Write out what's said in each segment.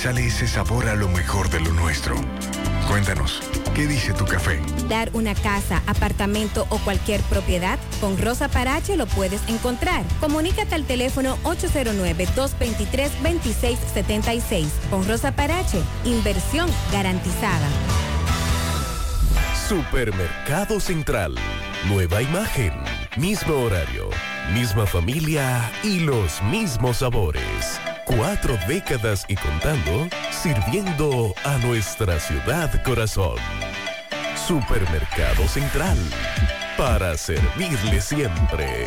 sale ese sabor a lo mejor de lo nuestro. Cuéntanos, ¿qué dice tu café? Dar una casa, apartamento o cualquier propiedad, con Rosa Parache lo puedes encontrar. Comunícate al teléfono 809-223-2676. Con Rosa Parache, inversión garantizada. Supermercado Central. Nueva imagen, mismo horario, misma familia y los mismos sabores. Cuatro décadas y contando, sirviendo a nuestra ciudad corazón. Supermercado Central, para servirle siempre.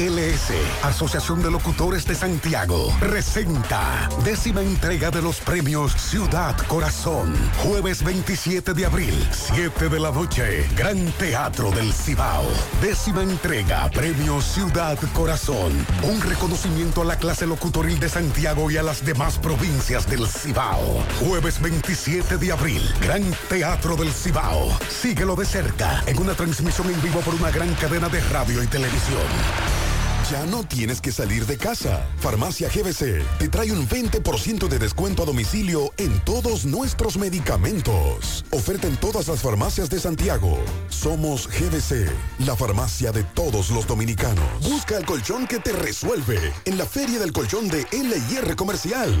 ALS, Asociación de Locutores de Santiago, presenta décima entrega de los premios Ciudad Corazón. Jueves 27 de abril, 7 de la noche, Gran Teatro del Cibao. Décima entrega, Premio Ciudad Corazón. Un reconocimiento a la clase locutoril de Santiago y a las demás provincias del Cibao. Jueves 27 de abril, Gran Teatro del Cibao. Síguelo de cerca en una transmisión en vivo por una gran cadena de radio y televisión. Ya no tienes que salir de casa. Farmacia GBC te trae un 20% de descuento a domicilio en todos nuestros medicamentos. Oferta en todas las farmacias de Santiago. Somos GBC, la farmacia de todos los dominicanos. Busca el colchón que te resuelve en la Feria del Colchón de LIR Comercial.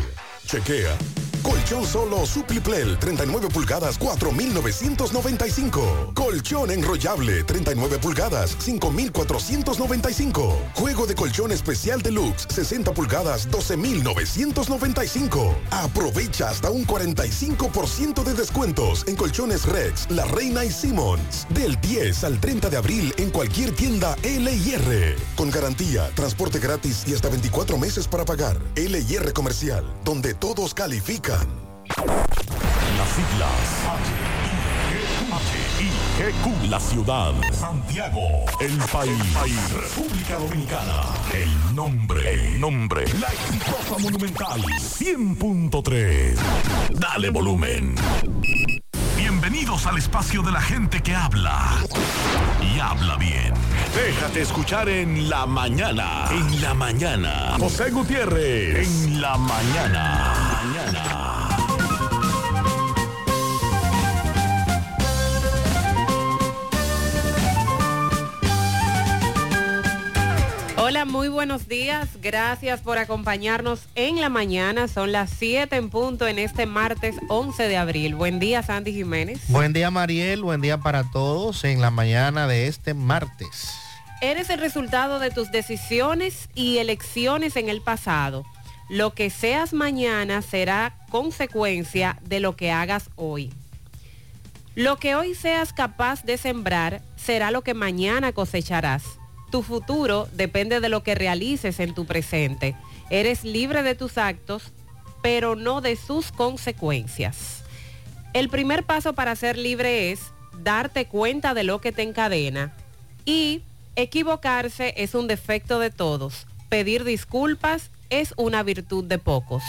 Chequea. Colchón solo Supliplel 39 pulgadas 4.995. Colchón enrollable 39 pulgadas 5.495. Juego de colchón especial deluxe 60 pulgadas 12.995. Aprovecha hasta un 45% de descuentos en colchones Rex, La Reina y Simmons. Del 10 al 30 de abril en cualquier tienda LIR. Con garantía, transporte gratis y hasta 24 meses para pagar. LIR Comercial, donde todos califican. Las siglas H-I-G-Q. La ciudad. Santiago. El país. República Dominicana. El nombre. El nombre. La exitosa monumental. 100.3. Dale volumen. Bienvenidos al espacio de la gente que habla. Y habla bien. Déjate escuchar en la mañana. En la mañana. José Gutiérrez. En la mañana. Mañana. Hola, muy buenos días. Gracias por acompañarnos en la mañana. Son las 7 en punto en este martes 11 de abril. Buen día, Sandy Jiménez. Buen día, Mariel. Buen día para todos en la mañana de este martes. Eres el resultado de tus decisiones y elecciones en el pasado. Lo que seas mañana será consecuencia de lo que hagas hoy. Lo que hoy seas capaz de sembrar será lo que mañana cosecharás. Tu futuro depende de lo que realices en tu presente. Eres libre de tus actos, pero no de sus consecuencias. El primer paso para ser libre es darte cuenta de lo que te encadena. Y equivocarse es un defecto de todos. Pedir disculpas es una virtud de pocos.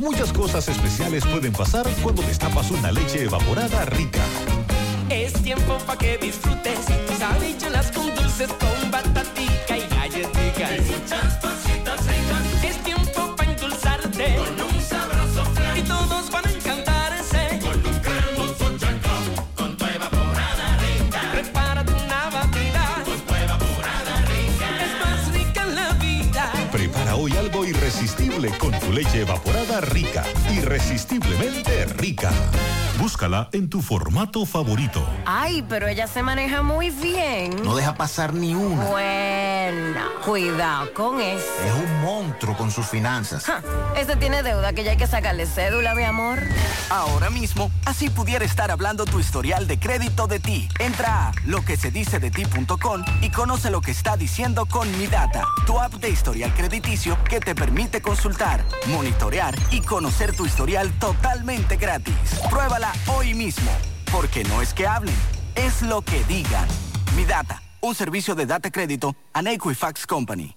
Muchas cosas especiales pueden pasar cuando destapas una leche evaporada rica. Es tiempo pa' que disfrutes tus habichuelas con dulces, con batatica y galletica. Con tu leche evaporada rica. Irresistiblemente rica. Búscala en tu formato favorito. Ay, pero ella se maneja muy bien. No deja pasar ni una. Bueno, cuidado con eso. Es un monstruo con sus finanzas. Ja, ese tiene deuda que ya hay que sacarle cédula, mi amor. Ahora mismo, así pudiera estar hablando tu historial de crédito de ti. Entra a loquesedicedeti.com y conoce lo que está diciendo con Mi Data, tu app de historial crediticio que te permite consultar, monitorear y conocer tu historial totalmente gratis. Pruébala hoy mismo, porque no es que hablen, es lo que digan. Mi Data, un servicio de data crédito a Equifax Company.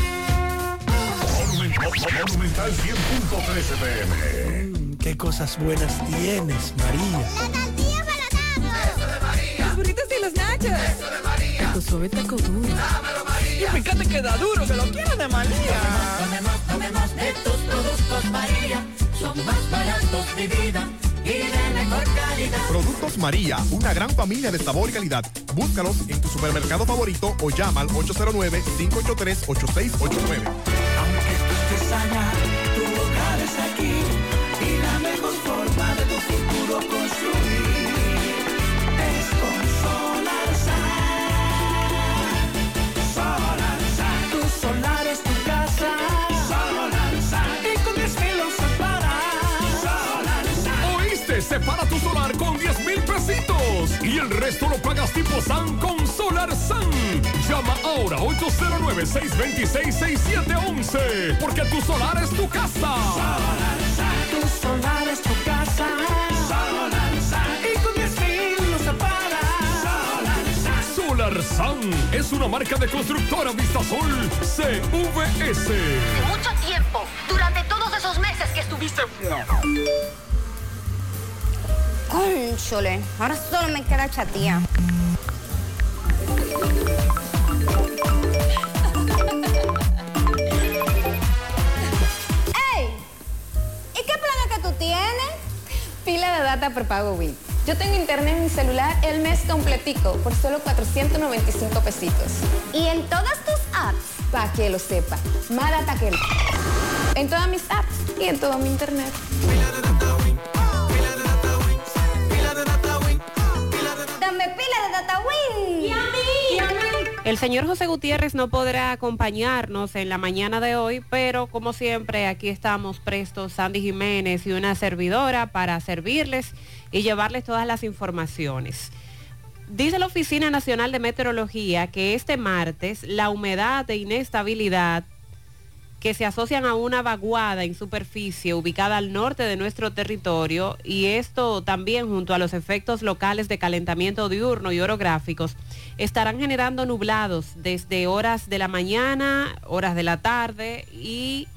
Monumental 100.13 pm. Qué cosas buenas tienes, María. La tortilla para Eso de María. Los burritos y los nachos. Eso de María. Taco suave, taco duro. Dámelo, María. Y fíjate que da duro, que lo quiero de María. Tomemos, tomemos, tomemos de tus productos, María. Son más baratos, de vida. Y de mejor calidad. Productos María, una gran familia de sabor y calidad. Búscalos en tu supermercado favorito o llama al 809-583-8689. Allá, tu hogar es aquí y la mejor forma de tu futuro construir es con Solar Solar Tu solar es tu casa. Con 10 mil pesitos y el resto lo pagas tipo SAN con Solar San. Llama ahora 809-626-6711 porque tu solar es tu casa. Tu solar es tu casa. Solar Y con 10 mil lo separas. Solar San es una marca de constructora Vistasol CVS. Mucho tiempo, durante todos esos meses que estuviste. Cónchole, ahora solo me queda chatía. ¡Ey! ¿Y qué planes que tú tienes? Pila de data por pago Wii. Yo tengo internet en mi celular el mes completico por solo 495 pesitos. ¿Y en todas tus apps? Para que lo sepa. Más data que... En todas mis apps y en todo mi internet. El señor José Gutiérrez no podrá acompañarnos en la mañana de hoy, pero como siempre aquí estamos prestos Sandy Jiménez y una servidora para servirles y llevarles todas las informaciones. Dice la Oficina Nacional de Meteorología que este martes la humedad e inestabilidad que se asocian a una vaguada en superficie ubicada al norte de nuestro territorio y esto también junto a los efectos locales de calentamiento diurno y orográficos estarán generando nublados desde horas de la mañana, horas de la tarde y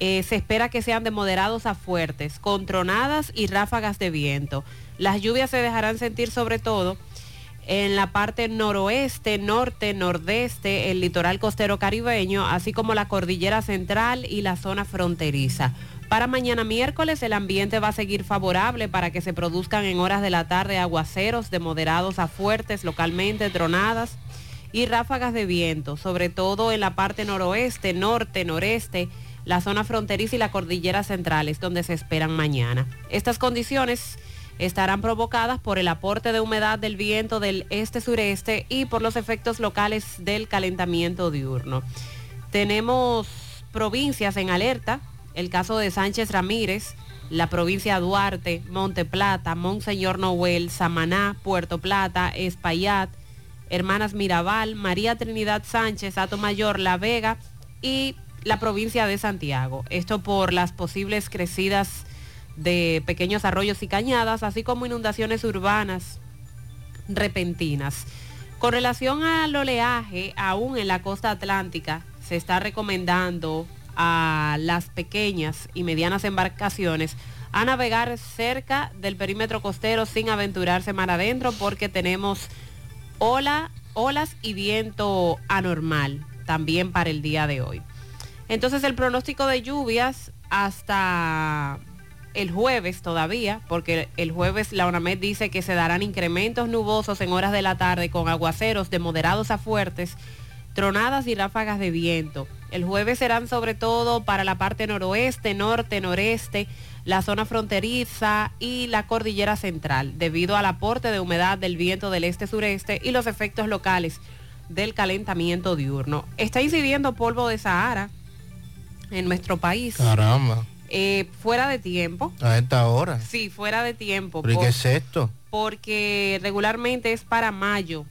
eh, se espera que sean de moderados a fuertes, con tronadas y ráfagas de viento. Las lluvias se dejarán sentir sobre todo en la parte noroeste, norte, nordeste, el litoral costero caribeño, así como la cordillera central y la zona fronteriza. Para mañana miércoles el ambiente va a seguir favorable para que se produzcan en horas de la tarde aguaceros de moderados a fuertes, localmente tronadas y ráfagas de viento, sobre todo en la parte noroeste, norte, noreste, la zona fronteriza y la cordillera centrales, donde se esperan mañana. Estas condiciones estarán provocadas por el aporte de humedad del viento del este-sureste y por los efectos locales del calentamiento diurno. Tenemos provincias en alerta, el caso de Sánchez Ramírez, la provincia de Duarte, Monte Plata, Monseñor Noel, Samaná, Puerto Plata, Espaillat, Hermanas Mirabal, María Trinidad Sánchez, Ato Mayor, La Vega y la provincia de Santiago. Esto por las posibles crecidas de pequeños arroyos y cañadas, así como inundaciones urbanas repentinas. Con relación al oleaje, aún en la costa atlántica, se está recomendando a las pequeñas y medianas embarcaciones a navegar cerca del perímetro costero sin aventurarse mar adentro porque tenemos ola, olas y viento anormal también para el día de hoy. Entonces el pronóstico de lluvias hasta el jueves todavía, porque el jueves la ONAMED dice que se darán incrementos nubosos en horas de la tarde con aguaceros de moderados a fuertes, tronadas y ráfagas de viento. El jueves serán sobre todo para la parte noroeste, norte, noreste, la zona fronteriza y la cordillera central, debido al aporte de humedad del viento del este-sureste y los efectos locales del calentamiento diurno. Está incidiendo polvo de Sahara en nuestro país. Caramba. Eh, fuera de tiempo. A esta hora. Sí, fuera de tiempo. ¿Pero y por- qué es esto? porque regularmente es para mayo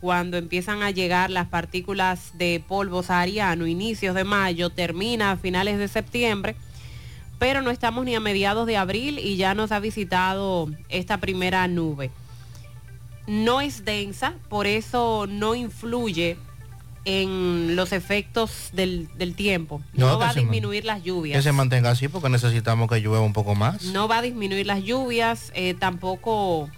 cuando empiezan a llegar las partículas de polvo sahariano, inicios de mayo, termina a finales de septiembre, pero no estamos ni a mediados de abril y ya nos ha visitado esta primera nube. No es densa, por eso no influye en los efectos del, del tiempo. No, No, va a man- disminuir las lluvias. Que se mantenga así porque necesitamos que llueva un poco más. No va a disminuir las lluvias, eh, tampoco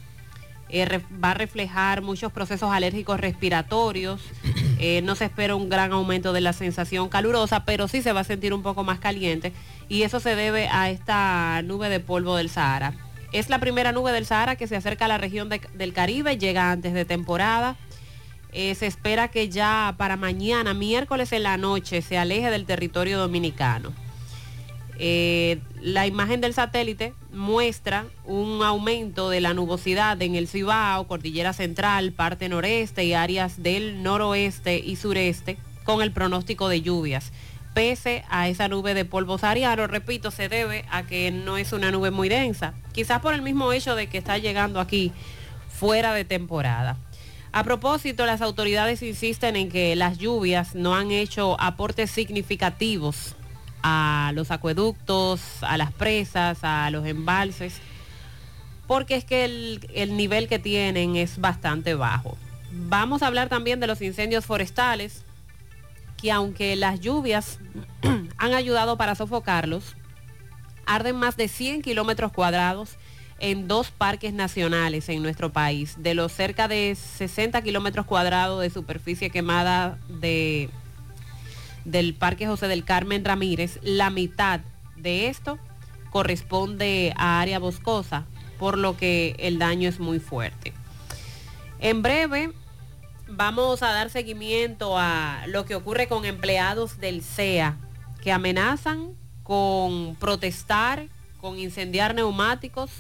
eh, re- va a reflejar muchos procesos alérgicos respiratorios. Eh, no se espera un gran aumento de la sensación calurosa, pero sí se va a sentir un poco más caliente y eso se debe a esta nube de polvo del Sahara. Es la primera nube del Sahara que se acerca a la región de- del Caribe, llega antes de temporada. Eh, se espera que ya para mañana, miércoles en la noche, se aleje del territorio dominicano. Eh, la imagen del satélite muestra un aumento de la nubosidad en el Cibao, Cordillera Central, parte noreste y áreas del noroeste y sureste con el pronóstico de lluvias. Pese a esa nube de polvo sahariano, repito, se debe a que no es una nube muy densa, quizás por el mismo hecho de que está llegando aquí fuera de temporada. A propósito, las autoridades insisten en que las lluvias no han hecho aportes significativos a los acueductos, a las presas, a los embalses, porque es que el, el nivel que tienen es bastante bajo. Vamos a hablar también de los incendios forestales, que aunque las lluvias han ayudado para sofocarlos, arden más de 100 kilómetros cuadrados en dos parques nacionales en nuestro país. De los cerca de 60 kilómetros cuadrados de superficie quemada de, del Parque José del Carmen Ramírez, la mitad de esto corresponde a área boscosa, por lo que el daño es muy fuerte. En breve vamos a dar seguimiento a lo que ocurre con empleados del CEA que amenazan con protestar, con incendiar neumáticos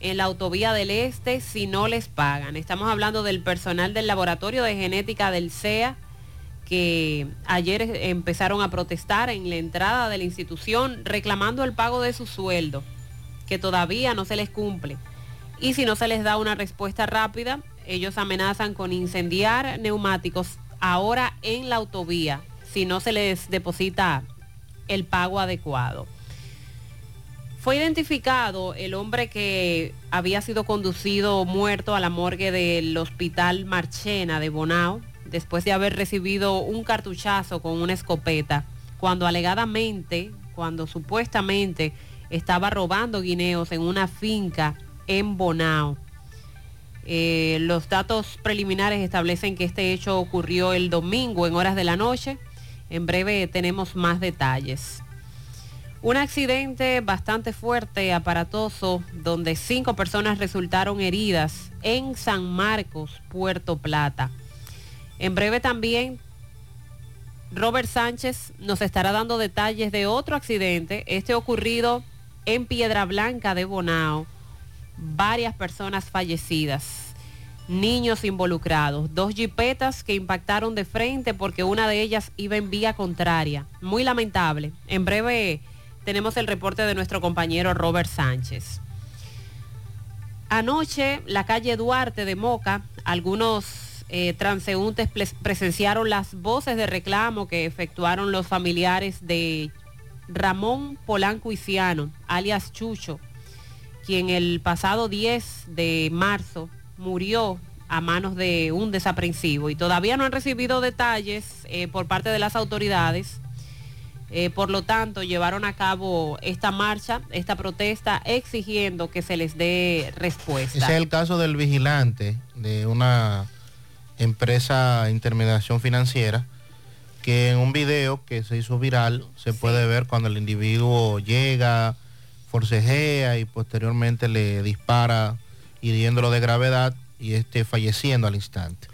en la autovía del Este si no les pagan. Estamos hablando del personal del laboratorio de genética del CEA que ayer empezaron a protestar en la entrada de la institución reclamando el pago de su sueldo, que todavía no se les cumple. Y si no se les da una respuesta rápida, ellos amenazan con incendiar neumáticos ahora en la autovía, si no se les deposita el pago adecuado. Fue identificado el hombre que había sido conducido muerto a la morgue del Hospital Marchena de Bonao después de haber recibido un cartuchazo con una escopeta, cuando alegadamente, cuando supuestamente estaba robando guineos en una finca en Bonao. Eh, los datos preliminares establecen que este hecho ocurrió el domingo en horas de la noche. En breve tenemos más detalles. Un accidente bastante fuerte, aparatoso, donde cinco personas resultaron heridas en San Marcos, Puerto Plata. En breve también Robert Sánchez nos estará dando detalles de otro accidente, este ocurrido en Piedra Blanca de Bonao. Varias personas fallecidas, niños involucrados, dos jipetas que impactaron de frente porque una de ellas iba en vía contraria. Muy lamentable. En breve tenemos el reporte de nuestro compañero Robert Sánchez. Anoche, la calle Duarte de Moca, algunos eh, transeúntes pres- presenciaron las voces de reclamo que efectuaron los familiares de Ramón Polanco Iciano, alias Chucho, quien el pasado 10 de marzo murió a manos de un desaprensivo y todavía no han recibido detalles eh, por parte de las autoridades Eh, por lo tanto, llevaron a cabo esta marcha, esta protesta, exigiendo que se les dé respuesta. Ese es el caso del vigilante de una empresa de intermediación financiera que en un video que se hizo viral se puede ver cuando el individuo llega, forcejea y posteriormente le dispara hiriéndolo de gravedad y este falleciendo al instante.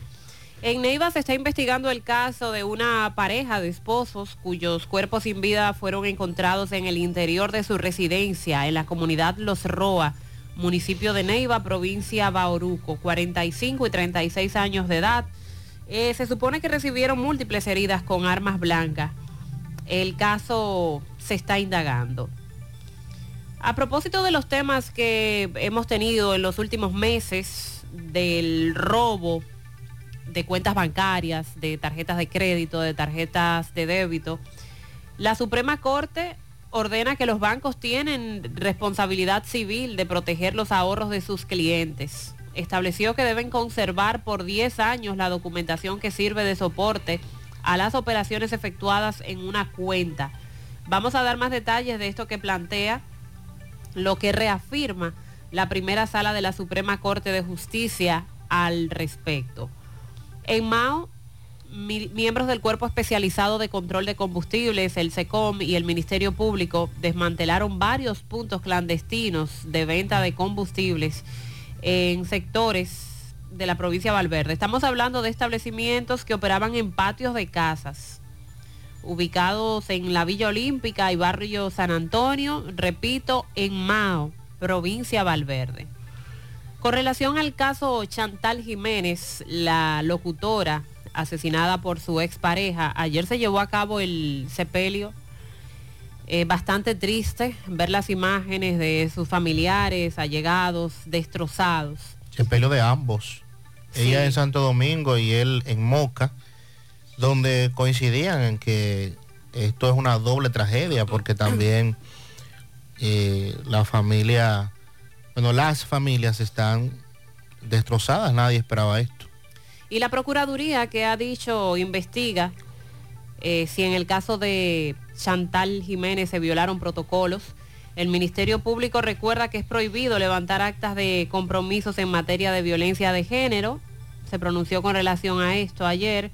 En Neiva se está investigando el caso de una pareja de esposos cuyos cuerpos sin vida fueron encontrados en el interior de su residencia en la comunidad Los Roa, municipio de Neiva, provincia Bauruco, 45 y 36 años de edad. Eh, se supone que recibieron múltiples heridas con armas blancas. El caso se está indagando. A propósito de los temas que hemos tenido en los últimos meses del robo de cuentas bancarias, de tarjetas de crédito, de tarjetas de débito, la Suprema Corte ordena que los bancos tienen responsabilidad civil de proteger los ahorros de sus clientes. Estableció que deben conservar por 10 años la documentación que sirve de soporte a las operaciones efectuadas en una cuenta. Vamos a dar más detalles de esto que plantea lo que reafirma la primera sala de la Suprema Corte de Justicia al respecto. En Mao, mi- miembros del Cuerpo Especializado de Control de Combustibles, el SECOM y el Ministerio Público desmantelaron varios puntos clandestinos de venta de combustibles en sectores de la provincia de Valverde. Estamos hablando de establecimientos que operaban en patios de casas, ubicados en la Villa Olímpica y barrio San Antonio, repito, en Mao, provincia de Valverde. Con relación al caso Chantal Jiménez, la locutora asesinada por su expareja, ayer se llevó a cabo el sepelio. Eh, bastante triste ver las imágenes de sus familiares, allegados, destrozados. Sepelio de ambos. Ella en Santo Domingo y él en Moca, donde coincidían en que esto es una doble tragedia, porque también eh, la familia, bueno, las familias están destrozadas, nadie esperaba esto. Y la Procuraduría que ha dicho, investiga eh, si en el caso de Chantal Jiménez se violaron protocolos. El Ministerio Público recuerda que es prohibido levantar actas de compromisos en materia de violencia de género. Se pronunció con relación a esto ayer.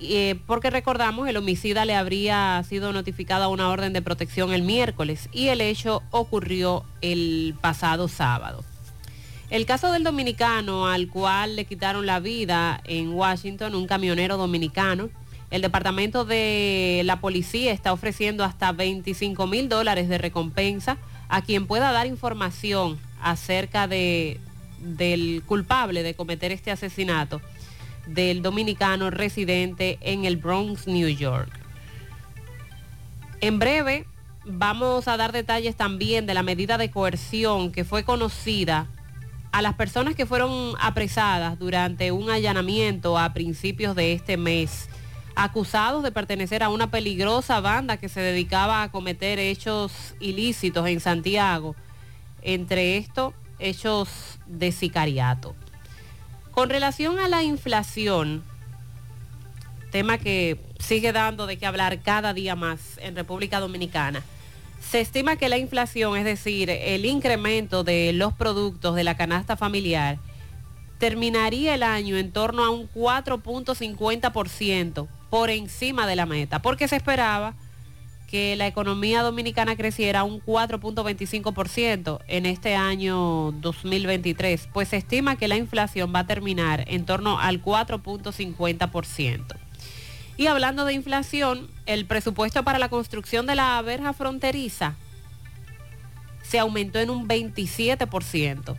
Eh, porque recordamos, el homicida le habría sido notificada una orden de protección el miércoles y el hecho ocurrió el pasado sábado. El caso del dominicano al cual le quitaron la vida en Washington, un camionero dominicano, el departamento de la policía está ofreciendo hasta 25 mil dólares de recompensa a quien pueda dar información acerca de, del culpable de cometer este asesinato del dominicano residente en el Bronx, New York. En breve vamos a dar detalles también de la medida de coerción que fue conocida a las personas que fueron apresadas durante un allanamiento a principios de este mes, acusados de pertenecer a una peligrosa banda que se dedicaba a cometer hechos ilícitos en Santiago, entre estos hechos de sicariato. Con relación a la inflación, tema que sigue dando de qué hablar cada día más en República Dominicana, se estima que la inflación, es decir, el incremento de los productos de la canasta familiar, terminaría el año en torno a un 4.50% por encima de la meta, porque se esperaba que la economía dominicana creciera un 4.25% en este año 2023, pues se estima que la inflación va a terminar en torno al 4.50%. Y hablando de inflación, el presupuesto para la construcción de la verja fronteriza se aumentó en un 27%.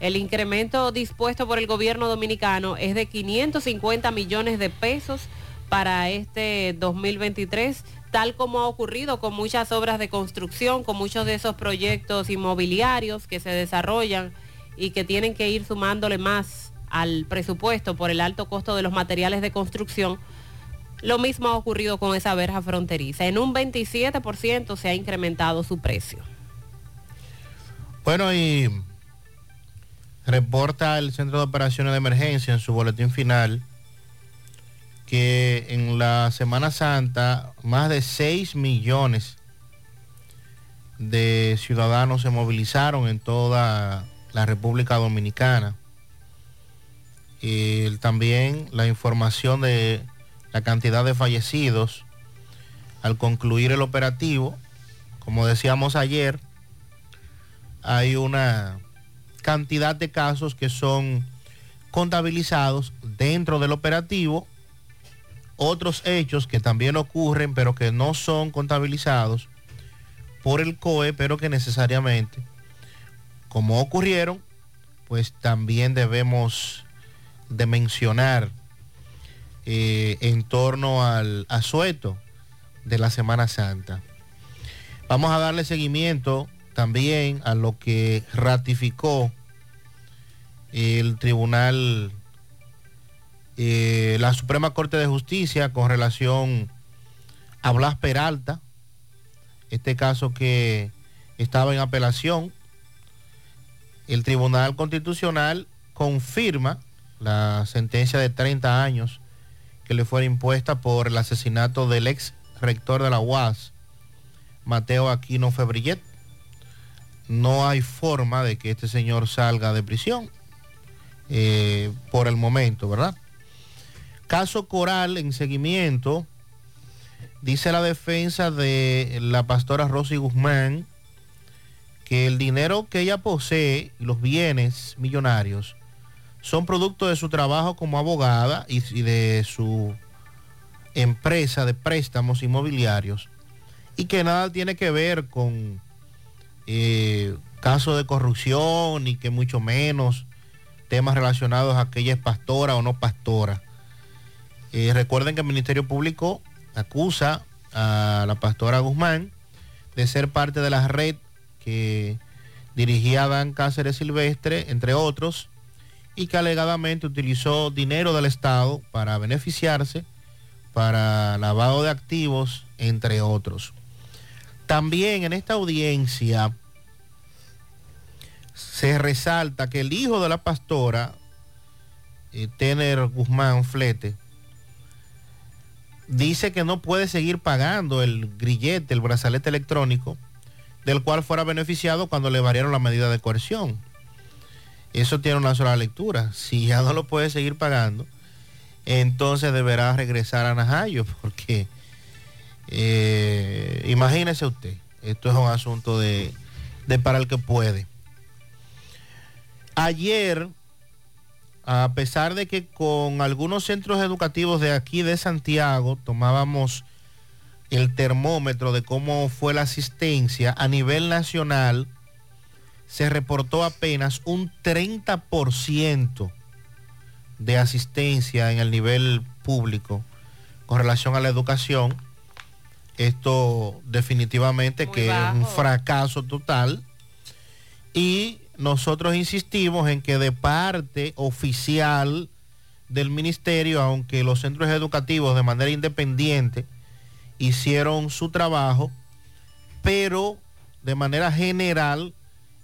El incremento dispuesto por el gobierno dominicano es de 550 millones de pesos para este 2023, tal como ha ocurrido con muchas obras de construcción, con muchos de esos proyectos inmobiliarios que se desarrollan y que tienen que ir sumándole más al presupuesto por el alto costo de los materiales de construcción. Lo mismo ha ocurrido con esa verja fronteriza. En un 27% se ha incrementado su precio. Bueno, y reporta el Centro de Operaciones de Emergencia en su boletín final que en la Semana Santa más de 6 millones de ciudadanos se movilizaron en toda la República Dominicana. Y también la información de la cantidad de fallecidos al concluir el operativo, como decíamos ayer, hay una cantidad de casos que son contabilizados dentro del operativo, otros hechos que también ocurren pero que no son contabilizados por el COE, pero que necesariamente, como ocurrieron, pues también debemos de mencionar eh, en torno al asueto de la Semana Santa. Vamos a darle seguimiento también a lo que ratificó el Tribunal, eh, la Suprema Corte de Justicia con relación a Blas Peralta, este caso que estaba en apelación. El Tribunal Constitucional confirma la sentencia de 30 años que le fue impuesta por el asesinato del ex rector de la UAS, Mateo Aquino Febrillet. No hay forma de que este señor salga de prisión eh, por el momento, ¿verdad? Caso Coral en seguimiento, dice la defensa de la pastora Rosy Guzmán que el dinero que ella posee y los bienes millonarios son producto de su trabajo como abogada y, de su empresa de préstamos inmobiliarios y que nada tiene que ver con eh, casos de corrupción y que mucho menos temas relacionados a que ella es pastora o no pastora. Eh, recuerden que el Ministerio Público acusa a la pastora Guzmán de ser parte de la red que dirigía Dan Cáceres Silvestre, entre otros, y que alegadamente utilizó dinero del Estado para beneficiarse, para lavado de activos, entre otros. También en esta audiencia se resalta que el hijo de la pastora, eh, Tener Guzmán Flete, dice que no puede seguir pagando el grillete, el brazalete electrónico, del cual fuera beneficiado cuando le variaron la medida de coerción. Eso tiene una sola lectura. Si ya no lo puede seguir pagando, entonces deberá regresar a Najayo, porque eh, imagínese usted, esto es un asunto de, de para el que puede. Ayer, a pesar de que con algunos centros educativos de aquí de Santiago tomábamos el termómetro de cómo fue la asistencia a nivel nacional, se reportó apenas un 30% de asistencia en el nivel público con relación a la educación. Esto definitivamente Muy que es un fracaso total. Y nosotros insistimos en que de parte oficial del ministerio, aunque los centros educativos de manera independiente hicieron su trabajo, pero de manera general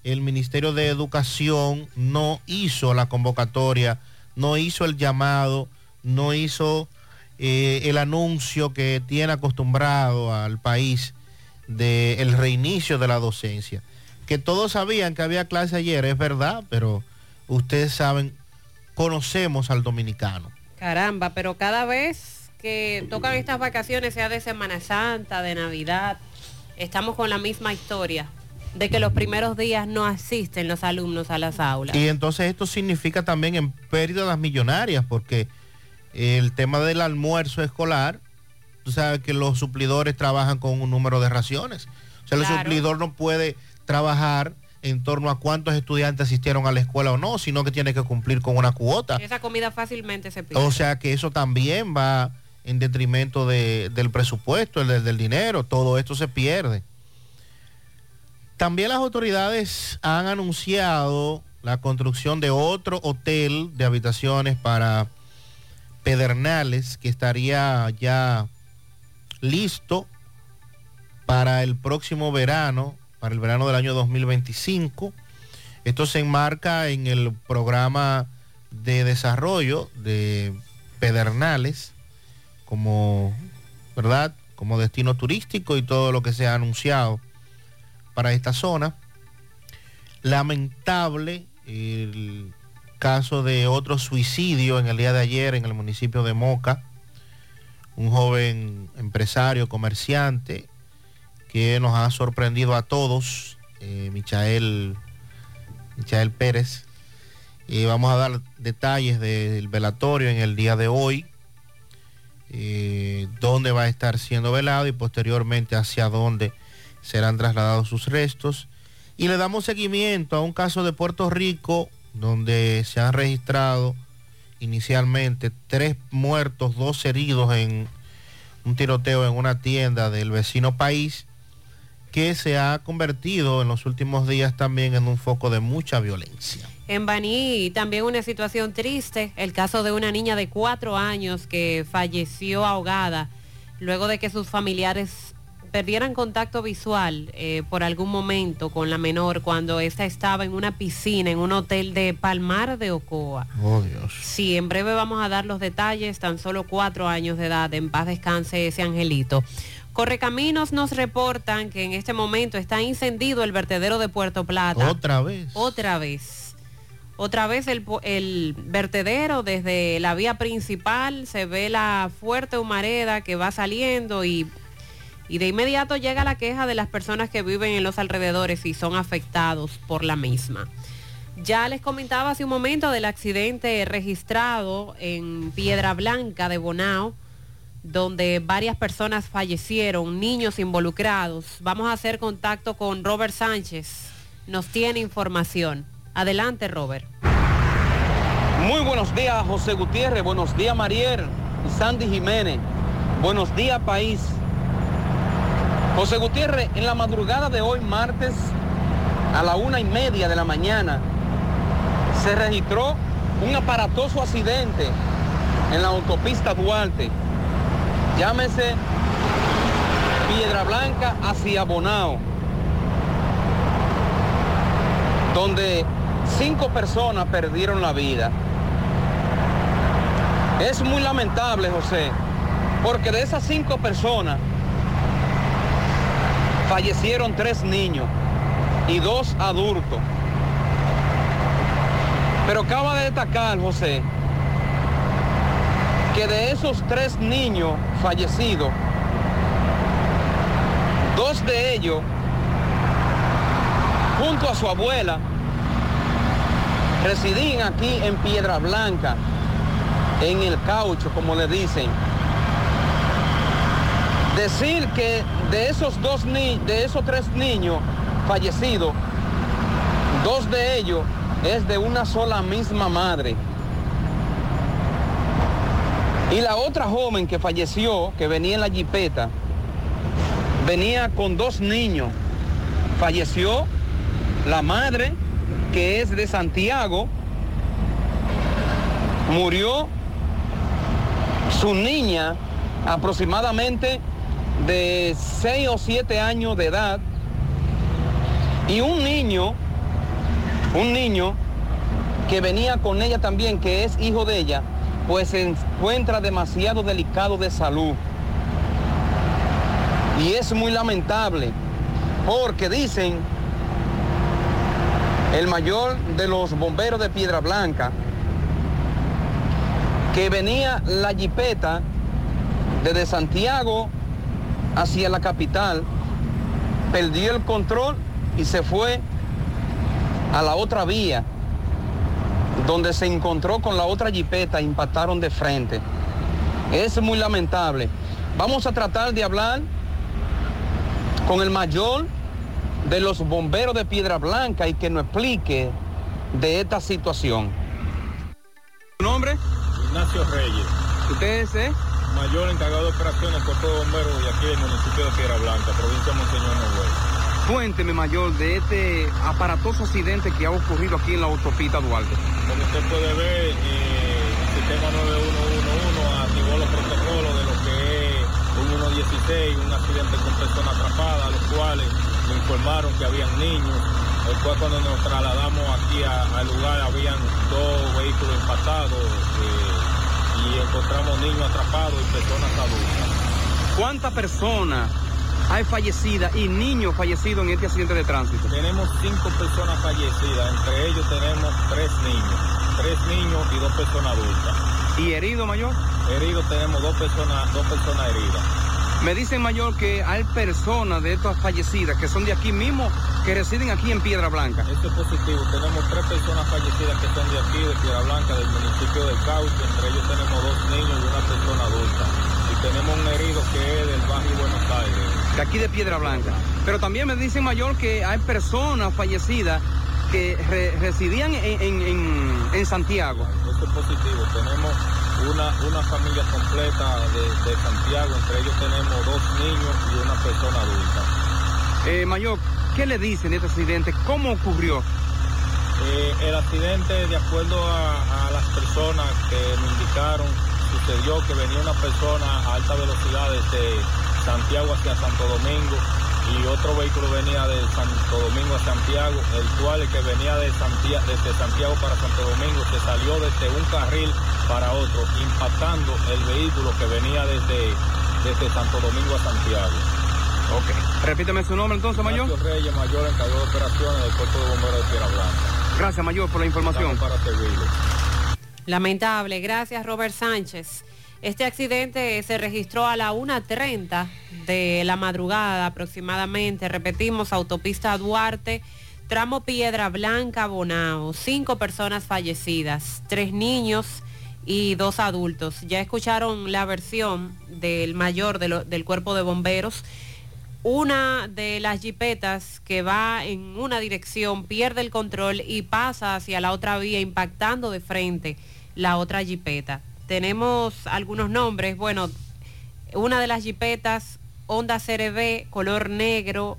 el Ministerio de Educación no hizo la convocatoria, no hizo el llamado, no hizo eh, el anuncio que tiene acostumbrado al país del reinicio de la docencia. Que todos sabían que había clase ayer, es verdad, pero ustedes saben, conocemos al dominicano. Caramba, pero cada vez que tocan estas vacaciones, sea de Semana Santa, de Navidad, estamos con la misma historia de que los primeros días no asisten los alumnos a las aulas. Y entonces esto significa también en pérdidas millonarias, porque el tema del almuerzo escolar, tú sabes que los suplidores trabajan con un número de raciones. O sea, el suplidor no puede trabajar en torno a cuántos estudiantes asistieron a la escuela o no, sino que tiene que cumplir con una cuota. Esa comida fácilmente se pierde. O sea que eso también va en detrimento de- del presupuesto, el del, del dinero, todo esto se pierde. También las autoridades han anunciado la construcción de otro hotel de habitaciones para Pedernales que estaría ya listo para el próximo verano, para el verano del año 2025. Esto se enmarca en el programa de desarrollo de Pedernales como, ¿verdad? Como destino turístico y todo lo que se ha anunciado para esta zona. Lamentable el caso de otro suicidio en el día de ayer en el municipio de Moca. Un joven empresario, comerciante, que nos ha sorprendido a todos, eh, Michael, Michael Pérez. Y vamos a dar detalles del velatorio en el día de hoy, eh, dónde va a estar siendo velado y posteriormente hacia dónde serán trasladados sus restos. Y le damos seguimiento a un caso de Puerto Rico donde se han registrado inicialmente tres muertos, dos heridos en un tiroteo en una tienda del vecino país que se ha convertido en los últimos días también en un foco de mucha violencia. En Baní también una situación triste, el caso de una niña de cuatro años que falleció ahogada luego de que sus familiares perdieran contacto visual eh, por algún momento con la menor cuando ésta estaba en una piscina en un hotel de Palmar de Ocoa. Oh Dios. Sí, en breve vamos a dar los detalles, tan solo cuatro años de edad, en paz descanse ese angelito. Correcaminos nos reportan que en este momento está incendido el vertedero de Puerto Plata. Otra vez. Otra vez. Otra vez el, el, vertedero desde la vía principal se ve la fuerte humareda que va saliendo y, y, de inmediato llega la queja de las personas que viven en los alrededores y son afectados por la misma. Ya les comentaba hace un momento del accidente registrado en Piedra Blanca de Bonao donde varias personas fallecieron, niños involucrados. Vamos a hacer contacto con Robert Sánchez. Nos tiene información. Adelante, Robert. Muy buenos días, José Gutiérrez. Buenos días, Mariel y Sandy Jiménez. Buenos días, país. José Gutiérrez, en la madrugada de hoy, martes, a la una y media de la mañana, se registró un aparatoso accidente en la autopista Duarte llámese Piedra Blanca hacia Bonao, donde cinco personas perdieron la vida. Es muy lamentable, José, porque de esas cinco personas fallecieron tres niños y dos adultos. Pero acaba de destacar, José, que de esos tres niños fallecidos, dos de ellos, junto a su abuela, residían aquí en Piedra Blanca, en el caucho, como le dicen. Decir que de esos dos ni de esos tres niños fallecidos, dos de ellos es de una sola misma madre. Y la otra joven que falleció, que venía en la jipeta, venía con dos niños. Falleció la madre, que es de Santiago. Murió su niña, aproximadamente de 6 o 7 años de edad. Y un niño, un niño que venía con ella también, que es hijo de ella, pues se encuentra demasiado delicado de salud. Y es muy lamentable, porque dicen el mayor de los bomberos de Piedra Blanca, que venía la jipeta desde Santiago hacia la capital, perdió el control y se fue a la otra vía donde se encontró con la otra jipeta, impactaron de frente. Es muy lamentable. Vamos a tratar de hablar con el mayor de los bomberos de Piedra Blanca y que nos explique de esta situación. ¿Su nombre? Ignacio Reyes. ¿Usted es? Eh? Mayor encargado de operaciones Cuerpo de Bomberos de aquí del municipio de Piedra Blanca, provincia de Monseñor Noel. Cuénteme, mayor, de este aparatoso accidente que ha ocurrido aquí en la autopista Duarte. Como usted puede ver, eh, el sistema 9111 activó los protocolos de lo que es un 116, un accidente con personas atrapadas, los cuales me informaron que habían niños. Después cuando nos trasladamos aquí al lugar habían dos vehículos impactados eh, y encontramos niños atrapados y personas adultas. ¿Cuántas personas hay fallecidas y niños fallecidos en este accidente de tránsito? Tenemos cinco personas fallecidas, entre ellos tenemos tres niños, tres niños y dos personas adultas. ¿Y herido mayor? Heridos tenemos dos personas, dos personas heridas. Me dicen mayor que hay personas de estas fallecidas que son de aquí mismo, que residen aquí en Piedra Blanca. Esto es positivo, tenemos tres personas fallecidas que son de aquí, de Piedra Blanca, del municipio del Cauce, entre ellos tenemos dos niños y una persona adulta. Y tenemos un herido que es del barrio Buenos Aires. De aquí de Piedra Blanca. Pero también me dicen mayor que hay personas fallecidas que re- residían en, en- en- en Santiago. Esto es positivo, tenemos una, una familia completa de, de Santiago, entre ellos tenemos dos niños y una persona adulta. Eh, mayor, ¿qué le dicen de este accidente? ¿Cómo ocurrió? Eh, el accidente, de acuerdo a, a las personas que me indicaron, sucedió que venía una persona a alta velocidad desde Santiago hacia Santo Domingo y otro vehículo venía de Santo Domingo a Santiago, el cual el que venía de Santia- desde Santiago para Santo Domingo se salió desde un carril para otro, impactando el vehículo que venía desde, desde Santo Domingo a Santiago. Ok. Repíteme su nombre entonces, mayor. Ignacio Reyes, mayor encargado de operaciones del Cuerpo de Bomberos de Piedra Blanca. Gracias, mayor, por la información. Estamos para servirle. Lamentable, gracias Robert Sánchez. Este accidente se registró a la 1.30 de la madrugada aproximadamente. Repetimos, autopista Duarte, tramo Piedra Blanca, Bonao. Cinco personas fallecidas, tres niños y dos adultos. Ya escucharon la versión del mayor del cuerpo de bomberos. Una de las jipetas que va en una dirección pierde el control y pasa hacia la otra vía impactando de frente la otra jipeta. Tenemos algunos nombres, bueno, una de las jipetas Honda CRB color negro,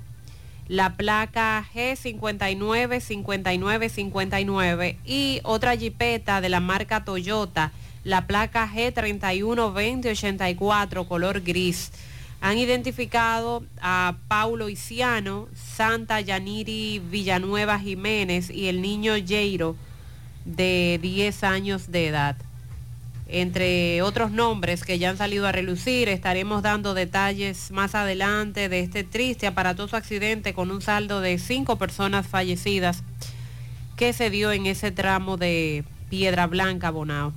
la placa G59 59 59 y otra jipeta de la marca Toyota, la placa G31 20 84 color gris. Han identificado a Paulo Isiano, Santa Yaniri Villanueva Jiménez y el niño Jairo de 10 años de edad. Entre otros nombres que ya han salido a relucir, estaremos dando detalles más adelante de este triste, aparatoso accidente con un saldo de cinco personas fallecidas que se dio en ese tramo de Piedra Blanca, Bonao.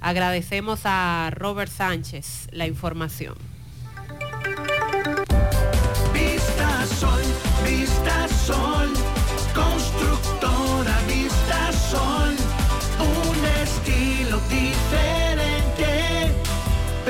Agradecemos a Robert Sánchez la información.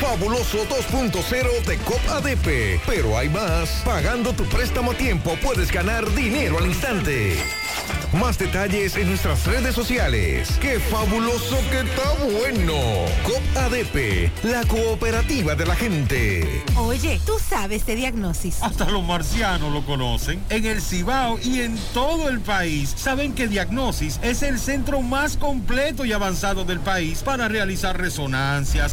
Fabuloso 2.0 de COP ADP. Pero hay más. Pagando tu préstamo a tiempo puedes ganar dinero al instante. Más detalles en nuestras redes sociales. ¡Qué fabuloso que está bueno! COP ADP, la cooperativa de la gente. Oye, tú sabes de diagnosis. Hasta los marcianos lo conocen. En el Cibao y en todo el país saben que Diagnosis es el centro más completo y avanzado del país para realizar resonancias,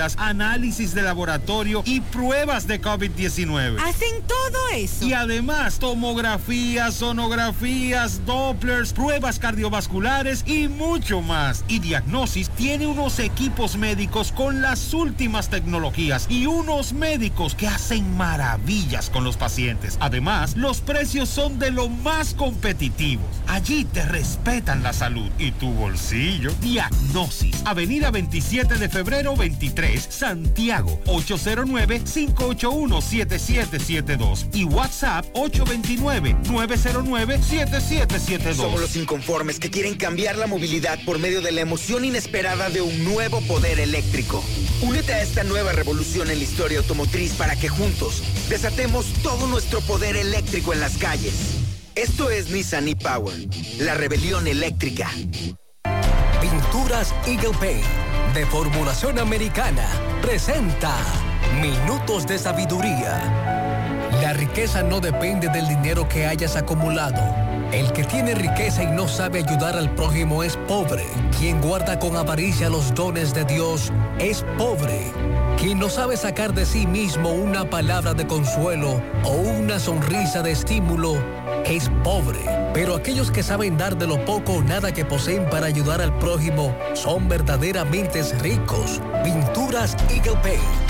análisis de laboratorio y pruebas de COVID-19. Hacen todo eso. Y además, tomografías, sonografías, Dopplers, pruebas cardiovasculares y mucho más. Y Diagnosis tiene unos equipos médicos con las últimas tecnologías y unos médicos que hacen maravillas con los pacientes. Además, los precios son de lo más competitivos. Allí te respetan la salud y tu bolsillo. Diagnosis, Avenida 27 de febrero 23, Santiago, 809-581-7772 y WhatsApp 829-909-7772. Somos los inconformes que quieren cambiar la movilidad por medio de la emoción inesperada de un nuevo poder eléctrico. Únete a esta nueva revolución en la historia automotriz para que juntos desatemos todo nuestro poder eléctrico en las calles. Esto es Nissan e-Power, la rebelión eléctrica. Pinturas Eagle Paint de formulación americana presenta Minutos de Sabiduría. La riqueza no depende del dinero que hayas acumulado. El que tiene riqueza y no sabe ayudar al prójimo es pobre. Quien guarda con avaricia los dones de Dios es pobre. Quien no sabe sacar de sí mismo una palabra de consuelo o una sonrisa de estímulo es pobre. Pero aquellos que saben dar de lo poco o nada que poseen para ayudar al prójimo son verdaderamente ricos. Pinturas Eagle Paint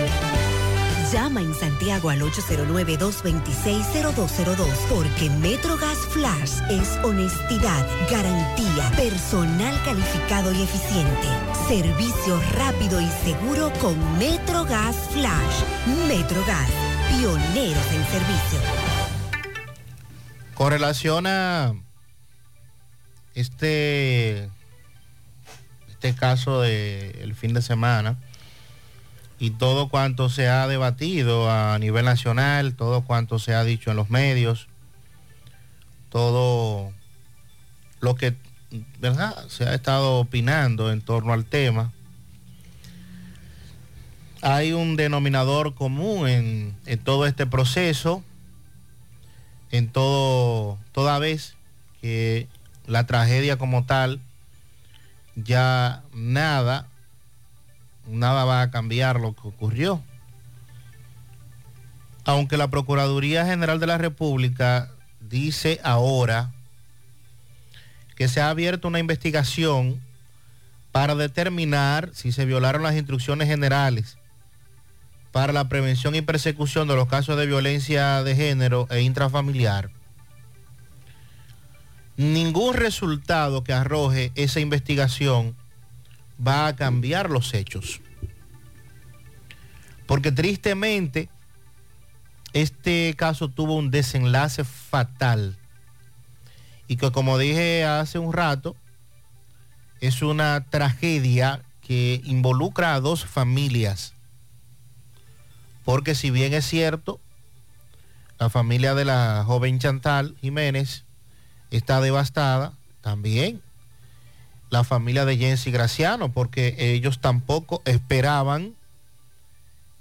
Llama en Santiago al 809-226-0202 porque Metrogas Flash es honestidad, garantía, personal calificado y eficiente, servicio rápido y seguro con Metrogas Flash. Metrogas, pioneros en servicio. Con relación a este, este caso del fin de semana y todo cuanto se ha debatido a nivel nacional, todo cuanto se ha dicho en los medios, todo lo que ¿verdad? se ha estado opinando en torno al tema. Hay un denominador común en, todo este proceso, en todo, toda vez que la tragedia como tal, ya nada, nada va a cambiar lo que ocurrió. Aunque la Procuraduría General de la República dice ahora que se ha abierto una investigación para determinar si se violaron las instrucciones generales para la prevención y persecución de los casos de violencia de género e intrafamiliar. Ningún resultado que arroje esa investigación va a cambiar los hechos. Porque tristemente este caso tuvo un desenlace fatal y que como dije hace un rato, es una tragedia que involucra a dos familias. Porque si bien es cierto, la familia de la joven Chantal Jiménez está devastada, también la familia de Jensi Graciano, porque ellos tampoco esperaban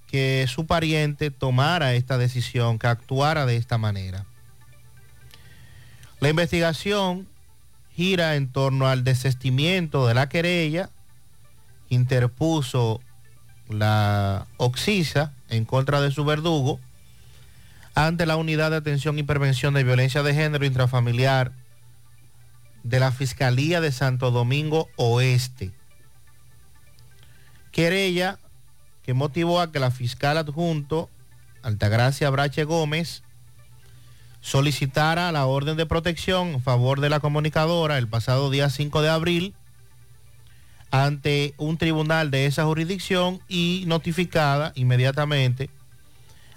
que su pariente tomara esta decisión, que actuara de esta manera. La investigación gira en torno al desestimiento de la querella interpuso la Oxisa en contra de su verdugo ante la Unidad de Atención y Prevención de Violencia de Género Intrafamiliar de la Fiscalía de Santo Domingo Oeste. Querella que motivó a que la fiscal adjunto, Altagracia Brache Gómez, solicitara la orden de protección en favor de la comunicadora el pasado día 5 de abril ante un tribunal de esa jurisdicción y notificada inmediatamente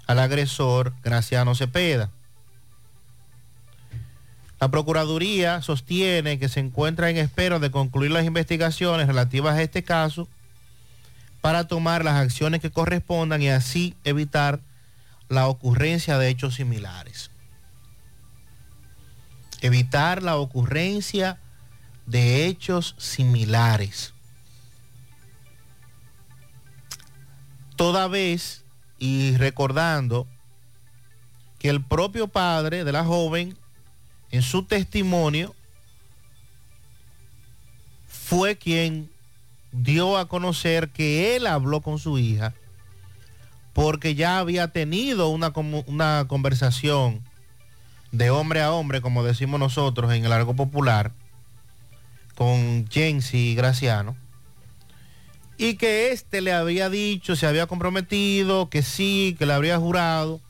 al agresor Graciano Cepeda. La Procuraduría sostiene que se encuentra en espera de concluir las investigaciones relativas a este caso para tomar las acciones que correspondan y así evitar la ocurrencia de hechos similares evitar la ocurrencia de hechos similares. Toda vez y recordando que el propio padre de la joven en su testimonio fue quien dio a conocer que él habló con su hija porque ya había tenido una, una conversación de hombre a hombre, como decimos nosotros en el arco popular, con Jensi Graciano, y que éste le había dicho, se había comprometido, que sí, que le habría jurado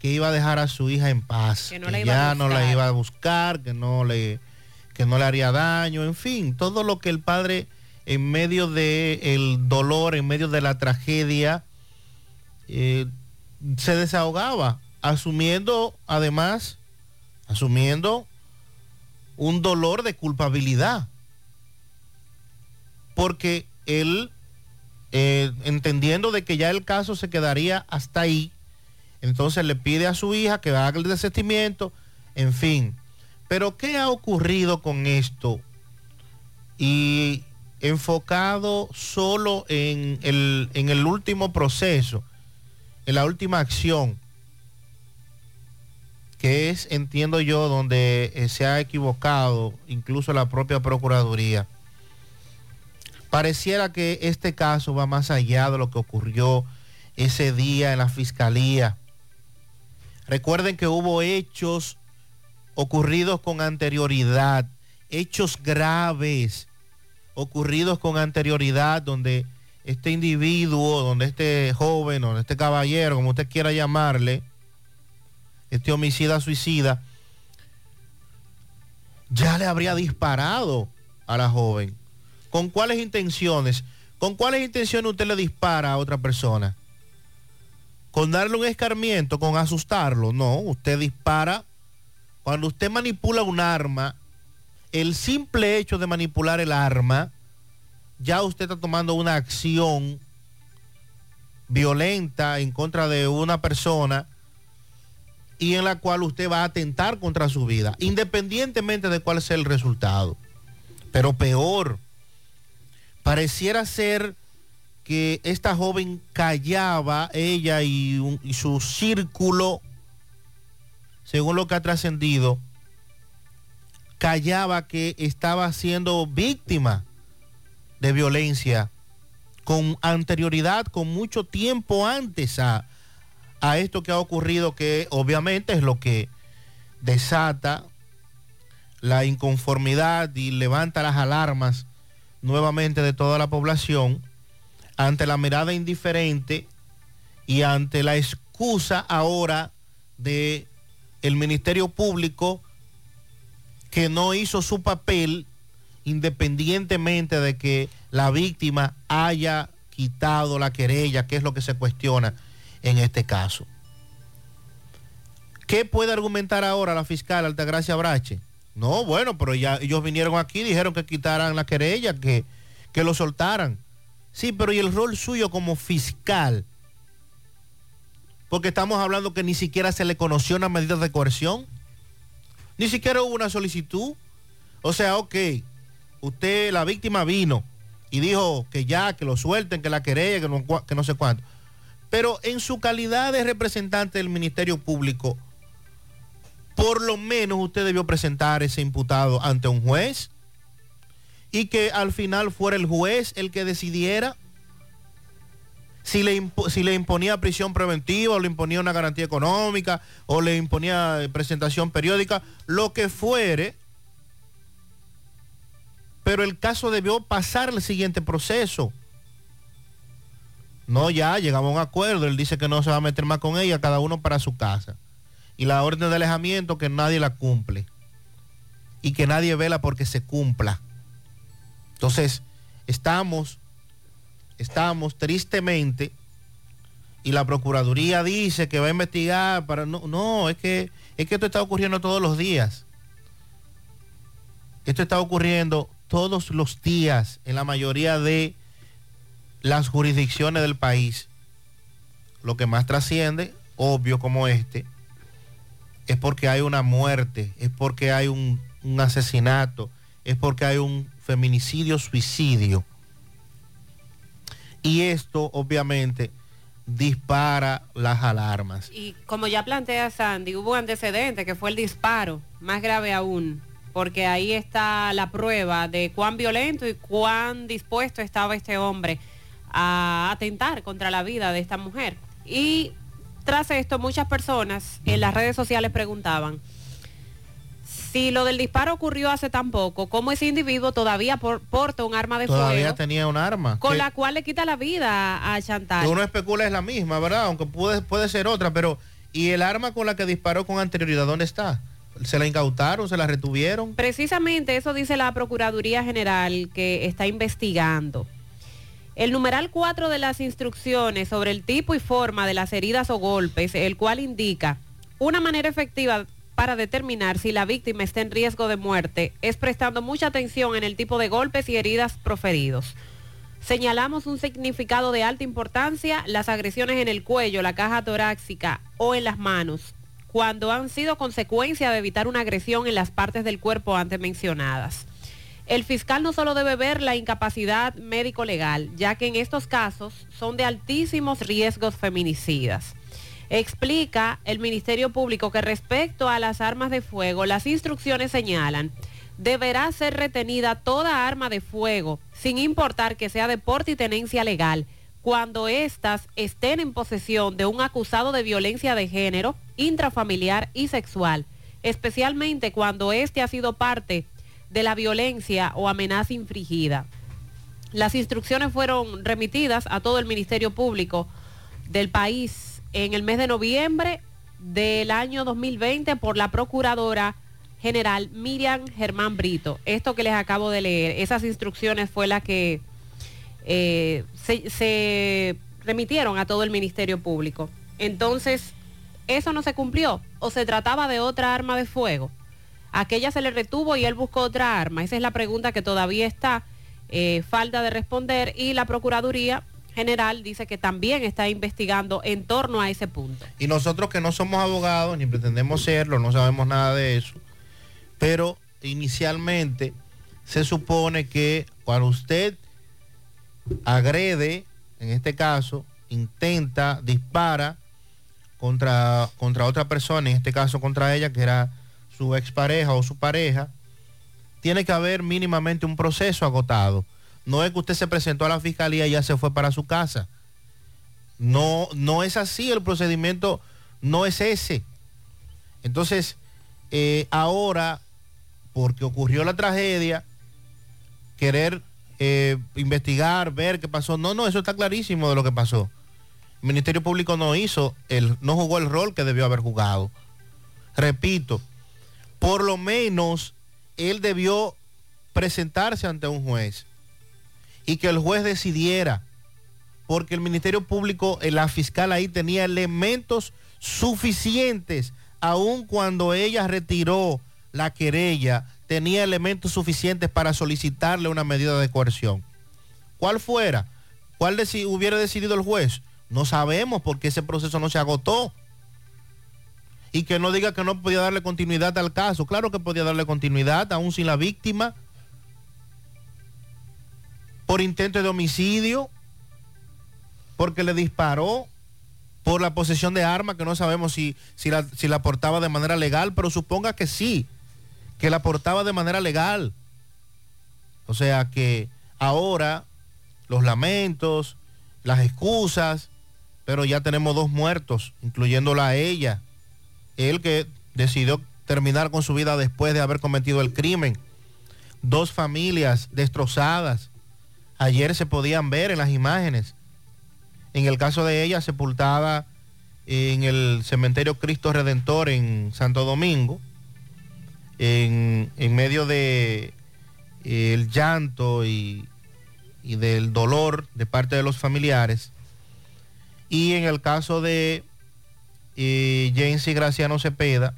que iba a dejar a su hija en paz, que, ya no la iba a buscar, que no le que no le haría daño, en fin, todo lo que el padre en medio del dolor, en medio de la tragedia, eh, se desahogaba, asumiendo además asumiendo un dolor de culpabilidad. Porque él, eh, entendiendo de que ya el caso se quedaría hasta ahí, entonces le pide a su hija que haga el desestimiento, en fin. Pero ¿qué ha ocurrido con esto? Y enfocado solo en el, en el último proceso, en la última acción que es, entiendo yo, donde eh, se ha equivocado incluso la propia Procuraduría. Pareciera que este caso va más allá de lo que ocurrió ese día en la Fiscalía. Recuerden que hubo hechos ocurridos con anterioridad, hechos graves ocurridos con anterioridad donde este individuo, donde este joven, donde este caballero, como usted quiera llamarle, este homicida suicida, ya le habría disparado a la joven. ¿Con cuáles intenciones? ¿Con cuáles intenciones usted le dispara a otra persona? ¿Con darle un escarmiento? ¿Con asustarlo? No, usted dispara. Cuando usted manipula un arma, el simple hecho de manipular el arma, ya usted está tomando una acción violenta en contra de una persona y en la cual usted va a atentar contra su vida, independientemente de cuál sea el resultado. Pero peor, pareciera ser que esta joven callaba, ella y, y su círculo, según lo que ha trascendido, callaba que estaba siendo víctima de violencia con anterioridad, con mucho tiempo antes a, a esto que ha ocurrido, que obviamente es lo que desata la inconformidad y levanta las alarmas nuevamente de toda la población ante la mirada indiferente y ante la excusa ahora de el Ministerio Público que no hizo su papel independientemente de que la víctima haya quitado la querella, que es lo que se cuestiona en este caso. ¿Qué puede argumentar ahora la fiscal Altagracia Brache? No, bueno, pero ya ellos vinieron aquí, dijeron que quitaran la querella, que, que lo soltaran. Sí, pero ¿y el rol suyo como fiscal? Porque estamos hablando que ni siquiera se le conoció una medida de coerción. Ni siquiera hubo una solicitud. O sea, ok, usted, la víctima vino y dijo que ya, que lo suelten, que la querella, que no, que no sé cuánto. Pero en su calidad de representante del Ministerio Público, por lo menos usted debió presentar ese imputado ante un juez y que al final fuera el juez el que decidiera si le, si le imponía prisión preventiva o le imponía una garantía económica o le imponía presentación periódica, lo que fuere. Pero el caso debió pasar el siguiente proceso. No, ya llegamos a un acuerdo. Él dice que no se va a meter más con ella, cada uno para su casa. Y la orden de alejamiento que nadie la cumple. Y que nadie vela porque se cumpla. Entonces, estamos, estamos tristemente, y la Procuraduría dice que va a investigar para. No, no, es que, es que esto está ocurriendo todos los días. Esto está ocurriendo todos los días en la mayoría de las jurisdicciones del país. Lo que más trasciende, obvio como este, es porque hay una muerte, es porque hay un, un asesinato, es porque hay un feminicidio, suicidio. Y esto obviamente dispara las alarmas. Y como ya plantea Sandy, hubo antecedente que fue el disparo, más grave aún, porque ahí está la prueba de cuán violento y cuán dispuesto estaba este hombre a atentar contra la vida de esta mujer. Y tras esto, muchas personas en las redes sociales preguntaban, si lo del disparo ocurrió hace tan poco, ¿cómo ese individuo todavía por- porta un arma de Todavía fuego tenía un arma. con que- la cual le quita la vida a Chantal? uno especula es la misma, ¿verdad? Aunque puede, puede ser otra, pero ¿y el arma con la que disparó con anterioridad dónde está? ¿Se la incautaron? ¿Se la retuvieron? Precisamente eso dice la Procuraduría General que está investigando. El numeral 4 de las instrucciones sobre el tipo y forma de las heridas o golpes, el cual indica una manera efectiva para determinar si la víctima está en riesgo de muerte, es prestando mucha atención en el tipo de golpes y heridas proferidos. Señalamos un significado de alta importancia, las agresiones en el cuello, la caja torácica o en las manos, cuando han sido consecuencia de evitar una agresión en las partes del cuerpo antes mencionadas. El fiscal no solo debe ver la incapacidad médico-legal, ya que en estos casos son de altísimos riesgos feminicidas. Explica el Ministerio Público que respecto a las armas de fuego, las instrucciones señalan, deberá ser retenida toda arma de fuego, sin importar que sea de porte y tenencia legal, cuando éstas estén en posesión de un acusado de violencia de género, intrafamiliar y sexual, especialmente cuando éste ha sido parte de la violencia o amenaza infringida. Las instrucciones fueron remitidas a todo el Ministerio Público del país en el mes de noviembre del año 2020 por la Procuradora General Miriam Germán Brito. Esto que les acabo de leer, esas instrucciones fue la que eh, se, se remitieron a todo el Ministerio Público. Entonces, eso no se cumplió o se trataba de otra arma de fuego. Aquella se le retuvo y él buscó otra arma. Esa es la pregunta que todavía está eh, falta de responder y la Procuraduría General dice que también está investigando en torno a ese punto. Y nosotros que no somos abogados ni pretendemos serlo, no sabemos nada de eso, pero inicialmente se supone que cuando usted agrede, en este caso, intenta, dispara contra, contra otra persona, en este caso contra ella, que era su expareja o su pareja, tiene que haber mínimamente un proceso agotado. No es que usted se presentó a la fiscalía y ya se fue para su casa. No, no es así, el procedimiento no es ese. Entonces, eh, ahora, porque ocurrió la tragedia, querer eh, investigar, ver qué pasó. No, no, eso está clarísimo de lo que pasó. El Ministerio Público no hizo, el, no jugó el rol que debió haber jugado. Repito, por lo menos él debió presentarse ante un juez y que el juez decidiera, porque el Ministerio Público, eh, la fiscal ahí tenía elementos suficientes aun cuando ella retiró la querella, tenía elementos suficientes para solicitarle una medida de coerción. ¿Cuál fuera? ¿Cuál hubiera decidido el juez? No sabemos porque ese proceso no se agotó. Y que no diga que no podía darle continuidad al caso. Claro que podía darle continuidad, aún sin la víctima. Por intento de homicidio. Porque le disparó. Por la posesión de arma, que no sabemos si, si, la, si la portaba de manera legal, pero suponga que sí, que la portaba de manera legal. O sea que ahora los lamentos, las excusas, pero ya tenemos dos muertos, incluyéndola a ella. Él que decidió terminar con su vida después de haber cometido el crimen. Dos familias destrozadas. Ayer se podían ver en las imágenes. En el caso de ella, sepultada en el cementerio Cristo Redentor en Santo Domingo, en, medio de eh, el llanto y, y del dolor de parte de los familiares. Y en el caso de eh, Jensi Graciano Cepeda,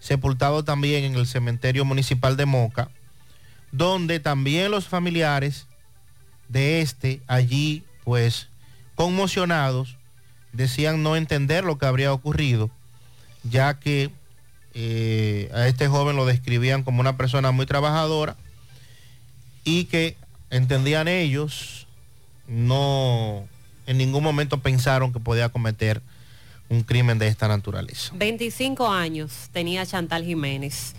sepultado también en el cementerio municipal de Moca, donde también los familiares de este allí, pues, conmocionados, decían no entender lo que habría ocurrido, ya que eh, a este joven lo describían como una persona muy trabajadora y que entendían ellos, no en ningún momento pensaron que podía cometer un crimen de esta naturaleza. 25 años tenía Chantal Jiménez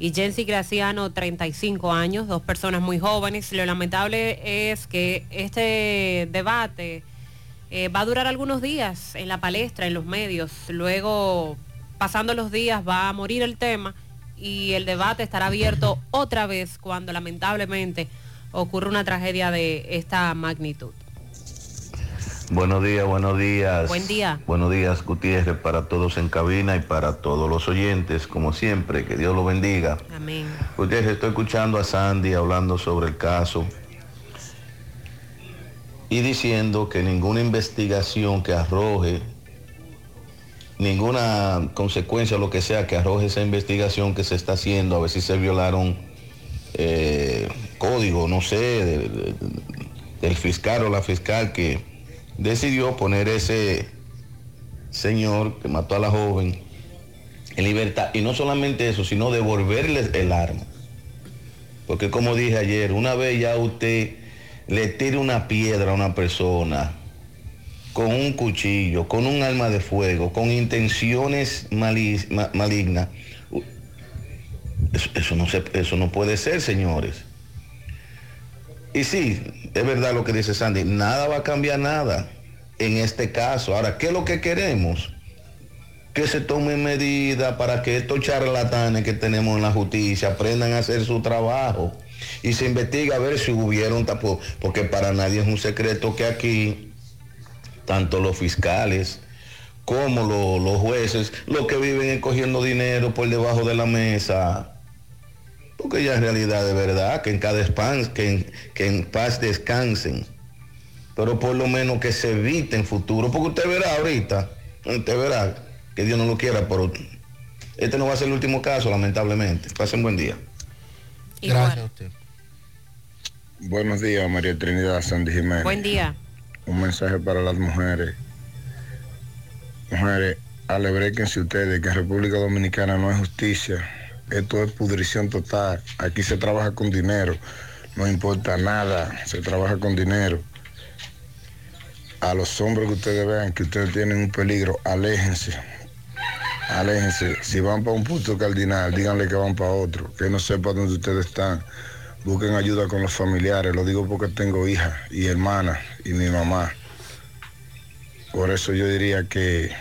y Jensi Graciano 35 años, dos personas muy jóvenes. Lo lamentable es que este debate eh, va a durar algunos días en la palestra, en los medios. Luego, pasando los días, va a morir el tema y el debate estará abierto otra vez cuando lamentablemente ocurre una tragedia de esta magnitud. Buenos días, buenos días. Buen día. Buenos días, Gutiérrez, para todos en cabina y para todos los oyentes, como siempre, que Dios los bendiga. Amén. Gutiérrez, estoy escuchando a Sandy hablando sobre el caso y diciendo que ninguna investigación que arroje, ninguna consecuencia lo que sea que arroje esa investigación que se está haciendo, a ver si se violaron eh, código, no sé, de- de- del fiscal o la fiscal que decidió poner ese señor que mató a la joven en libertad. Y no solamente eso, sino devolverle el arma. Porque como dije ayer, una vez ya usted le tire una piedra a una persona con un cuchillo, con un arma de fuego, con intenciones mali- ma- malignas, eso no se- eso no puede ser, señores. Y sí, es verdad lo que dice Sandy, nada va a cambiar nada en este caso. Ahora, ¿qué es lo que queremos? Que se tomen medidas para que estos charlatanes que tenemos en la justicia aprendan a hacer su trabajo y se investigue a ver si hubieron tapo, porque para nadie es un secreto que aquí tanto los fiscales como lo- los jueces, los que viven es cogiendo dinero por debajo de la mesa, porque ya en realidad de verdad que en cada espan, que en, que en paz descansen. Pero por lo menos que se evite en futuro. Porque usted verá ahorita, usted verá, que Dios no lo quiera, pero este no va a ser el último caso, lamentablemente. Pasen buen día. Gracias a usted. Buenos días, María Trinidad Sandy Jiménez. Buen día. Un mensaje para las mujeres. Mujeres, alebréquense ustedes que en República Dominicana no hay justicia. Esto es pudrición total. Aquí se trabaja con dinero. No importa nada. Se trabaja con dinero. A los hombres que ustedes vean que ustedes tienen un peligro, aléjense. Aléjense. Si van para un punto cardinal, díganle que van para otro. Que no sepa dónde ustedes están. Busquen ayuda con los familiares. Lo digo porque tengo hija y hermana y mi mamá. Por eso yo diría que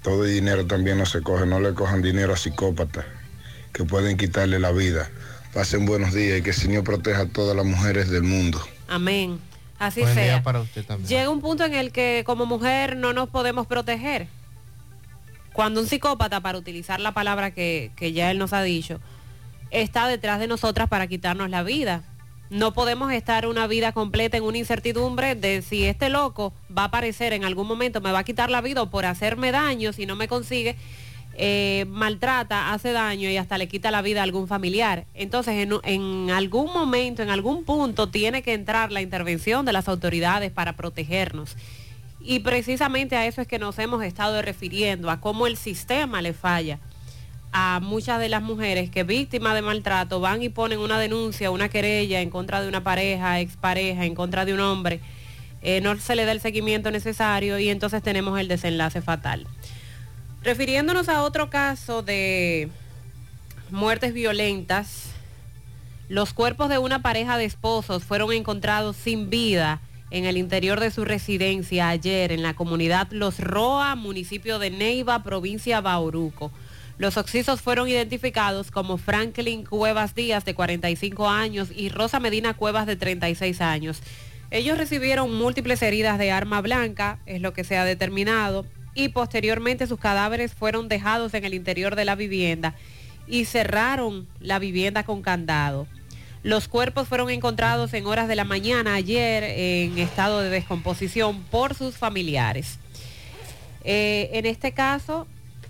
todo el dinero también no se coge. No le cojan dinero a psicópatas que pueden quitarle la vida. Pasen buenos días y que el Señor proteja a todas las mujeres del mundo. Amén. Así Buen sea. para usted también. Llega un punto en el que como mujer no nos podemos proteger. Cuando un psicópata, para utilizar la palabra que, que ya él nos ha dicho, está detrás de nosotras para quitarnos la vida. No podemos estar una vida completa en una incertidumbre de si este loco va a aparecer en algún momento, me va a quitar la vida o por hacerme daño si no me consigue. Eh, maltrata, hace daño y hasta le quita la vida a algún familiar. Entonces, en, algún momento, en algún punto, tiene que entrar la intervención de las autoridades para protegernos. Y precisamente a eso es que nos hemos estado refiriendo, a cómo el sistema le falla a muchas de las mujeres que víctimas de maltrato van y ponen una denuncia, una querella en contra de una pareja, expareja, en contra de un hombre, eh, no se le da el seguimiento necesario y entonces tenemos el desenlace fatal. Refiriéndonos a otro caso de muertes violentas, los cuerpos de una pareja de esposos fueron encontrados sin vida en el interior de su residencia ayer en la comunidad Los Roa, municipio de Neiva, provincia Bauruco. Los occisos fueron identificados como Franklin Cuevas Díaz, de 45 años, y Rosa Medina Cuevas, de 36 años. Ellos recibieron múltiples heridas de arma blanca, es lo que se ha determinado, y posteriormente sus cadáveres fueron dejados en el interior de la vivienda y cerraron la vivienda con candado. Los cuerpos fueron encontrados en horas de la mañana ayer en estado de descomposición por sus familiares. Eh, en este caso,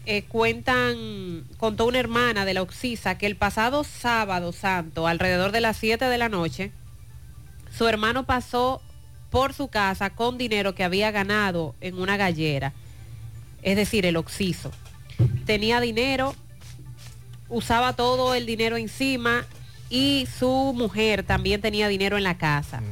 eh, cuentan, contó una hermana de la Oxisa que el pasado sábado santo, alrededor de las 7 de la noche, su hermano pasó por su casa con dinero que había ganado en una gallera, es decir, el Oxiso. Tenía dinero, usaba todo el dinero encima y su mujer también tenía dinero en la casa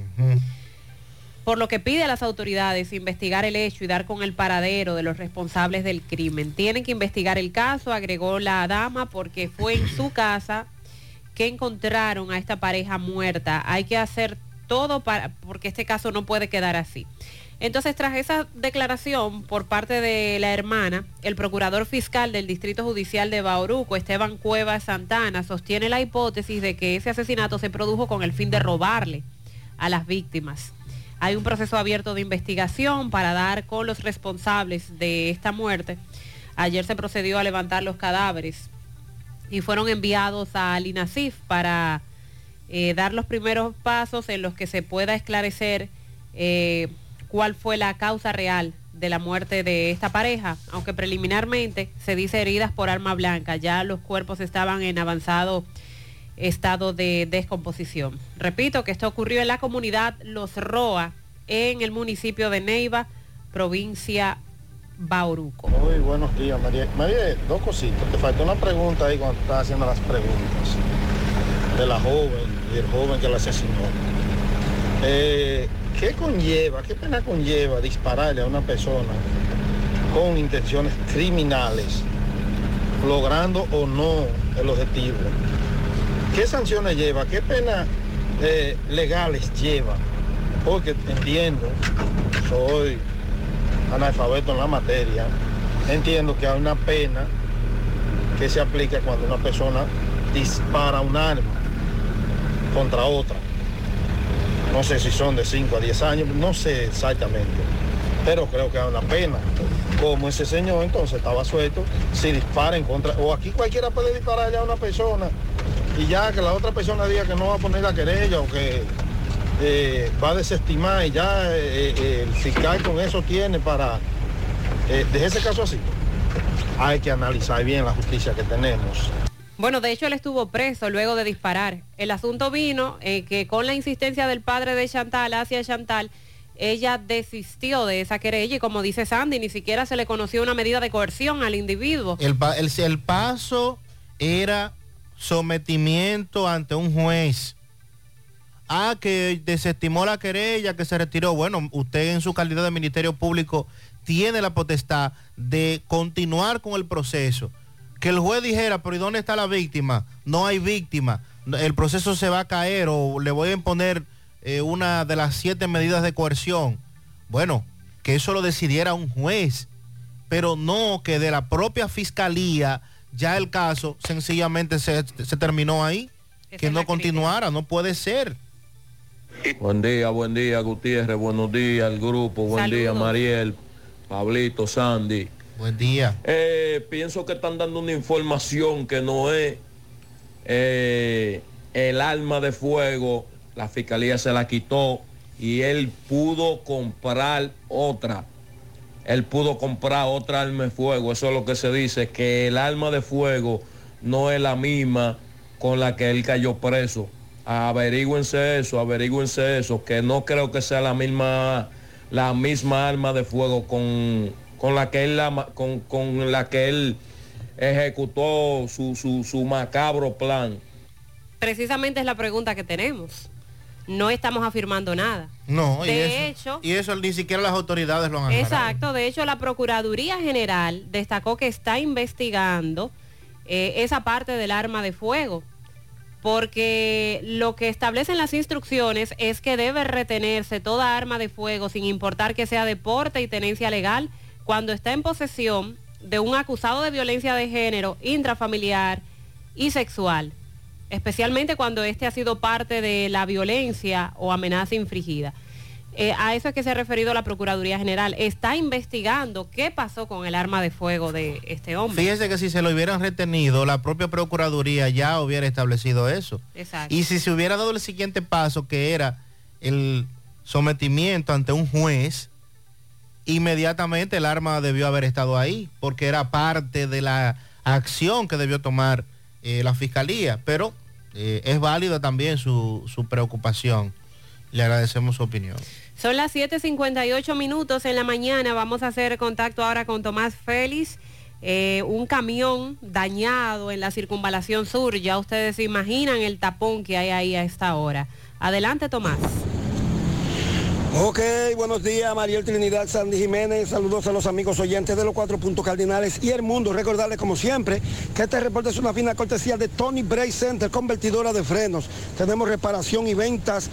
por lo que pide a las autoridades investigar el hecho y dar con el paradero de los responsables del crimen. Tienen que investigar el caso, agregó la dama, porque fue en su casa que encontraron a esta pareja muerta. Hay que hacer todo para, porque este caso no puede quedar así. Entonces, tras esa declaración por parte de la hermana, el procurador fiscal del Distrito Judicial de Bauruco, Esteban Cuevas Santana, sostiene la hipótesis de que ese asesinato se produjo con el fin de robarle a las víctimas. Hay un proceso abierto de investigación para dar con los responsables de esta muerte. Ayer se procedió a levantar los cadáveres y fueron enviados al INASIF para eh, dar los primeros pasos en los que se pueda esclarecer eh, cuál fue la causa real de la muerte de esta pareja, aunque preliminarmente se dice heridas por arma blanca, ya los cuerpos estaban en avanzado estado de descomposición. Repito que esto ocurrió en la comunidad Los Roa, en el municipio de Neiva, provincia Bauruco. Muy buenos días, María. María, dos cositas. Te faltó una pregunta ahí cuando estás haciendo las preguntas de la joven y el joven que la asesinó. Eh, ¿Qué conlleva, qué pena conlleva dispararle a una persona con intenciones criminales, logrando o no el objetivo? ¿Qué sanciones lleva? ¿Qué penas eh, legales lleva? Porque entiendo, soy analfabeto en la materia, entiendo que hay una pena que se aplica cuando una persona dispara un arma contra otra. No sé si son de 5 a 10 años, no sé exactamente, pero creo que hay una pena. Como ese señor entonces estaba suelto, si dispara en contra, o aquí cualquiera puede disparar a una persona y ya que la otra persona diga que no va a poner la querella o que eh, va a desestimar y ya eh, eh, el fiscal con eso tiene para dejar ese caso así. Hay que analizar bien la justicia que tenemos. Bueno, de hecho él estuvo preso luego de disparar. El asunto vino que con la insistencia del padre de Chantal hacia Chantal, ella desistió de esa querella y como dice Sandy, ni siquiera se le conoció una medida de coerción al individuo. El, el, el paso era sometimiento ante un juez. Ah, que desestimó la querella, que se retiró. Bueno, usted en su calidad de Ministerio Público tiene la potestad de continuar con el proceso. Que el juez dijera, pero ¿y dónde está la víctima? No hay víctima. El proceso se va a caer o le voy a imponer eh, una de las siete medidas de coerción. Bueno, que eso lo decidiera un juez, pero no que de la propia fiscalía ya el caso sencillamente se, terminó ahí, que no continuara, no puede ser. Buen día, buen día Gutiérrez, buenos días al grupo, buen día Mariel, Pablito, Sandy. Buen día. Eh, pienso que están dando una información que no es eh, el arma de fuego, la fiscalía se la quitó y él pudo comprar otra él pudo comprar otra arma de fuego. Eso es lo que se dice, que el arma de fuego no es la misma con la que él cayó preso. Averígüense eso, averígüense eso, que no creo que sea la misma, la misma arma de fuego con, con la que él, la- con, con la que él ejecutó su, su, su macabro plan. Precisamente es la pregunta que tenemos. No estamos afirmando nada. No, y De eso, hecho- y eso ni siquiera las autoridades lo han aclarado. Exacto, de hecho la Procuraduría General destacó que está investigando eh, esa parte del arma de fuego, porque lo que establecen las instrucciones es que debe retenerse toda arma de fuego sin importar que sea de porte y tenencia legal cuando está en posesión de un acusado de violencia de género, intrafamiliar y sexual, especialmente cuando este ha sido parte de la violencia o amenaza infringida. Eh, a eso es que se ha referido la Procuraduría General. Está investigando qué pasó con el arma de fuego de este hombre. Fíjese que si se lo hubieran retenido, la propia Procuraduría ya hubiera establecido eso. Exacto. Y si se hubiera dado el siguiente paso, que era el sometimiento ante un juez, inmediatamente el arma debió haber estado ahí, porque era parte de la acción que debió tomar eh, la Fiscalía. Pero eh, es válida también su, su preocupación. Le agradecemos su opinión. Son las 7.58 minutos en la mañana. Vamos a hacer contacto ahora con Tomás Félix. Eh, un camión dañado en la circunvalación sur. Ya ustedes se imaginan el tapón que hay ahí a esta hora. Adelante, Tomás. Ok, buenos días, Mariel Trinidad Sandy Jiménez. Saludos a los amigos oyentes de los cuatro puntos cardinales y el mundo. Recordarles, como siempre, que este reporte es una fina cortesía de Tony Bray Center, convertidora de frenos. Tenemos reparación y ventas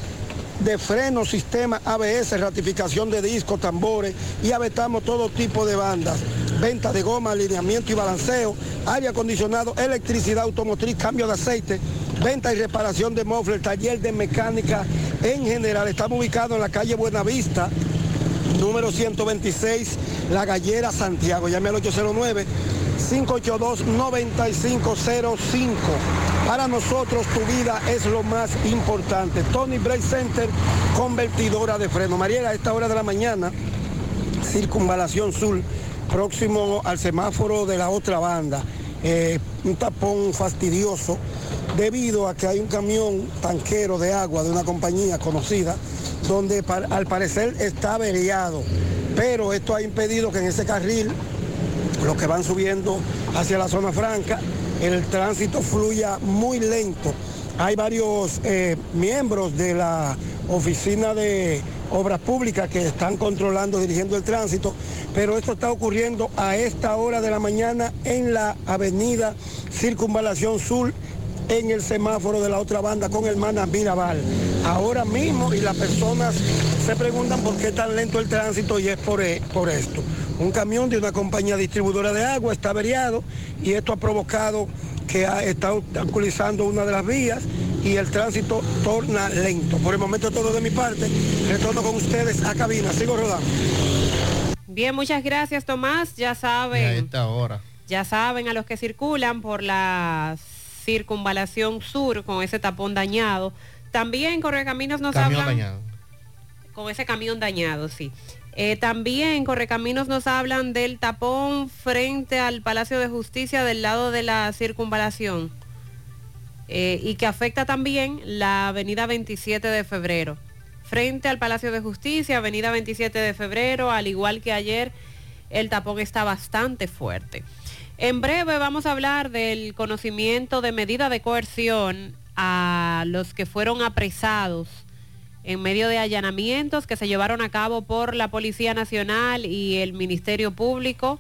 de frenos, sistema ABS, ratificación de discos, tambores y avetamos todo tipo de bandas. Venta de goma, alineamiento y balanceo, aire acondicionado, electricidad automotriz, cambio de aceite, venta y reparación de muffler, taller de mecánica en general. Estamos ubicados en la calle Buenavista, número 126, La Gallera, Santiago. Llame al 809 582-9505. Para nosotros tu vida es lo más importante. Tony Bray Center, convertidora de freno. Mariela, a esta hora de la mañana, circunvalación sur, próximo al semáforo de la otra banda. Eh, un tapón fastidioso debido a que hay un camión tanquero de agua de una compañía conocida donde al parecer está averiado. Pero esto ha impedido que en ese carril los que van subiendo hacia la zona franca, el tránsito fluya muy lento. Hay varios eh, miembros de la oficina de obras públicas que están controlando, dirigiendo el tránsito, pero esto está ocurriendo a esta hora de la mañana en la avenida Circunvalación Sur en el semáforo de la otra banda con Hermanas Mirabal. Ahora mismo y las personas se preguntan por qué tan lento el tránsito y es por, e- por esto. Un camión de una compañía distribuidora de agua está averiado y esto ha provocado que ha, está obstaculizando una de las vías y el tránsito torna lento. Por el momento todo de mi parte. Retorno con ustedes a cabina. Sigo rodando. Bien, muchas gracias, Tomás. Ya Y a saben. esta hora. Ya saben a los que circulan por la circunvalación sur con ese tapón dañado. También Correcaminos nos Camión hablan dañado. con ese camión dañado, sí. Eh, también Correcaminos nos hablan del tapón frente al Palacio de Justicia del lado de la circunvalación eh, y que afecta también la avenida 27 de febrero. Frente al Palacio de Justicia, avenida 27 de febrero, al igual que ayer, el tapón está bastante fuerte. En breve vamos a hablar del conocimiento de medida de coerción a los que fueron apresados en medio de allanamientos que se llevaron a cabo por la Policía Nacional y el Ministerio Público,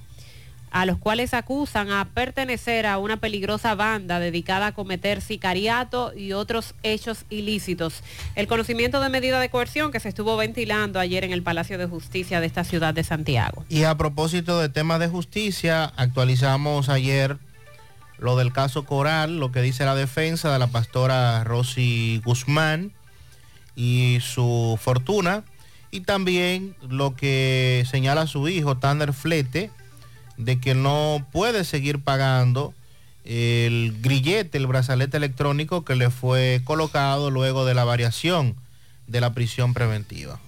a los cuales acusan a pertenecer a una peligrosa banda dedicada a cometer sicariato y otros hechos ilícitos. El conocimiento de medida de coerción que se estuvo ventilando ayer en el Palacio de Justicia de esta ciudad de Santiago. Y a propósito de temas de justicia, actualizamos ayer lo del caso Coral, lo que dice la defensa de la pastora Rosy Guzmán y su fortuna, y también lo que señala su hijo, Tanner Flete, de que no puede seguir pagando el grillete, el brazalete electrónico que le fue colocado luego de la variación de la prisión preventiva.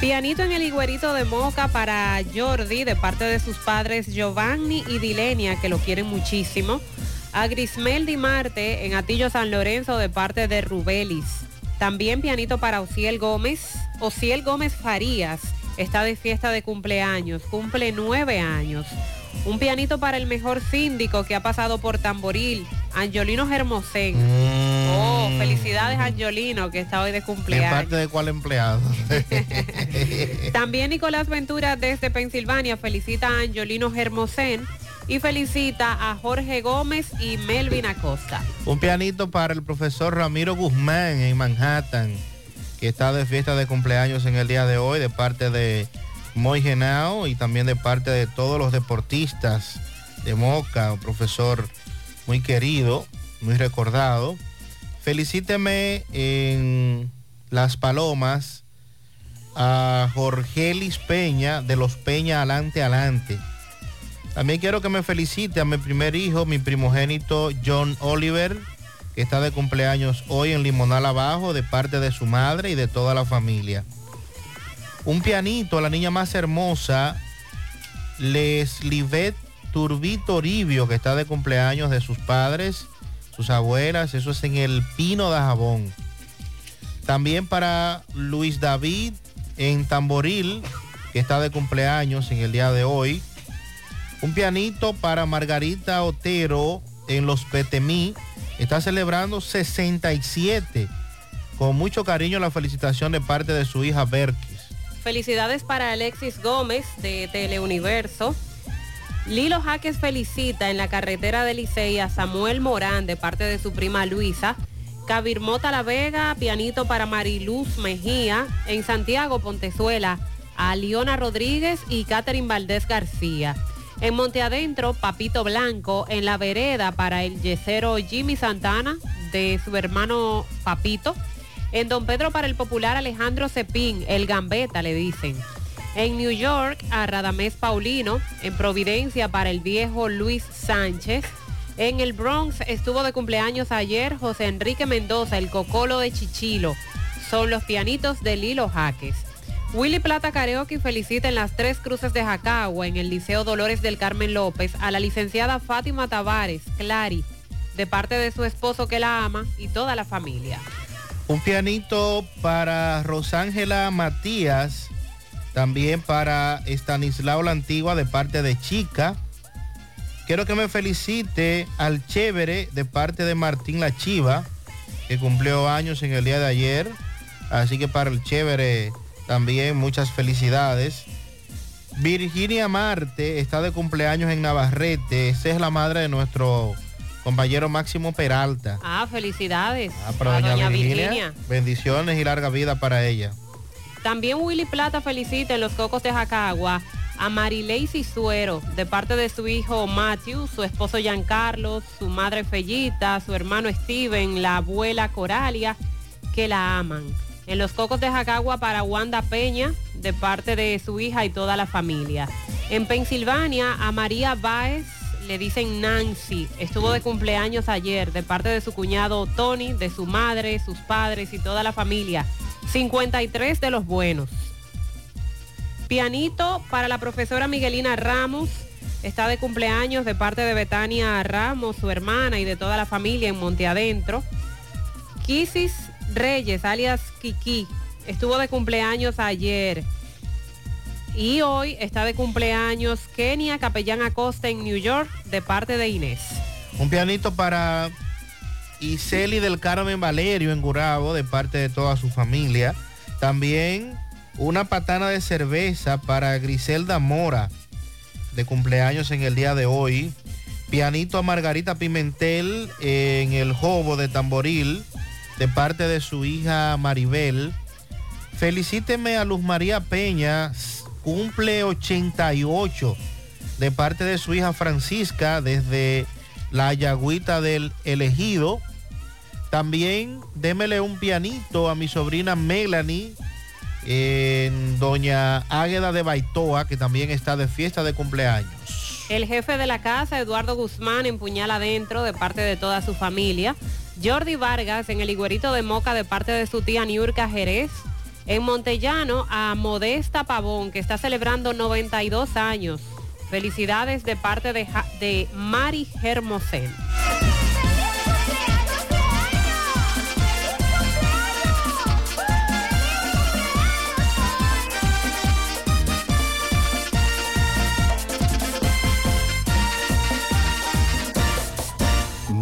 Pianito en el higuerito de Moca para Jordi de parte de sus padres Giovanni y Dilenia que lo quieren muchísimo. A Grismel Di Marte en Atillo San Lorenzo de parte de Rubelis. También pianito para Ociel Gómez. Ociel Gómez Farías está de fiesta de cumpleaños, cumple nueve años. Un pianito para el mejor síndico que ha pasado por Tamboril, Angiolino Germosén. Oh, felicidades Angiolino que está hoy de ¿En cumpleaños. parte de cuál empleado? También Nicolás Ventura desde Pensilvania felicita a Angiolino Germosén y felicita a Jorge Gómez y Melvin Acosta. Un pianito para el profesor Ramiro Guzmán en Manhattan, que está de fiesta de cumpleaños en el día de hoy, de parte de Moy Genao y también de parte de todos los deportistas de Moca, un profesor muy querido, muy recordado. Felicíteme en Las Palomas a Jorgelis Peña de los Peña Alante Alante. También quiero que me felicite a mi primer hijo, mi primogénito John Oliver, que está de cumpleaños hoy en Limonal Abajo, de parte de su madre y de toda la familia. Un pianito, a la niña más hermosa, Leslivet Turbito Toribio, que está de cumpleaños de sus padres, sus abuelas, eso es en el Pino de Jabón. También para Luis David en Tamboril, que está de cumpleaños en el día de hoy. Un pianito para Margarita Otero en Los Petemí. Está celebrando 67. Con mucho cariño la felicitación de parte de su hija Berkis. Felicidades para Alexis Gómez de Teleuniverso. Lilo Jaques felicita en la carretera de Licey a Samuel Morán de parte de su prima Luisa. Cabirmota La Vega, pianito para Mariluz Mejía. En Santiago, Pontezuela, a Liona Rodríguez y Catherine Valdés García. En Monte Adentro, Papito Blanco. En La Vereda para el yesero Jimmy Santana de su hermano Papito. En Don Pedro para el popular Alejandro Cepín, el Gambeta le dicen. En New York a Radamés Paulino. En Providencia para el viejo Luis Sánchez. En el Bronx estuvo de cumpleaños ayer José Enrique Mendoza, el cocolo de Chichilo. Son los pianitos de Lilo Jaques. Willy Plata Karaoke felicita en las tres cruces de Jacagua, en el Liceo Dolores del Carmen López, a la licenciada Fátima Tavares, Clary, de parte de su esposo que la ama y toda la familia. Un pianito para Rosángela Matías, también para Estanislao La Antigua de parte de Chica. Quiero que me felicite al Chévere de parte de Martín La Chiva, que cumplió años en el día de ayer. Así que para el Chévere también muchas felicidades. Virginia Marte está de cumpleaños en Navarrete. Esa es la madre de nuestro compañero Máximo Peralta. Ah, felicidades Ah, para a doña doña Virginia, Virginia. bendiciones y larga vida para ella. También Willy Plata felicita en los Cocos de Jacagua a Marilei Suero de parte de su hijo Matthew, su esposo Giancarlo, su madre Fellita, su hermano Steven, la abuela Coralia, que la aman. En los Cocos de Jacagua para Wanda Peña de parte de su hija y toda la familia. En Pensilvania a María Báez le dicen Nancy, estuvo de cumpleaños ayer de parte de su cuñado Tony, de su madre, sus padres y toda la familia. 53 de los buenos. Pianito para la profesora Miguelina Ramos. Está de cumpleaños de parte de Betania Ramos, su hermana y de toda la familia en Monte Adentro. Kisis Reyes, alias Kiki, estuvo de cumpleaños ayer. Y hoy está de cumpleaños Kenia Capellán Acosta en New York de parte de Inés. Un pianito para Iseli del Carmen Valerio en Gurabo de parte de toda su familia. También una patana de cerveza para Griselda Mora de cumpleaños en el día de hoy. Pianito a Margarita Pimentel en el Jobo de Tamboril de parte de su hija Maribel. Felicíteme a Luz María Peña, cumple 88 de parte de su hija Francisca desde la Yagüita del Elegido. También démele un pianito a mi sobrina Melanie en Doña Águeda de Baitoa, que también está de fiesta de cumpleaños. El jefe de la casa, Eduardo Guzmán, empuñala adentro de parte de toda su familia. Jordi Vargas en el Higuerito de Moca de parte de su tía Niurka Jerez. En Montellano, a Modesta Pavón, que está celebrando 92 años. Felicidades de parte de, de Mari Hermosén.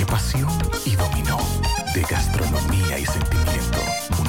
de pasión y dominó, de gastronomía y sentimiento.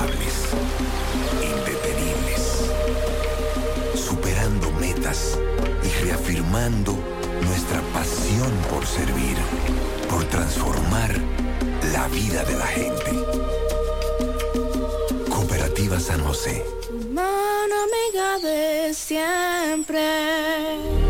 incansables, indetenibles. Superando metas y reafirmando nuestra pasión por servir, por transformar la vida de la gente. Cooperativa San José. Mano amiga de siempre.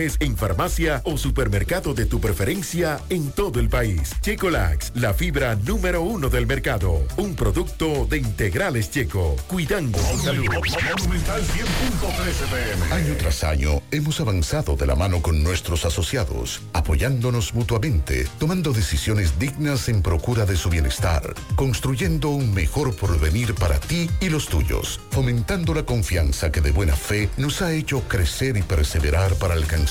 en farmacia o supermercado de tu preferencia en todo el país. Checolax, la fibra número uno del mercado. Un producto de integrales checo. Cuidando tu salud. Año tras año hemos avanzado de la mano con nuestros asociados, apoyándonos mutuamente, tomando decisiones dignas en procura de su bienestar, construyendo un mejor porvenir para ti y los tuyos, fomentando la confianza que de buena fe nos ha hecho crecer y perseverar para alcanzar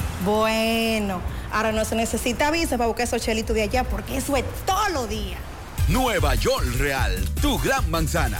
Bueno, ahora no se necesita visa para buscar esos chelitos de allá porque eso es todo lo día. Nueva York Real, tu gran manzana.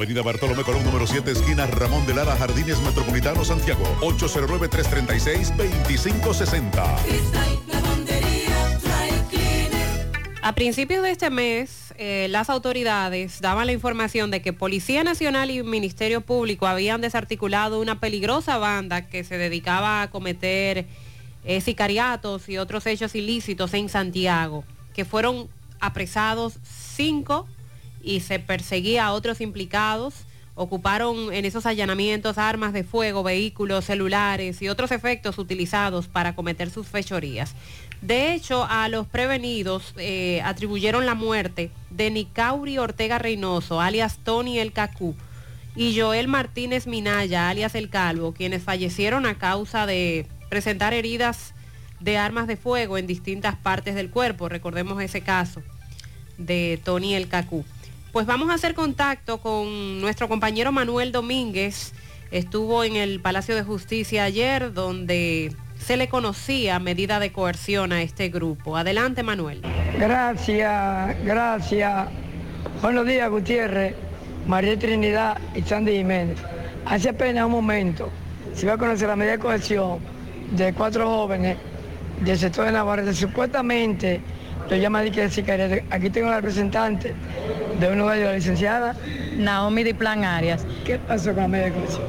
Avenida Bartolomé Colón, número 7, esquina Ramón de Lara, Jardines Metropolitano, Santiago. 809-336-2560. Cristal Lavandería Dry Cleaner. A principios de este mes, eh, las autoridades daban la información de que Policía Nacional y Ministerio Público habían desarticulado una peligrosa banda que se dedicaba a cometer eh, sicariatos y otros hechos ilícitos en Santiago, que fueron apresados cinco y se perseguía a otros implicados. Ocuparon en esos allanamientos armas de fuego, vehículos, celulares y otros efectos utilizados para cometer sus fechorías. De hecho, a los prevenidos eh, atribuyeron la muerte de Nicauri Ortega Reynoso, alias Tony El Cacú, y Joel Martínez Minaya, alias El Calvo, quienes fallecieron a causa de presentar heridas de armas de fuego en distintas partes del cuerpo. Recordemos ese caso de Tony El Cacú. Pues vamos a hacer contacto con nuestro compañero Manuel Domínguez. Estuvo en el Palacio de Justicia ayer donde se le conocía medida de coerción a este grupo. Adelante, Manuel. Gracias, gracias. Buenos días, Gutiérrez, María Trinidad y Sandy Jiménez. Hace apenas un momento se va a conocer la medida de cohesión de cuatro jóvenes del sector de Navarrete. Supuestamente lo llaman de que. Aquí tengo la representante de uno de ellos, la licenciada. Naomi Diplan Arias. ¿Qué pasó con?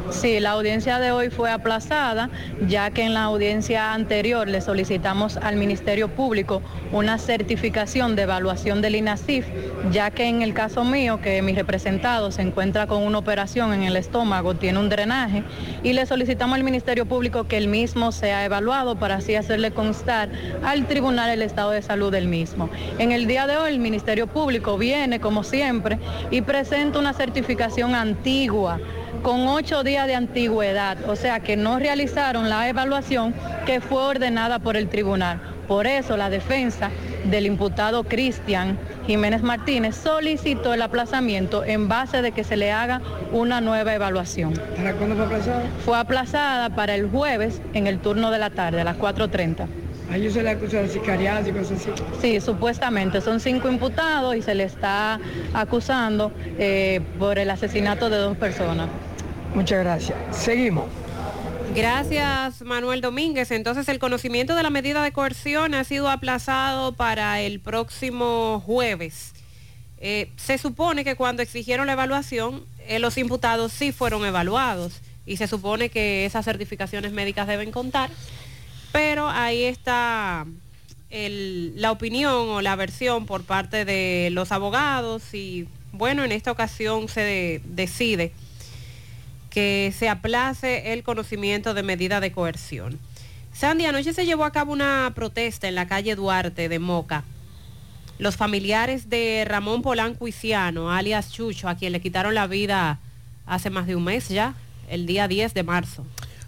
Sí, la audiencia de hoy fue aplazada, ya que en la audiencia anterior le solicitamos al Ministerio Público una certificación de evaluación del INASIF, ya que en el caso mío, que mi representado se encuentra con una operación en el estómago, tiene un drenaje, y le solicitamos al Ministerio Público que el mismo sea evaluado para así hacerle constar al tribunal el estado de salud del mismo. En el día de hoy el Ministerio Público viene, como siempre, y presenta una certificación antigua con ocho días de antigüedad, o sea que no realizaron la evaluación que fue ordenada por el tribunal. Por eso la defensa del imputado Cristian Jiménez Martínez solicitó el aplazamiento en base de que se le haga una nueva evaluación. ¿Para cuándo fue aplazada? Fue aplazada para el jueves en el turno de la tarde, a las 4.30. A ellos se le acusa de sicariato y cosas así. Sí, supuestamente son cinco imputados y se le está acusando eh, por el asesinato de dos personas. Muchas gracias. Seguimos. Gracias, Manuel Domínguez. Entonces, el conocimiento de la medida de coerción ha sido aplazado para el próximo jueves. Eh, se supone que cuando exigieron la evaluación, eh, los imputados sí fueron evaluados y se supone que esas certificaciones médicas deben contar, pero ahí está la opinión o la versión por parte de los abogados y bueno, en esta ocasión se de- decide que se aplace el conocimiento de medida de coerción. Sandy, anoche se llevó a cabo una protesta en la calle Duarte de Moca. Los familiares de Ramón Polanco Iciano, alias Chucho, a quien le quitaron la vida hace más de un mes ya, el día 10 de marzo.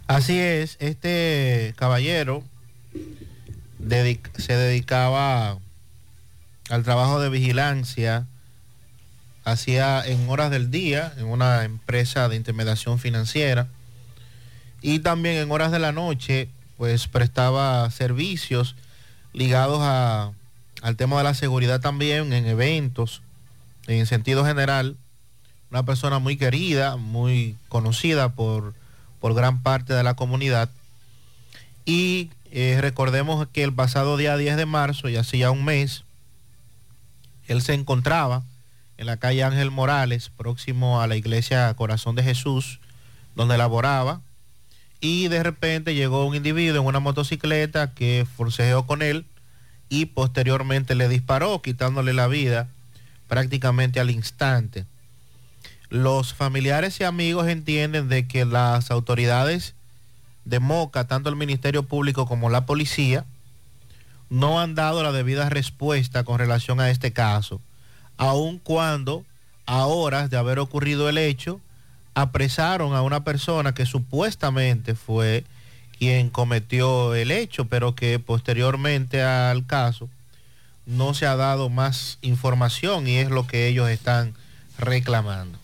Así es, este caballero se dedicaba al trabajo de vigilancia, hacía en horas del día en una empresa de intermediación financiera y también en horas de la noche pues prestaba servicios ligados a- al tema de la seguridad también en eventos en sentido general. Una persona muy querida muy conocida por por gran parte de la comunidad y eh, recordemos que el pasado día 10 de marzo y hace ya un mes él se encontraba en la calle Ángel Morales, próximo a la iglesia Corazón de Jesús, donde laboraba y de repente llegó un individuo en una motocicleta que forcejeó con él y posteriormente le disparó quitándole la vida prácticamente al instante. Los familiares y amigos entienden de que las autoridades de Moca, tanto el Ministerio Público como la policía, no han dado la debida respuesta con relación a este caso, aun cuando a horas de haber ocurrido el hecho, apresaron a una persona que supuestamente fue quien cometió el hecho, pero que posteriormente al caso no se ha dado más información y es lo que ellos están reclamando.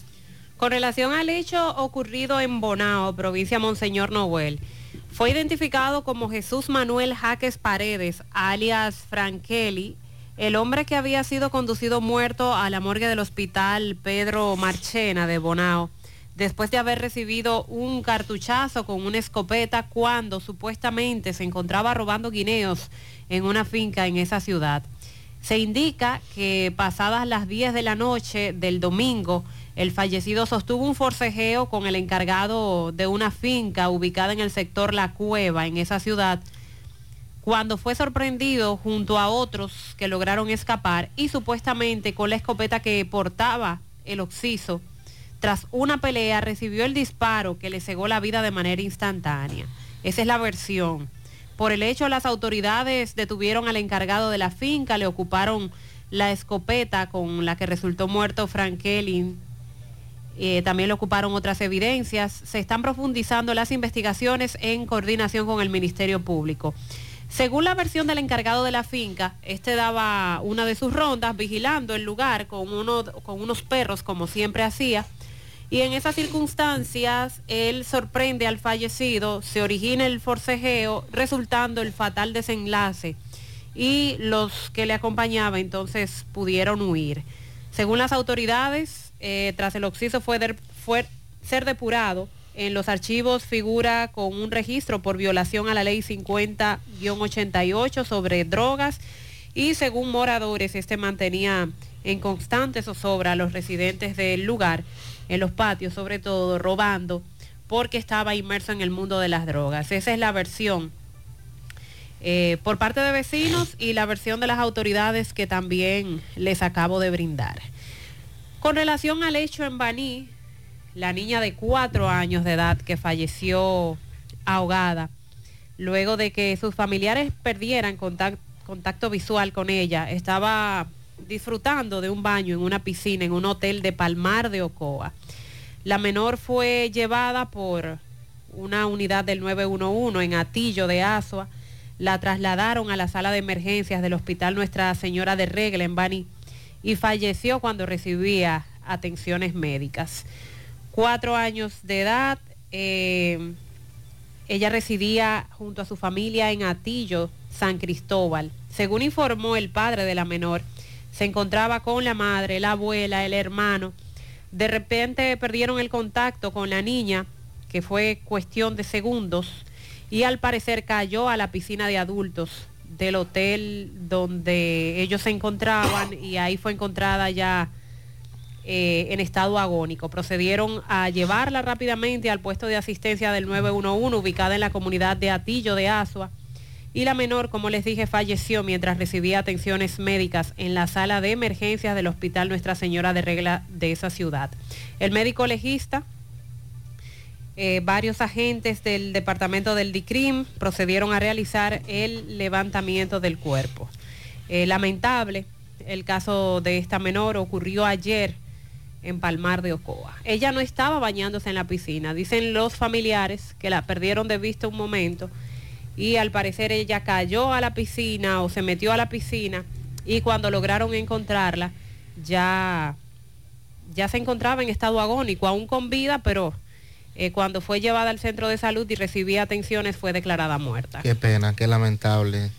Con relación al hecho ocurrido en Bonao, provincia Monseñor Noel, fue identificado como Jesús Manuel Jaques Paredes, alias Frankeli, el hombre que había sido conducido muerto a la morgue del hospital Pedro Marchena de Bonao, después de haber recibido un cartuchazo con una escopeta cuando supuestamente se encontraba robando guineos en una finca en esa ciudad. Se indica que pasadas las 10 de la noche del domingo, el fallecido sostuvo un forcejeo con el encargado de una finca ubicada en el sector La Cueva, en esa ciudad, cuando fue sorprendido junto a otros que lograron escapar y supuestamente con la escopeta que portaba el occiso, tras una pelea recibió el disparo que le cegó la vida de manera instantánea. Esa es la versión. Por el hecho, las autoridades detuvieron al encargado de la finca, le ocuparon la escopeta con la que resultó muerto Frank Kelly. Eh, también le ocuparon otras evidencias. Se están profundizando las investigaciones en coordinación con el Ministerio Público. Según la versión del encargado de la finca, este daba una de sus rondas vigilando el lugar con, con unos perros, como siempre hacía. Y en esas circunstancias, él sorprende al fallecido, se origina el forcejeo, resultando el fatal desenlace. Y los que le acompañaban entonces pudieron huir. Según las autoridades, eh, tras el occiso fue, ser depurado, en los archivos figura con un registro por violación a la ley 50-88 sobre drogas y según moradores, este mantenía en constante zozobra a los residentes del lugar, en los patios sobre todo, robando, porque estaba inmerso en el mundo de las drogas. Esa es la versión eh, por parte de vecinos y la versión de las autoridades que también les acabo de brindar. Con relación al hecho en Baní, la niña de cuatro años de edad que falleció ahogada, luego de que sus familiares perdieran contac- contacto visual con ella, estaba disfrutando de un baño en una piscina en un hotel de Palmar de Ocoa. La menor fue llevada por una unidad del 911 en Atillo de Asua. La trasladaron a la sala de emergencias del Hospital Nuestra Señora de Regla en Bani y falleció cuando recibía atenciones médicas. Cuatro años de edad, eh, ella residía junto a su familia en Atillo, San Cristóbal. Según informó el padre de la menor, se encontraba con la madre, la abuela, el hermano. De repente perdieron el contacto con la niña, que fue cuestión de segundos, y al parecer cayó a la piscina de adultos del hotel donde ellos se encontraban y ahí fue encontrada ya eh, en estado agónico. Procedieron a llevarla rápidamente al puesto de asistencia del 911 ubicada en la comunidad de Atillo de Asua y la menor, como les dije, falleció mientras recibía atenciones médicas en la sala de emergencias del Hospital Nuestra Señora de Regla de esa ciudad. El médico legista, eh, varios agentes del departamento del DICRIM procedieron a realizar el levantamiento del cuerpo. Eh, lamentable, el caso de esta menor ocurrió ayer en Palmar de Ocoa. Ella no estaba bañándose en la piscina, dicen los familiares que la perdieron de vista un momento y al parecer ella cayó a la piscina o se metió a la piscina y cuando lograron encontrarla ya, ya se encontraba en estado agónico, aún con vida, pero eh, cuando fue llevada al centro de salud y recibía atenciones fue declarada muerta. Qué pena, qué lamentable.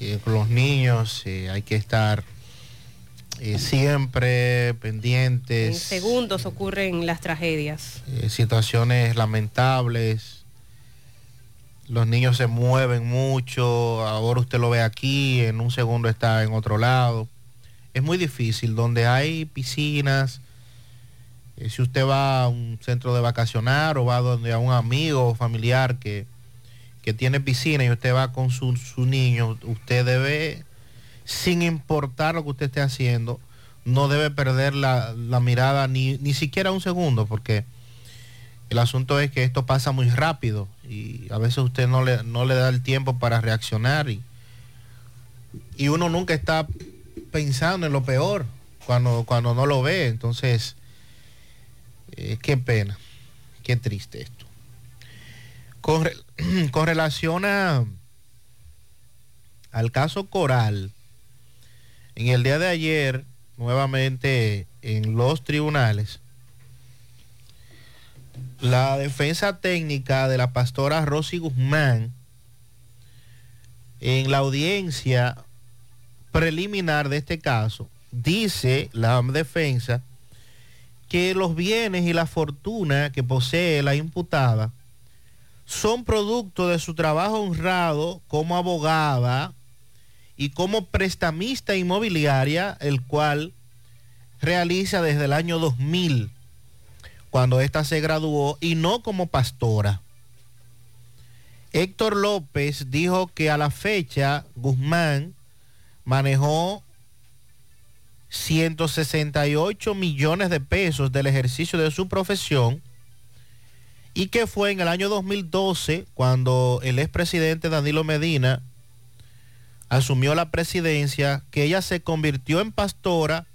Eh, con los niños eh, hay que estar eh, siempre En pendientes. segundos ocurren las tragedias. eh, situaciones lamentables. Los niños se mueven mucho, ahora usted lo ve aquí, en un segundo está en otro lado. Es muy difícil, donde hay piscinas, Eh, si usted va a un centro de vacacionar o va donde a un amigo o familiar que, que tiene piscina y usted va con su, su niño, usted debe, sin importar lo que usted esté haciendo, no debe perder la, la mirada ni, ni siquiera un segundo, porque el asunto es que esto pasa muy rápido y a veces usted no le, no le da el tiempo para reaccionar y, y uno nunca está pensando en lo peor cuando, cuando no lo ve. Entonces, eh, qué pena, qué triste esto. Con, con relación a, al caso Coral, en el día de ayer, nuevamente en los tribunales, la defensa técnica de la pastora Rosy Guzmán, en la audiencia preliminar de este caso, dice la defensa que los bienes y la fortuna que posee la imputada son producto de su trabajo honrado como abogada y como prestamista inmobiliaria, el cual realiza desde el año 2000, cuando ésta se graduó, y no como pastora. Héctor López dijo que a la fecha Guzmán manejó 168 millones de pesos del ejercicio de su profesión y que fue en el año 2012 cuando el expresidente Danilo Medina asumió la presidencia que ella se convirtió en pastora,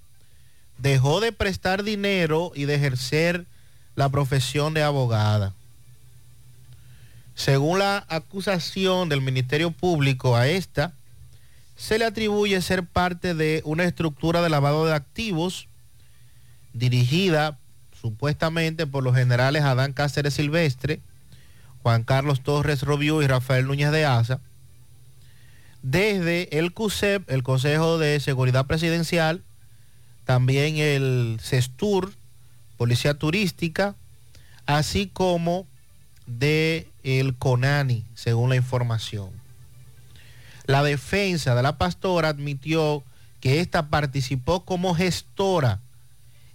dejó de prestar dinero y de ejercer la profesión de abogada. Según la acusación del Ministerio Público a esta, se le atribuye ser parte de una estructura de lavado de activos dirigida supuestamente por los generales Adán Cáceres Silvestre, Juan Carlos Torres Robiú y Rafael Núñez de Asa, desde el CUSEP, el Consejo de Seguridad Presidencial, también el CESTUR, Policía Turística, así como de el CONANI, según la información. La defensa de la pastora admitió que ésta participó como gestora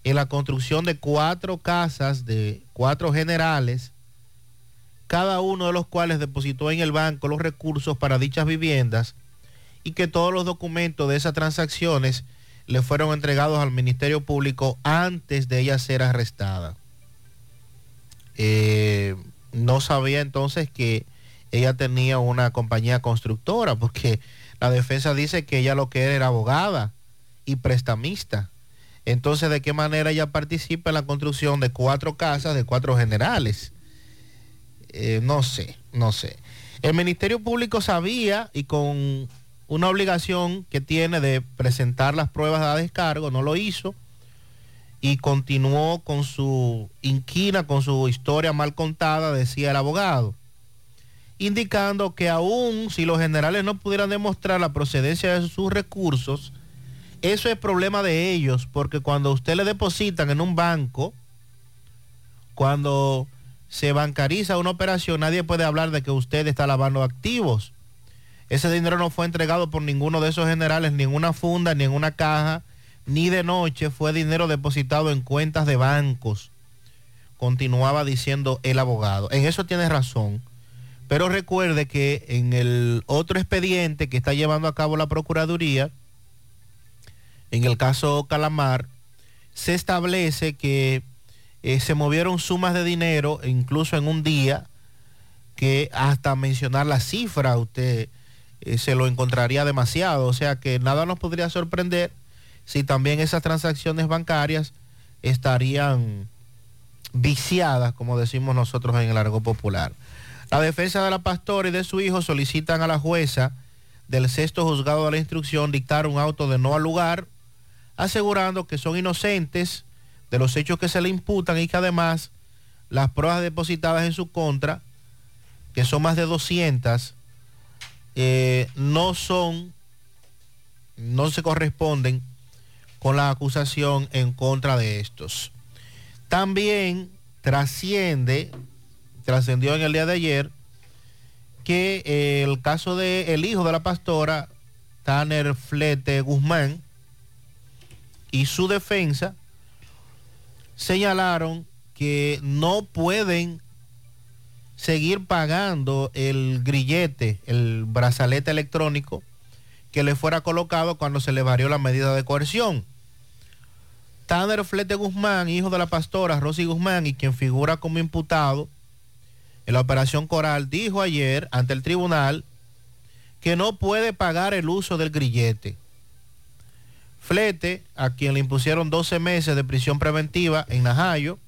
en la construcción de cuatro casas de cuatro generales, cada uno de los cuales depositó en el banco los recursos para dichas viviendas y que todos los documentos de esas transacciones le fueron entregados al Ministerio Público antes de ella ser arrestada. Eh, no sabía entonces que ella tenía una compañía constructora, porque la defensa dice que ella lo que era era abogada y prestamista. Entonces, ¿de qué manera ella participa en la construcción de cuatro casas de cuatro generales? Eh, no sé, no sé. El Ministerio Público sabía y con una obligación que tiene de presentar las pruebas de descargo, no lo hizo y continuó con su inquina, con su historia mal contada, decía el abogado, indicando que aún si los generales no pudieran demostrar la procedencia de sus recursos, eso es problema de ellos, porque cuando usted le depositan en un banco, cuando se bancariza una operación, nadie puede hablar de que usted está lavando activos. Ese dinero no fue entregado por ninguno de esos generales, ni en funda, ni en una caja, ni de noche. Fue dinero depositado en cuentas de bancos. Continuaba diciendo el abogado. En eso tiene razón. Pero recuerde que en el otro expediente que está llevando a cabo la Procuraduría, en el caso Calamar, se establece que eh, se movieron sumas de dinero, incluso en un día, que hasta mencionar la cifra usted eh, se lo encontraría demasiado. O sea que nada nos podría sorprender si también esas transacciones bancarias estarían viciadas, como decimos nosotros en el argot popular. La defensa de la pastora y de su hijo solicitan a la jueza del sexto juzgado de la instrucción dictar un auto de no al lugar, asegurando que son inocentes de los hechos que se le imputan y que además las pruebas depositadas en su contra, que son más de 200, eh, no son, no se corresponden con la acusación en contra de estos. También trasciende, trascendió en el día de ayer, que eh, el caso del el hijo de la pastora, Tanner Flete Guzmán, y su defensa señalaron que no pueden seguir pagando el grillete, el brazalete electrónico que le fuera colocado cuando se le varió la medida de coerción. Tanner Flete Guzmán, hijo de la pastora Rosy Guzmán y quien figura como imputado en la operación Coral, dijo ayer ante el tribunal que no puede pagar el uso del grillete. Flete, a quien le impusieron 12 meses de prisión preventiva en Najayo,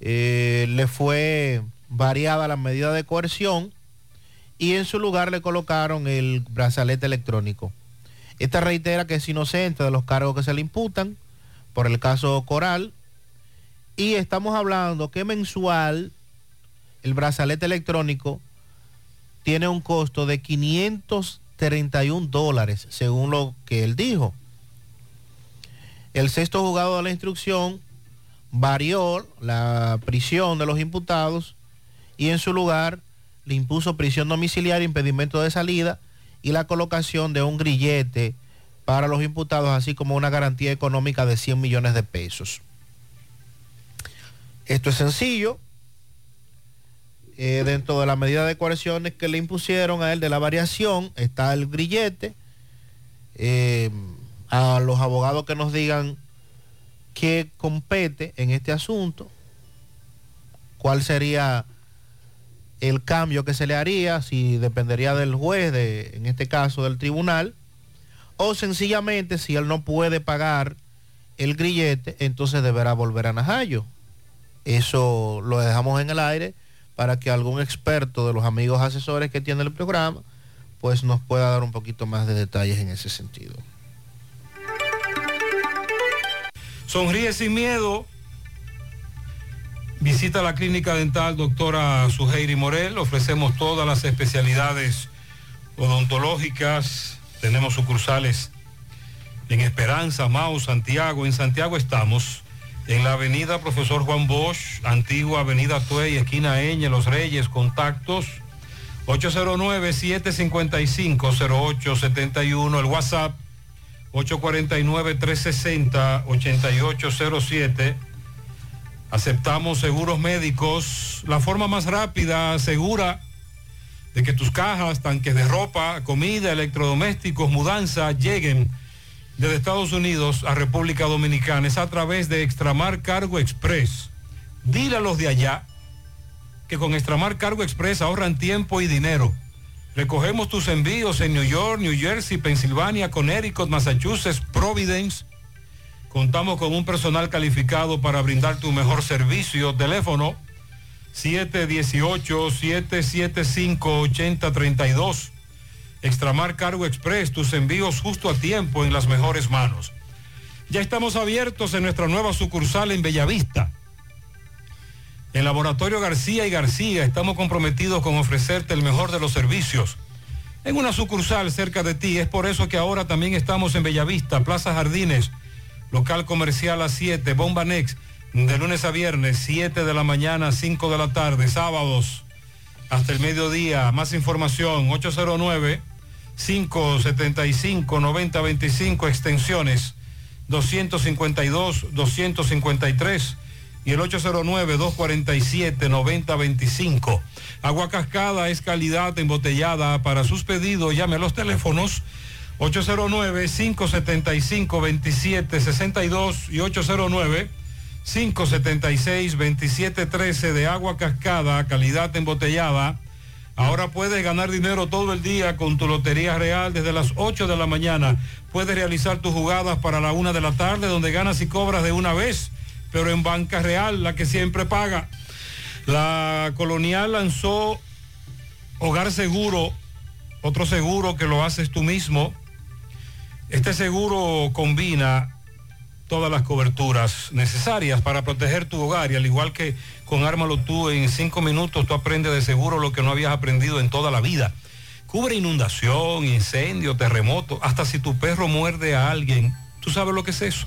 eh, le fue variada la medida de coerción y en su lugar le colocaron el brazalete electrónico. Esta reitera que es inocente de los cargos que se le imputan por el caso Coral y estamos hablando que mensual el brazalete electrónico tiene un costo de 531 dólares, según lo que él dijo. El sexto juzgado de la instrucción varió la prisión de los imputados y en su lugar le impuso prisión domiciliaria, impedimento de salida y la colocación de un grillete para los imputados, así como una garantía económica de 100 millones de pesos. Esto es sencillo. Eh, dentro de la medida de coerciones que le impusieron a él de la variación está el grillete. Eh, a los abogados que nos digan qué compete en este asunto, cuál sería el cambio que se le haría, si dependería del juez, de, en este caso del tribunal, o sencillamente si él no puede pagar el grillete, entonces deberá volver a Najayo. Eso lo dejamos en el aire para que algún experto de los amigos asesores que tiene el programa, pues nos pueda dar un poquito más de detalles en ese sentido. Sonríe sin miedo. Visita la clínica dental doctora Suheiri Morel. Ofrecemos todas las especialidades odontológicas. Tenemos sucursales en Esperanza, Mau, Santiago. En Santiago estamos en la avenida Profesor Juan Bosch, antigua avenida Tuey, esquina Eñe, Los Reyes, contactos 809-755-0871, el WhatsApp 849-360-8807. Aceptamos seguros médicos, la forma más rápida, segura, de que tus cajas, tanques de ropa, comida, electrodomésticos, mudanza, lleguen desde Estados Unidos a República Dominicana. Es a través de Extramar Cargo Express. Dile a los de allá que con Extramar Cargo Express ahorran tiempo y dinero. Recogemos tus envíos en New York, New Jersey, Pensilvania, Connecticut, Massachusetts, Providence. Contamos con un personal calificado para brindar tu mejor servicio. Teléfono 718-775-8032. Extramar Cargo Express, tus envíos justo a tiempo en las mejores manos. Ya estamos abiertos en nuestra nueva sucursal en Bellavista. En Laboratorio García y García estamos comprometidos con ofrecerte el mejor de los servicios. En una sucursal cerca de ti, es por eso que ahora también estamos en Bellavista, Plaza Jardines, local comercial a 7, Bomba Next, de lunes a viernes, 7 de la mañana, 5 de la tarde, sábados hasta el mediodía. Más información, 809-575-9025, extensiones 252, 253 y el 809-247-9025. Agua Cascada es calidad embotellada. Para sus pedidos, llame a los teléfonos 809-575-2762 y 809-576-2713 de agua cascada, calidad embotellada. Ahora puedes ganar dinero todo el día con tu Lotería Real desde las 8 de la mañana. Puedes realizar tus jugadas para la 1 de la tarde donde ganas y cobras de una vez, pero en Banca Real, la que siempre paga. La Colonial lanzó Hogar Seguro, otro seguro que lo haces tú mismo. Este seguro combina todas las coberturas necesarias para proteger tu hogar y al igual que con Ármalo tú en cinco minutos tú aprendes de seguro lo que no habías aprendido en toda la vida. Cubre inundación, incendio, terremoto, hasta si tu perro muerde a alguien, tú sabes lo que es eso.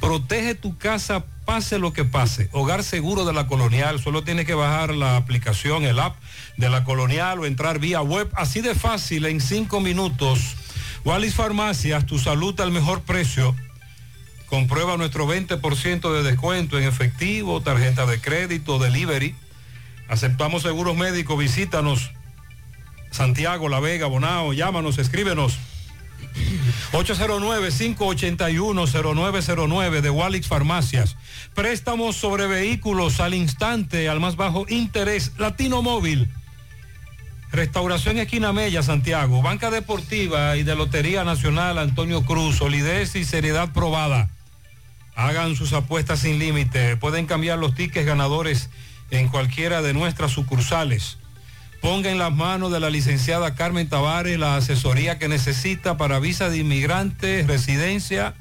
Protege tu casa, pase lo que pase. Hogar seguro de la colonial, solo tienes que bajar la aplicación, el app de la colonial o entrar vía web, así de fácil en cinco minutos. Wallis Farmacias, tu salud al mejor precio Comprueba nuestro 20% de descuento en efectivo, tarjeta de crédito, delivery. Aceptamos seguros médicos, visítanos. Santiago, La Vega, Bonao, llámanos, escríbenos. 809-581-0909 de Walix Farmacias. Préstamos sobre vehículos al instante, al más bajo interés. Latino Móvil. Restauración Esquina Mella, Santiago. Banca Deportiva y de Lotería Nacional Antonio Cruz. Solidez y seriedad probada. Hagan sus apuestas sin límite. Pueden cambiar los tickets ganadores en cualquiera de nuestras sucursales. Ponga en las manos de la licenciada Carmen Tavares la asesoría que necesita para visa de inmigrante, residencia,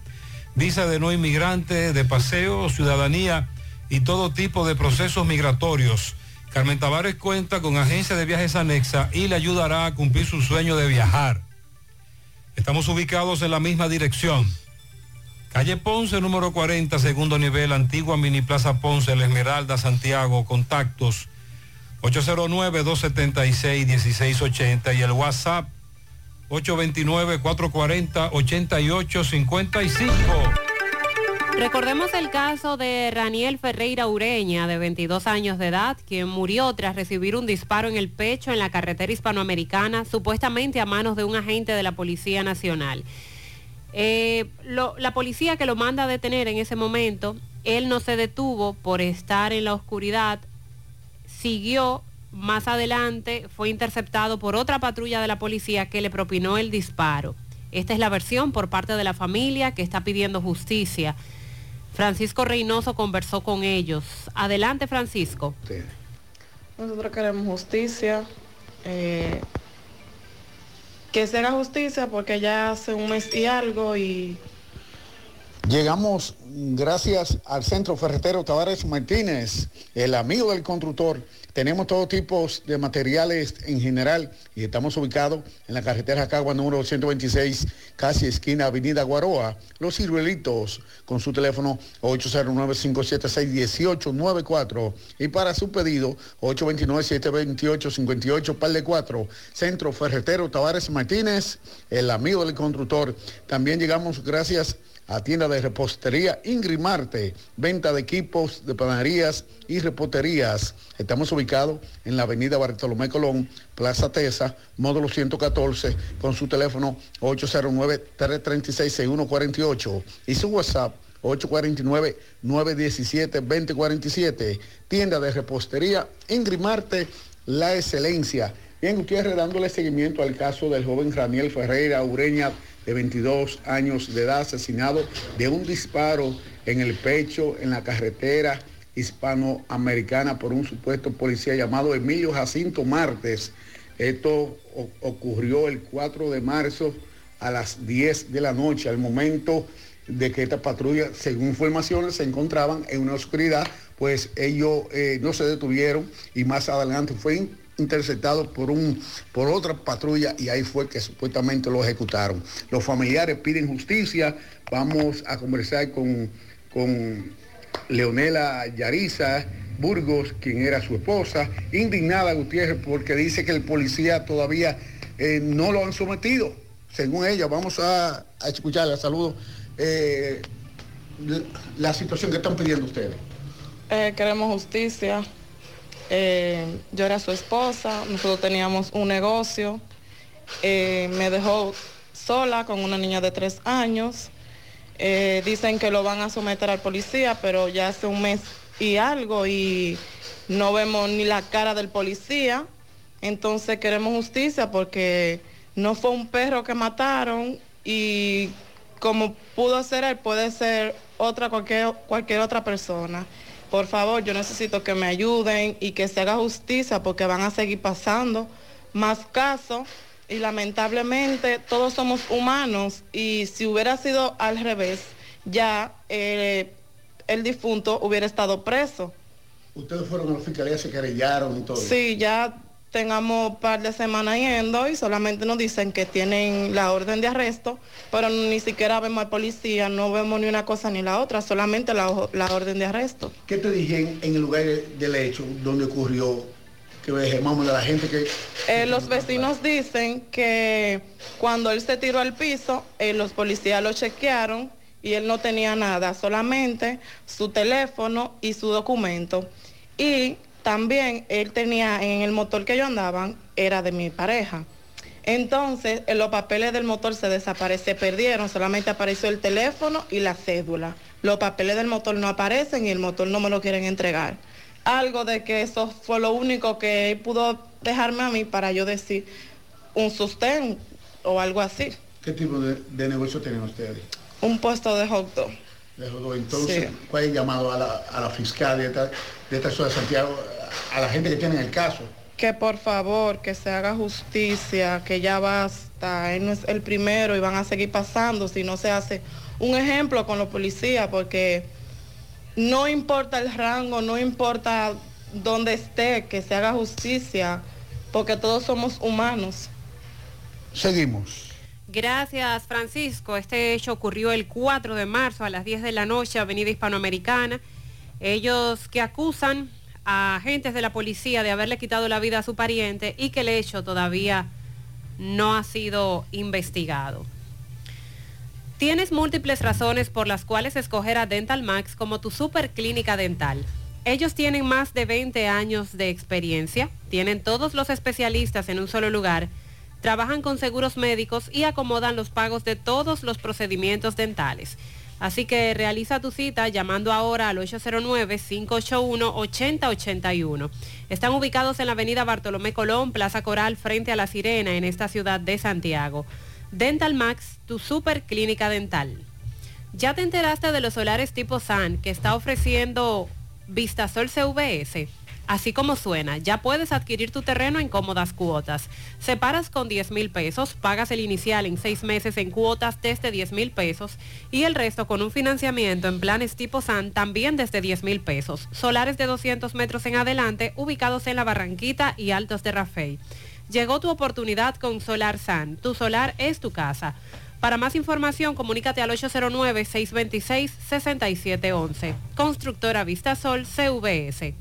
visa de no inmigrante, de paseo, ciudadanía y todo tipo de procesos migratorios. Carmen Tavares cuenta con agencia de viajes anexa y le ayudará a cumplir su sueño de viajar. Estamos ubicados en la misma dirección. Calle Ponce, número 40, segundo nivel, antigua Mini Plaza Ponce, La Esmeralda, Santiago, contactos 809-276-1680 y el WhatsApp 829-440-8855. Recordemos el caso de Raniel Ferreira Ureña, de 22 años de edad, quien murió tras recibir un disparo en el pecho en la carretera hispanoamericana, supuestamente a manos de un agente de la Policía Nacional. Eh, lo- la policía que lo manda a detener en ese momento, él no se detuvo por estar en la oscuridad, siguió más adelante, fue interceptado por otra patrulla de la policía que le propinó el disparo. Esta es la versión por parte de la familia que está pidiendo justicia. Francisco Reynoso conversó con ellos. Adelante, Francisco. Nosotros queremos justicia. eh, que se haga justicia porque ya hace un mes y algo y Llegamos gracias al Centro Ferretero Tavares Martínez, el amigo del constructor. Tenemos todo tipo de materiales en general y estamos ubicados en la carretera Cagua número 126, casi esquina Avenida Guaroa. Los ciruelitos con su teléfono 809-576-1894 y para su pedido 829-728-58 par de 4. Centro Ferretero Tavares Martínez, el amigo del constructor. También llegamos gracias tienda de repostería Ingrimarte, venta de equipos de panaderías y reposterías. Estamos ubicados en la avenida Bartolomé Colón, Plaza Tesa, módulo 114, con su teléfono 809-336-6148 y su WhatsApp 849-917-2047. Tienda de repostería Ingrimarte, la excelencia. Bien, Gutiérrez, dándole seguimiento al caso del joven Raniel Ferreira Ureña, de 22 años de edad, asesinado de un disparo en el pecho en la carretera hispanoamericana por un supuesto policía llamado Emilio Jacinto Martes. Esto ocurrió el 4 de marzo a las 10 de la noche, al momento de que esta patrulla, según informaciones, se encontraban en una oscuridad, pues ellos eh, no se detuvieron y más adelante fue interceptado por, un, por otra patrulla y ahí fue que supuestamente lo ejecutaron. Los familiares piden justicia, vamos a conversar con, con Leonela Yariza Burgos, quien era su esposa, indignada Gutiérrez porque dice que el policía todavía eh, no lo han sometido. Según ella, vamos a, a escucharla, saludos. Eh, la- situación que están pidiendo ustedes. eh, queremos justicia. Eh, yo era su esposa, nosotros teníamos un negocio. Eh, me dejó sola con una niña de tres años. Eh, dicen que lo van a someter al policía, pero ya hace un mes y algo y no vemos ni la cara del policía. Entonces queremos justicia porque no fue un perro que mataron y como pudo ser él, puede ser otra cualquier, cualquier otra persona. Por favor, yo necesito que me ayuden y que se haga justicia porque van a seguir pasando más casos y lamentablemente todos somos humanos y si hubiera sido al revés, ya eh, el difunto hubiera estado preso. Ustedes fueron a la fiscalía, se querellaron y todo. Sí, ya tengamos un par de semanas yendo y solamente nos dicen que tienen la orden de arresto, pero ni siquiera vemos al policía, no vemos ni una cosa ni la otra, solamente la, la orden de arresto. ¿Qué te dije en el lugar del hecho donde ocurrió? Que dejemos a la gente que... Eh, los vecinos dicen que cuando él se tiró al piso, eh, los policías lo chequearon y él no tenía nada, solamente su teléfono y su documento. Y también él tenía en el motor que yo andaban, era de mi pareja. Entonces, en los papeles del motor se desaparecen, se perdieron, solamente apareció el teléfono y la cédula. Los papeles del motor no aparecen y el motor no me lo quieren entregar. Algo de que eso fue lo único que él pudo dejarme a mí para yo decir un sustén o algo así. ¿Qué tipo de, de negocio tienen ustedes? Un puesto de hot dog. De. Entonces, Sí. ¿cuál es el llamado a la, a la fiscal de esta, de esta ciudad de Santiago, a la gente que tiene el caso? Que por favor, que se haga justicia, que ya basta. Él no es el primero y van a seguir pasando si no se hace un ejemplo con los policías, porque no importa el rango, no importa dónde esté, que se haga justicia, porque todos somos humanos. Seguimos. Gracias, Francisco. Este hecho ocurrió el 4 de marzo a las 10 de la noche, Avenida Hispanoamericana. Ellos que acusan a agentes de la policía de haberle quitado la vida a su pariente y que el hecho todavía no ha sido investigado. Tienes múltiples razones por las cuales escoger a Dental Max como tu super clínica dental. Ellos tienen más de 20 años de experiencia, tienen todos los especialistas en un solo lugar, trabajan con seguros médicos y acomodan los pagos de todos los procedimientos dentales. Así que realiza tu cita llamando ahora al 809-581-8081. Están ubicados en la avenida Bartolomé Colón, Plaza Coral, frente a La Sirena, en esta ciudad de Santiago. Dental Max, tu super clínica dental. ¿Ya te enteraste de los solares tipo SAN que está ofreciendo Vistasol CVS? Así como suena, ya puedes adquirir tu terreno en cómodas cuotas. Separas con 10 mil pesos, pagas el inicial en seis meses en cuotas desde 10 mil pesos y el resto con un financiamiento en planes tipo SAN también desde 10 mil pesos. Solares de 200 metros en adelante ubicados en la Barranquita y Altos de Rafey. Llegó tu oportunidad con Solar San. Tu solar es tu casa. Para más información, comunícate al 809-626-6711. Constructora Vistasol CVS.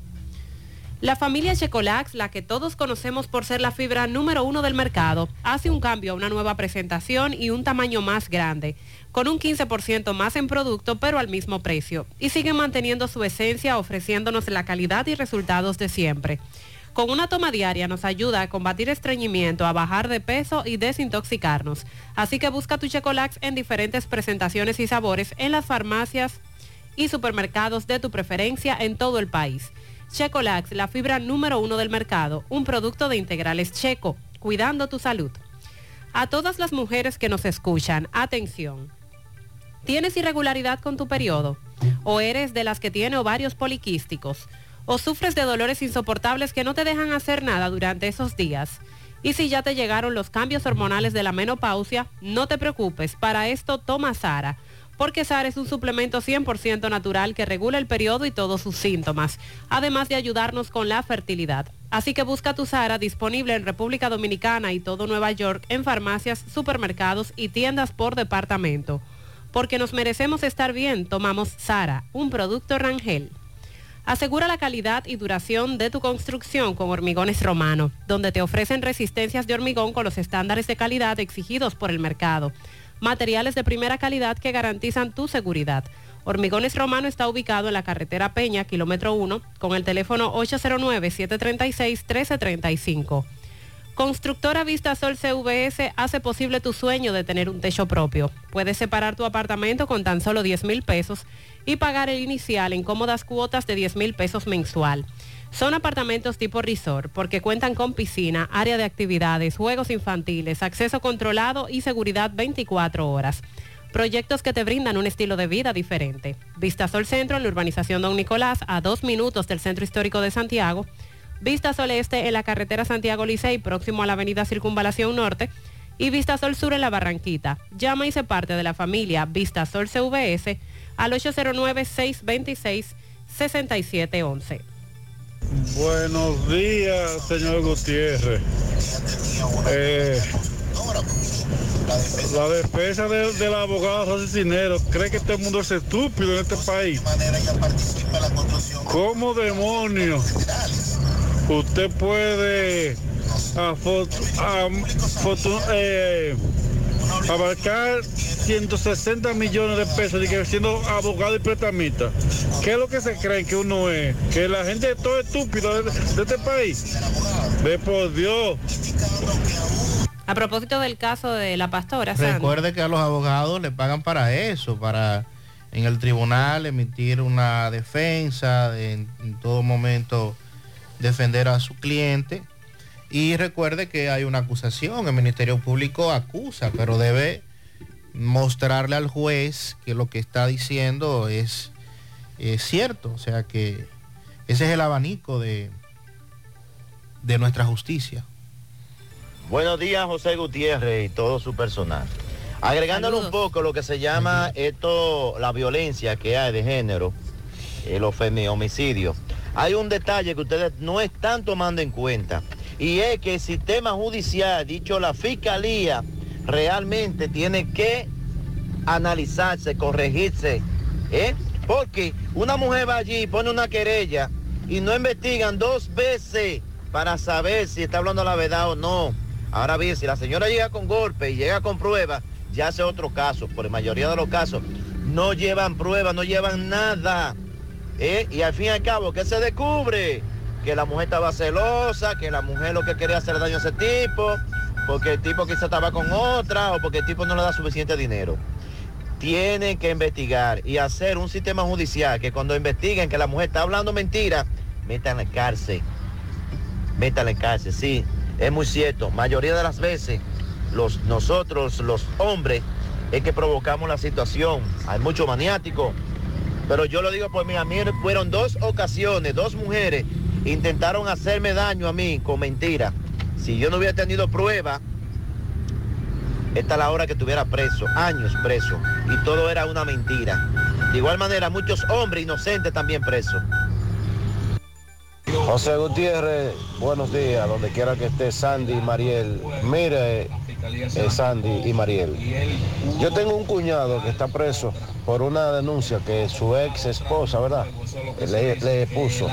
La familia Checolax, la que todos conocemos por ser la fibra número uno del mercado, hace un cambio a una nueva presentación y un tamaño más grande, con un 15% más en producto pero al mismo precio. Y siguen manteniendo su esencia ofreciéndonos la calidad y resultados de siempre. Con una toma diaria nos ayuda a combatir estreñimiento, a bajar de peso y desintoxicarnos. Así que busca tu Checolax en diferentes presentaciones y sabores en las farmacias y supermercados de tu preferencia en todo el país. Checolax, la fibra número uno del mercado, un producto de integrales checo, cuidando tu salud. A todas las mujeres que nos escuchan, atención. ¿Tienes irregularidad con tu periodo? ¿O eres de las que tiene ovarios poliquísticos? ¿O sufres de dolores insoportables que no te dejan hacer nada durante esos días? Y si ya te llegaron los cambios hormonales de la menopausia, no te preocupes, para esto toma Sara porque SARA es un suplemento 100% natural que regula el periodo y todos sus síntomas, además de ayudarnos con la fertilidad. Así que busca tu SARA disponible en República Dominicana y todo Nueva York en farmacias, supermercados y tiendas por departamento. Porque nos merecemos estar bien, tomamos SARA, un producto Rangel. Asegura la calidad y duración de tu construcción con Hormigones Romano, donde te ofrecen resistencias de hormigón con los estándares de calidad exigidos por el mercado materiales de primera calidad que garantizan tu seguridad. Hormigones Romano está ubicado en la carretera Peña, kilómetro 1, con el teléfono 809-736-1335. Constructora Vistasol CVS hace posible tu sueño de tener un techo propio. Puedes separar tu apartamento con tan solo 10 mil pesos y pagar el inicial en cómodas cuotas de 10 mil pesos mensual. Son apartamentos tipo resort porque cuentan con piscina, área de actividades, juegos infantiles, acceso controlado y seguridad 24 horas. Proyectos que te brindan un estilo de vida diferente. Vistasol Centro en la urbanización Don Nicolás, a dos minutos del Centro Histórico de Santiago. Vistasol Este en la carretera Santiago Licey, próximo a la avenida Circunvalación Norte. Y Vistasol Sur en la Barranquita. Llama y se parte de la familia Vistasol CVS al 809-626-6711. Buenos días, señor Gutiérrez. Eh, la defensa de- del abogado asesinero cree que todo el mundo es estúpido en este país. ¿Cómo demonios usted puede foto- eh, abarcar 160 millones de pesos y que siendo abogado y prestamista. ¿Qué es lo que se creen que uno es? Que la gente es todo estúpido de, de este país. Ve por Dios. A propósito del caso de la pastora, Sandy. Recuerde que a los abogados le pagan para eso, para en el tribunal emitir una defensa, de- en, en todo momento defender a su cliente. Y recuerde que hay una acusación, el Ministerio Público acusa, pero debe mostrarle al juez que lo que está diciendo es, es cierto. O sea que ese es el abanico de, de nuestra justicia. Buenos días, José Gutiérrez y todo su personal. Agregándole un poco lo que se llama esto, la violencia que hay de género, el ofemi- homicidio. Hay un detalle que ustedes no están tomando en cuenta y es que el sistema judicial, dicho la fiscalía, realmente tiene que analizarse, corregirse, ¿eh? Porque una mujer va allí, pone una querella y no investigan dos veces para saber si está hablando la verdad o no. Ahora bien, si la señora llega con golpe y llega con pruebas, ya hace otro caso. Por la mayoría de los casos, no llevan pruebas, no llevan nada. ¿eh? Y al fin y al cabo, ¿qué se descubre? Que la mujer estaba celosa, que la mujer lo que quería hacer daño a ese tipo, porque el tipo quizá estaba con otra o porque el tipo no le da suficiente dinero. Tienen que investigar y hacer un sistema judicial que cuando investiguen que la mujer está hablando mentira, metan en cárcel. Métala en cárcel, sí, es muy cierto. Mayoría de las veces, los, nosotros, los hombres, es que provocamos la situación. Hay mucho maniático. Pero yo lo digo por mí, a fueron dos ocasiones, dos mujeres intentaron hacerme daño a mí con mentira. Si yo no hubiera tenido prueba, esta es la hora que estuviera preso, años preso. Y todo era una mentira. De igual manera, muchos hombres inocentes también presos. José Gutiérrez, buenos días, donde quiera que esté Sandy y Mariel. Mire, eh, Sandy y Mariel, yo tengo un cuñado que está preso por una denuncia que su ex esposa, ¿verdad? Le, le puso,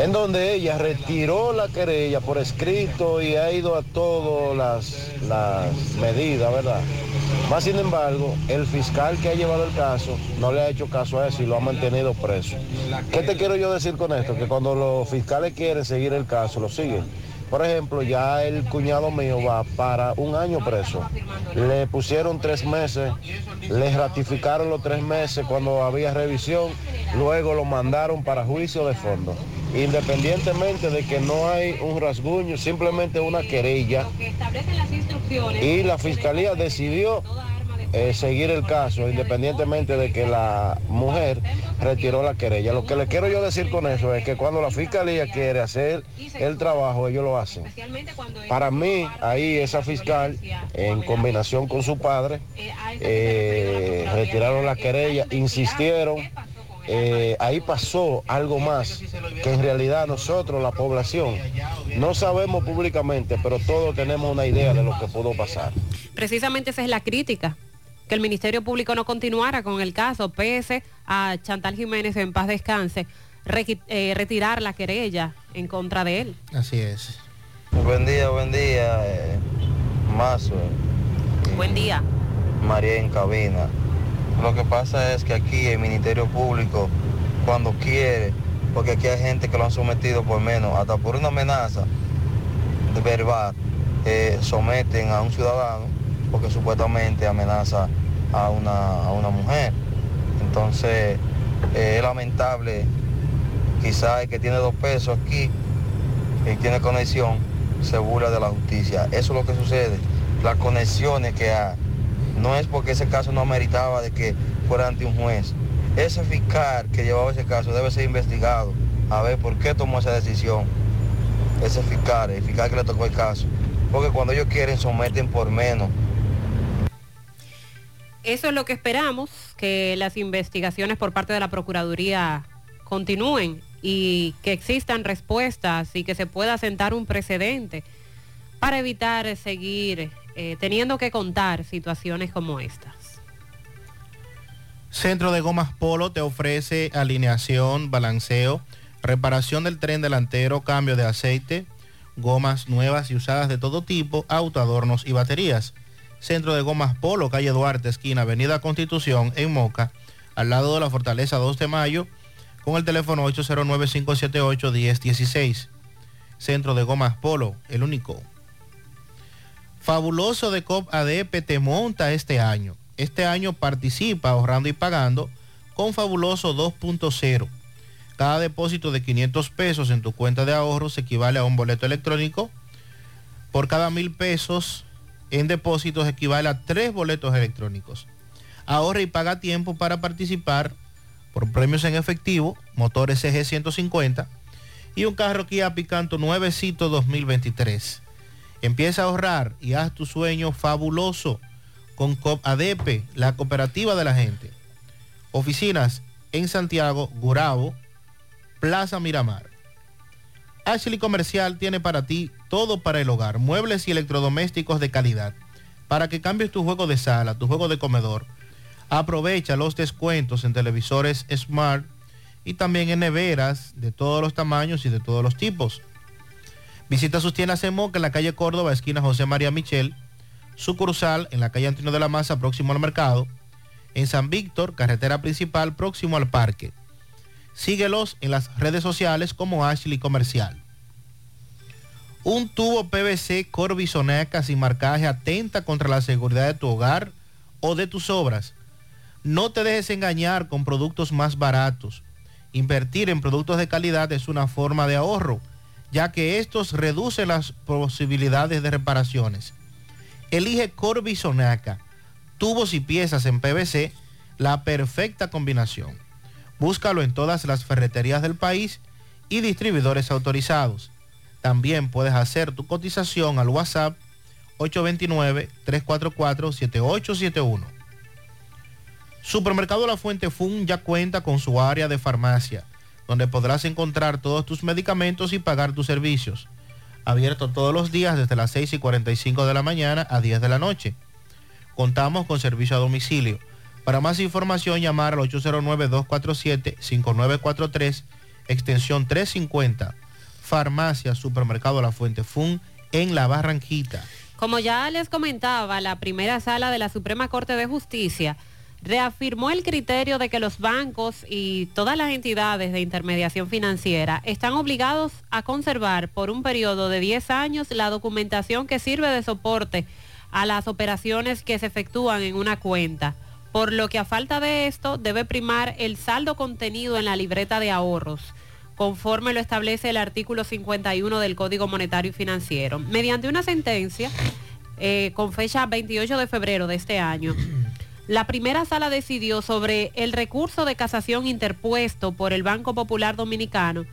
en donde ella retiró la querella por escrito y ha ido a todas las, las medidas, ¿verdad? Más sin embargo, el fiscal que ha llevado el caso no le ha hecho caso a eso y lo ha mantenido preso. ¿Qué te quiero yo decir con esto? Que cuando los fiscales quieren seguir el caso, lo siguen. Por ejemplo, ya el cuñado mío va para un año preso. Le pusieron tres meses, le ratificaron los tres meses cuando había revisión, luego lo mandaron para juicio de fondo. Independientemente de que no hay un rasguño, simplemente una querella. Y la fiscalía decidió eh, seguir el caso, independientemente de que la mujer retiró la querella. Lo que le quiero yo decir con eso es que cuando la fiscalía quiere hacer el trabajo, ellos lo hacen. Para mí, ahí esa fiscal, en combinación con su padre, eh, retiraron la querella, insistieron. eh, ahí pasó algo más que en realidad nosotros, la población, no sabemos públicamente, pero todos tenemos una idea de lo que pudo pasar. Precisamente esa es la crítica, que el Ministerio Público no continuara con el caso, pese a Chantal Jiménez en paz descanse, eh, retirar la querella en contra de él. Así es. Buen día, buen día, eh, Mazo, Buen día. María en cabina. Lo que pasa es que aquí el Ministerio Público, cuando quiere, porque aquí hay gente que lo han sometido por menos, hasta por una amenaza de verbal, eh, someten a un ciudadano porque supuestamente amenaza a una, a una mujer. Entonces, eh, es lamentable, quizás el que tiene dos pesos aquí, y tiene conexión, se burla de la justicia. Eso es lo que sucede. Las conexiones que hay. No es porque ese caso no meritaba de que fuera ante un juez. Ese fiscal que llevaba ese caso debe ser investigado a ver por qué tomó esa decisión. Ese fiscal, el fiscal que le tocó el caso. Porque cuando ellos quieren someten por menos. Eso es lo que esperamos, que las investigaciones por parte de la Procuraduría continúen y que existan respuestas y que se pueda sentar un precedente para evitar seguir eh, teniendo que contar situaciones como estas. Centro de Gomas Polo te ofrece alineación, balanceo, reparación del tren delantero, cambio de aceite, gomas nuevas y usadas de todo tipo, autoadornos y baterías. Centro de Gomas Polo, calle Duarte, esquina Avenida Constitución, en Moca, al lado de la Fortaleza 2 de Mayo, con el teléfono 809-578-1016. Centro de Gomas Polo, el único. Fabuloso de COP ADP te monta este año. Este año participa ahorrando y pagando con Fabuloso 2.0. Cada depósito de 500 pesos en tu cuenta de ahorros equivale a un boleto electrónico. Por cada mil pesos en depósitos equivale a tres boletos electrónicos. Ahorra y paga tiempo para participar por premios en efectivo, motores CG 150 y un carro Kia Picanto nuevecito 2023. Empieza a ahorrar y haz tu sueño fabuloso con COP ADP, la cooperativa de la gente. Oficinas en Santiago, Gurabo, Plaza Miramar. Ashley Comercial tiene para ti todo para el hogar, muebles y electrodomésticos de calidad. Para que cambies tu juego de sala, tu juego de comedor, aprovecha los descuentos en televisores Smart y también en neveras de todos los tamaños y de todos los tipos. Visita sus tiendas en Moca en la calle Córdoba, esquina José María Michel, sucursal en la calle Antonio de la Maza, próximo al mercado, en San Víctor, carretera principal, próximo al parque. Síguelos en las redes sociales como Ashley Comercial. Un tubo PVC Corbisoneca sin marcaje atenta contra la seguridad de tu hogar o de tus obras. No te dejes engañar con productos más baratos. Invertir en productos de calidad es una forma de ahorro, ya que estos reducen las posibilidades de reparaciones. Elige Corbisonaca, tubos y piezas en PVC, la perfecta combinación. Búscalo en todas las ferreterías del país y distribuidores autorizados. También puedes hacer tu cotización al WhatsApp 829-344-7871. Supermercado La Fuente Fun ya cuenta con su área de farmacia, donde podrás encontrar todos tus medicamentos y pagar tus servicios. Abierto todos los días desde las 6 y 45 de la mañana a 10 de la noche. Contamos con servicio a domicilio. Para más información, llamar al 809-247-5943, extensión 350. Farmacia Supermercado La Fuente Fun en La Barranquita. Como ya les comentaba, la primera sala de la Suprema Corte de Justicia reafirmó el criterio de que los bancos y todas las entidades de intermediación financiera están obligados a conservar por un periodo de 10 años la documentación que sirve de soporte a las operaciones que se efectúan en una cuenta, por lo que a falta de esto debe primar el saldo contenido en la libreta de ahorros conforme lo establece el artículo 51 del Código Monetario y Financiero. Mediante una sentencia eh, con fecha 28 de febrero de este año, la primera sala decidió sobre el recurso de casación interpuesto por el Banco Popular Dominicano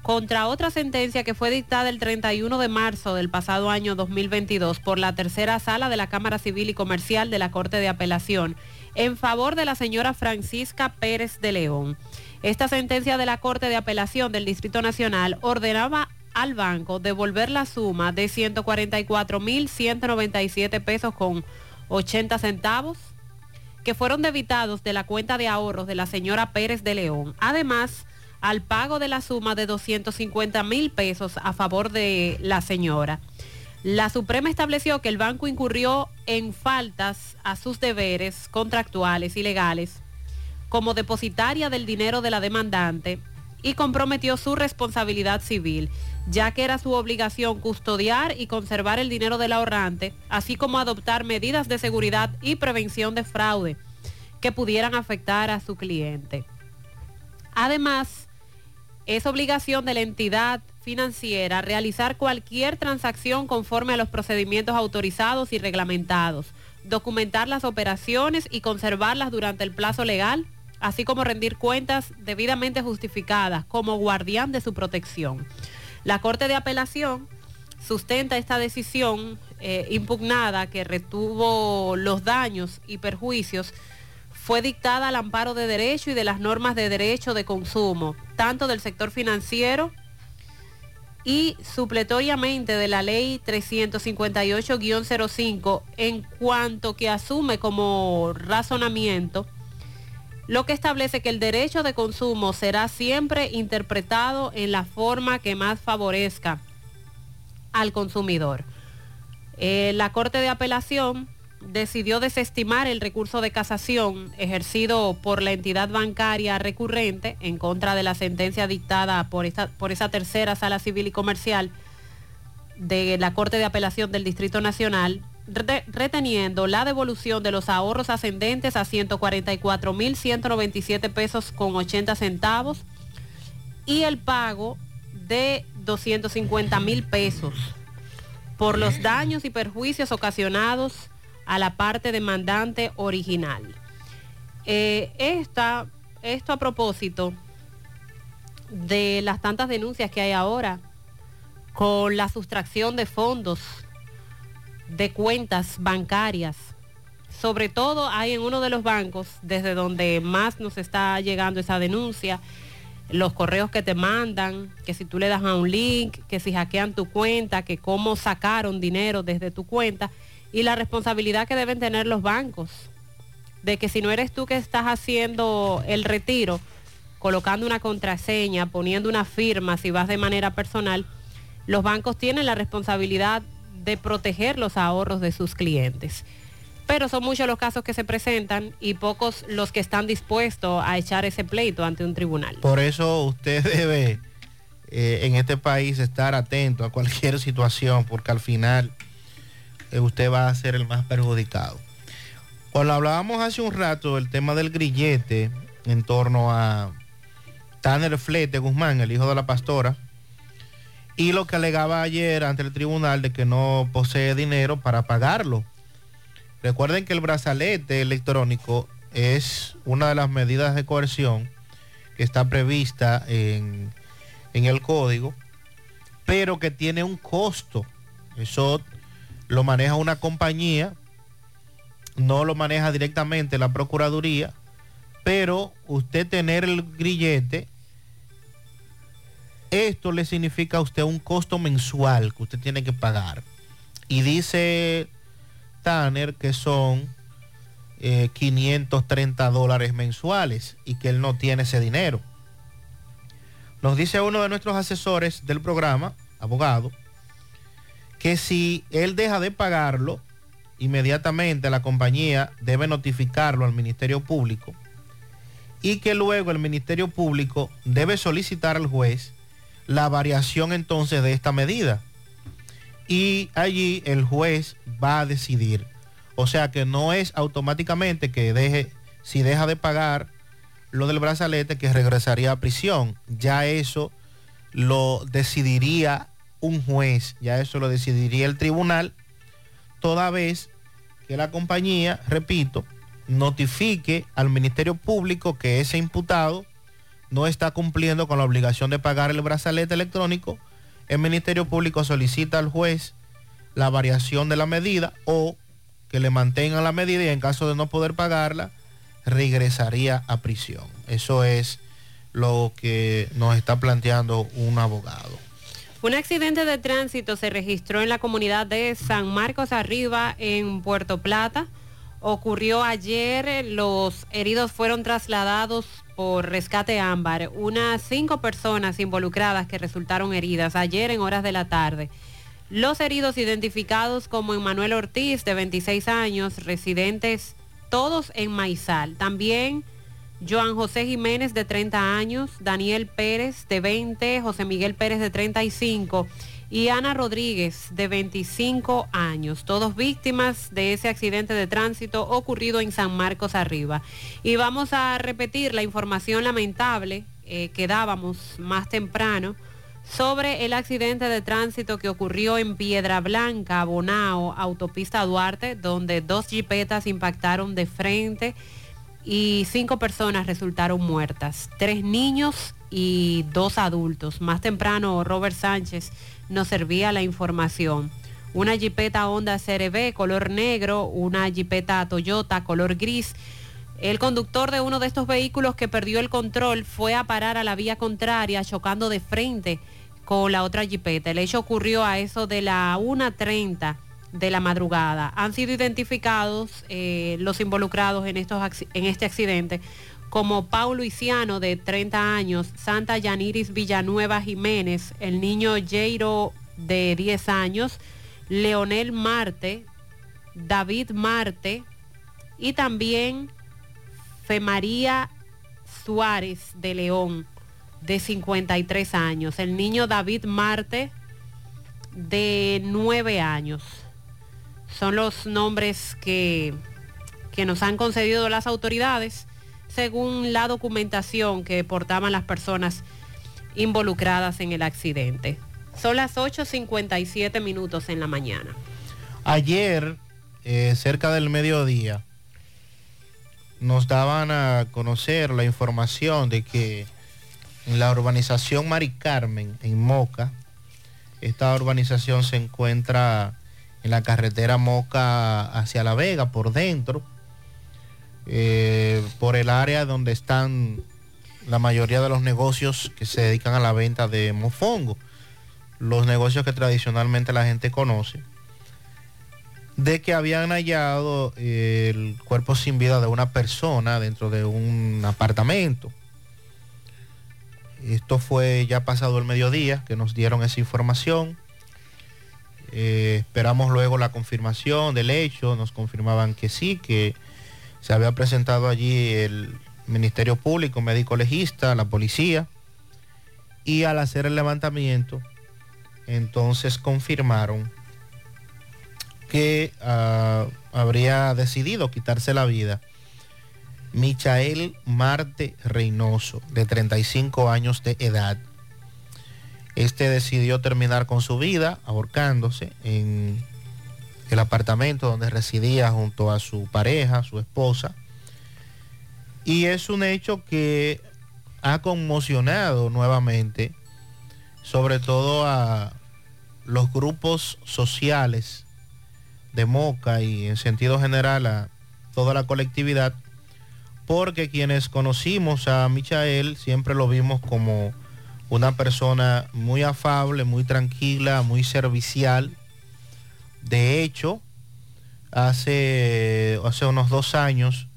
contra otra sentencia que fue dictada el 31 de marzo del pasado año 2022 por la tercera sala de la Cámara Civil y Comercial de la Corte de Apelación en favor de la señora Francisca Pérez de León. Esta sentencia de la Corte de Apelación del Distrito Nacional ordenaba al banco devolver la suma de 144.197 pesos con 80 centavos que fueron debitados de la cuenta de ahorros de la señora Pérez de León. Además, al pago de la suma de 250 mil pesos a favor de la señora. La Suprema estableció que el banco incurrió en faltas a sus deberes contractuales y legales como depositaria del dinero de la demandante y comprometió su responsabilidad civil, ya que era su obligación custodiar y conservar el dinero del ahorrante, así como adoptar medidas de seguridad y prevención de fraude que pudieran afectar a su cliente. Además, es obligación de la entidad financiera realizar cualquier transacción conforme a los procedimientos autorizados y reglamentados, documentar las operaciones y conservarlas durante el plazo legal así como rendir cuentas debidamente justificadas como guardián de su protección. La Corte de Apelación sustenta esta decisión eh, impugnada que retuvo los daños y perjuicios fue dictada al amparo de derecho y de las normas de derecho de consumo, tanto del sector financiero y supletoriamente de la ley 358-05 en cuanto que asume como razonamiento lo que establece que el derecho de consumo será siempre interpretado en la forma que más favorezca al consumidor. Eh, la Corte de Apelación decidió desestimar el recurso de casación ejercido por la entidad bancaria recurrente en contra de la sentencia dictada por, esta, por esa tercera sala civil y comercial de la Corte de Apelación del Distrito Nacional, re- reteniendo la devolución de los ahorros ascendentes a 144.197 pesos con 80 centavos y el pago de 250 mil pesos por los daños y perjuicios ocasionados a la parte demandante original. Eh, esta, esto a propósito de las tantas denuncias que hay ahora con la sustracción de fondos de cuentas bancarias. Sobre todo hay en uno de los bancos desde donde más nos está llegando esa denuncia, los correos que te mandan, que si tú le das a un link, que si hackean tu cuenta, que cómo sacaron dinero desde tu cuenta y la responsabilidad que deben tener los bancos de que si no eres tú que estás haciendo el retiro, colocando una contraseña, poniendo una firma, si vas de manera personal, los bancos tienen la responsabilidad de proteger los ahorros de sus clientes. Pero son muchos los casos que se presentan y pocos los que están dispuestos a echar ese pleito ante un tribunal. Por eso usted debe eh, en este país estar atento a cualquier situación, porque al final eh, usted va a ser el más perjudicado. Cuando hablábamos hace un rato del tema del grillete en torno a Tanner Flete Guzmán, el hijo de la pastora, y lo que alegaba ayer ante el tribunal de que no posee dinero para pagarlo. Recuerden que el brazalete electrónico es una de las medidas de coerción que está prevista en, en el código, pero que tiene un costo. Eso lo maneja una compañía, no lo maneja directamente la Procuraduría, pero usted tener el grillete, esto le significa a usted un costo mensual que usted tiene que pagar. Y dice Tanner que son eh, 530 dólares mensuales y que él no tiene ese dinero. Nos dice uno de nuestros asesores del programa, abogado, que si él deja de pagarlo, inmediatamente la compañía debe notificarlo al Ministerio Público y que luego el Ministerio Público debe solicitar al juez la variación entonces de esta medida. Y allí el juez va a decidir. O sea que no es automáticamente que deje, si deja de pagar lo del brazalete, que regresaría a prisión. Ya eso lo decidiría un juez, ya eso lo decidiría el tribunal, toda vez que la compañía, repito, notifique al Ministerio Público que ese imputado no está cumpliendo con la obligación de pagar el brazalete electrónico, el Ministerio Público solicita al juez la variación de la medida o que le mantengan la medida y en caso de no poder pagarla, regresaría a prisión. Eso es lo que nos está planteando un abogado. Un accidente de tránsito se registró en la comunidad de San Marcos Arriba, en Puerto Plata. Ocurrió ayer, los heridos fueron trasladados por rescate ámbar. Unas cinco personas involucradas que resultaron heridas ayer en horas de la tarde. Los heridos identificados como Emanuel Ortiz, de 26 años, residentes todos en Maizal. También Joan José Jiménez, de 30 años, Daniel Pérez, de 20, José Miguel Pérez, de 35 y Ana Rodríguez, de 25 años, todos víctimas de ese accidente de tránsito ocurrido en San Marcos Arriba. Y vamos a repetir la información lamentable eh, que dábamos más temprano sobre el accidente de tránsito que ocurrió en Piedra Blanca, Bonao, autopista Duarte, donde dos jipetas impactaron de frente y cinco personas resultaron muertas, tres niños y dos adultos. Más temprano, Robert Sánchez nos servía la información. Una jipeta Honda CRB color negro, una jipeta Toyota color gris. El conductor de uno de estos vehículos que perdió el control fue a parar a la vía contraria, chocando de frente con la otra jipeta. El hecho ocurrió a eso de la 1.30 de la madrugada. Han sido identificados eh, los involucrados en, estos, en este accidente como Paulo Luisiano de 30 años, Santa Yaniris Villanueva Jiménez, el niño Jairo de 10 años, Leonel Marte David Marte y también Femaría Suárez de León, de 53 años. El niño David Marte, de 9 años. Son los nombres que, que nos han concedido las autoridades según la documentación que portaban las personas involucradas en el accidente. Son las 8.57 minutos en la mañana. Ayer, eh, cerca del mediodía, nos daban a conocer la información de que en la urbanización Mari Carmen, en Moca, esta urbanización se encuentra en la carretera Moca hacia La Vega, por dentro, eh, por el área donde están la mayoría de los negocios que se dedican a la venta de mofongo, los negocios que tradicionalmente la gente conoce, de que habían hallado eh, el cuerpo sin vida de una persona dentro de un apartamento. Esto fue ya pasado el mediodía que nos dieron esa información. Eh, esperamos luego la confirmación del hecho. Nos confirmaban que sí, que se había presentado allí el Ministerio Público, médico legista, la policía. Y al hacer el levantamiento, entonces confirmaron que ah, habría decidido quitarse la vida Michael Marte Reynoso, de 35 años de edad. Este decidió terminar con su vida ahorcándose en el apartamento donde residía junto a su pareja, su esposa. Y es un hecho que ha conmocionado nuevamente, sobre todo a los grupos sociales de Moca y en sentido general a toda la colectividad, porque quienes conocimos a Michael siempre lo vimos como una persona muy afable, muy tranquila, muy servicial. De hecho, hace, hace unos dos años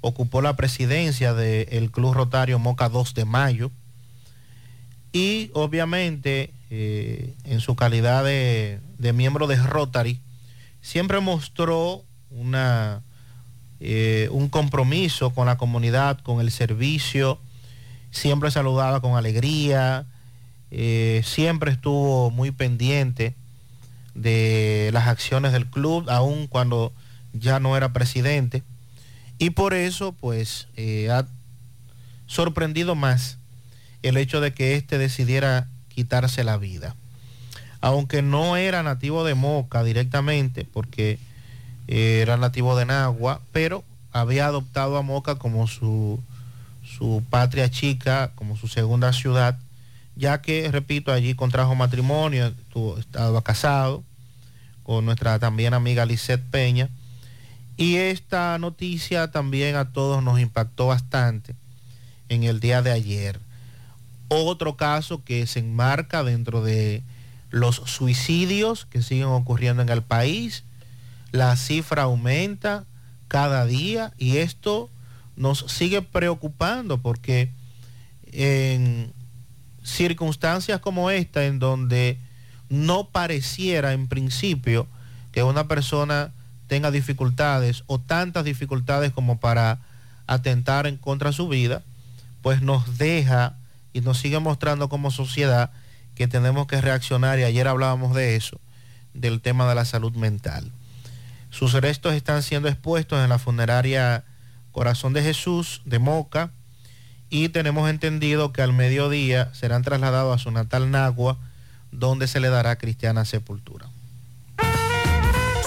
ocupó la presidencia del Club Rotario Moca 2 de Mayo y obviamente eh, en su calidad de, de miembro de Rotary, siempre mostró una, eh, un compromiso con la comunidad, con el servicio, siempre saludaba con alegría, eh, siempre estuvo muy pendiente de las acciones del club, aun cuando ya no era presidente. Y por eso, pues, eh, ha sorprendido más el hecho de que éste decidiera quitarse la vida aunque no era nativo de Moca directamente, porque eh, era nativo de Nagua, pero había adoptado a Moca como su, su patria chica, como su segunda ciudad, ya que, repito, allí contrajo matrimonio, estaba casado con nuestra también amiga Lisette Peña. Y esta noticia también a todos nos impactó bastante en el día de ayer. Otro caso que se enmarca dentro de los suicidios que siguen ocurriendo en el país, la cifra aumenta cada día y esto nos sigue preocupando porque en circunstancias como esta, en donde no pareciera en principio que una persona tenga dificultades o tantas dificultades como para atentar en contra su vida, pues nos deja y nos sigue mostrando como sociedad que tenemos que reaccionar y ayer hablábamos de eso, del tema de la salud mental. Sus restos están siendo expuestos en la funeraria Corazón de Jesús de Moca y tenemos entendido que al mediodía serán trasladados a su natal Nagua, donde se le dará cristiana sepultura.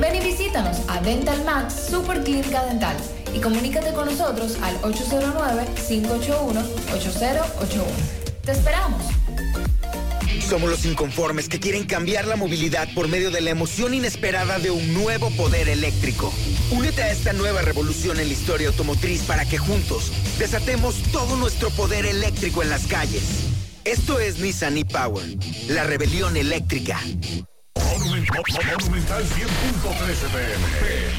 Ven y visítanos a Dental Max Super Clínica Dental y comunícate con nosotros al 809-581-8081. ¡Te esperamos! Somos los inconformes que quieren cambiar la movilidad por medio de la emoción inesperada de un nuevo poder eléctrico. Únete a esta nueva revolución en la historia automotriz para que juntos desatemos todo nuestro poder eléctrico en las calles. Esto es Nissan e-Power, la rebelión eléctrica. Monumental 100.13 pm.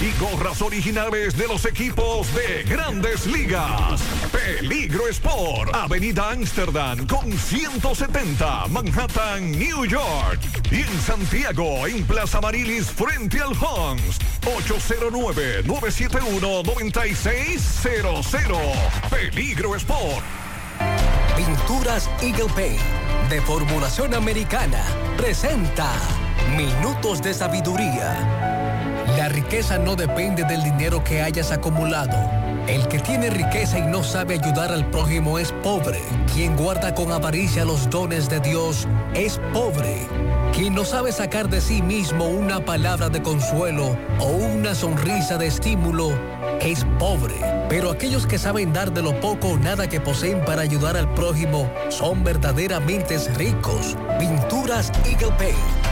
y gorras originales de los equipos de grandes ligas. Peligro Sport, Avenida Amsterdam con 170, Manhattan, New York. Y en Santiago, en Plaza Marilis, frente al Hans, 809-971-9600. Peligro Sport. Pinturas Eagle Paint de formulación americana presenta Minutos de Sabiduría. La riqueza no depende del dinero que hayas acumulado. El que tiene riqueza y no sabe ayudar al prójimo es pobre. Quien guarda con avaricia los dones de Dios es pobre. Quien no sabe sacar de sí mismo una palabra de consuelo o una sonrisa de estímulo es pobre. Pero aquellos que saben dar de lo poco o nada que poseen para ayudar al prójimo son verdaderamente ricos. Pinturas Eagle Paint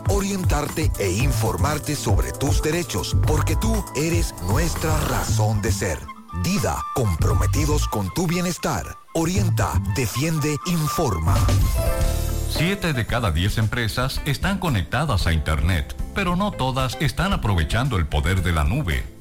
orientarte e informarte sobre tus derechos, porque tú eres nuestra razón de ser. Dida, comprometidos con tu bienestar. Orienta, defiende, informa. Siete de cada diez empresas están conectadas a Internet, pero no todas están aprovechando el poder de la nube.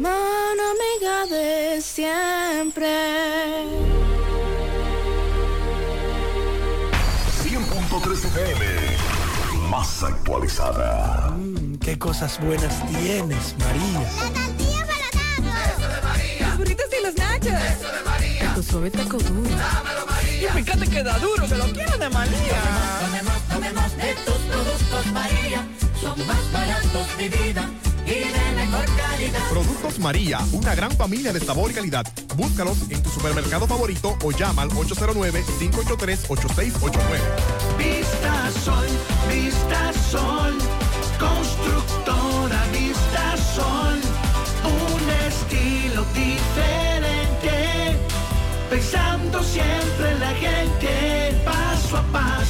Mano amiga de siempre. 100.3 FM. Más actualizada. Qué cosas buenas tienes, María. Eso de María. Los burritos y los nachos. Eso de María. Tu suave taco duro. Dámelo, María. Y fíjate que da duro, que lo quiero de María. Tomemos, tomemos de tus productos, María. Son más baratos de vida Productos María, una gran familia de sabor y calidad. Búscalos en tu supermercado favorito o llama al 809-583-8689. Vista sol, vista sol, Constructora Vista Sol, un estilo diferente, pensando siempre en la gente, paso a paso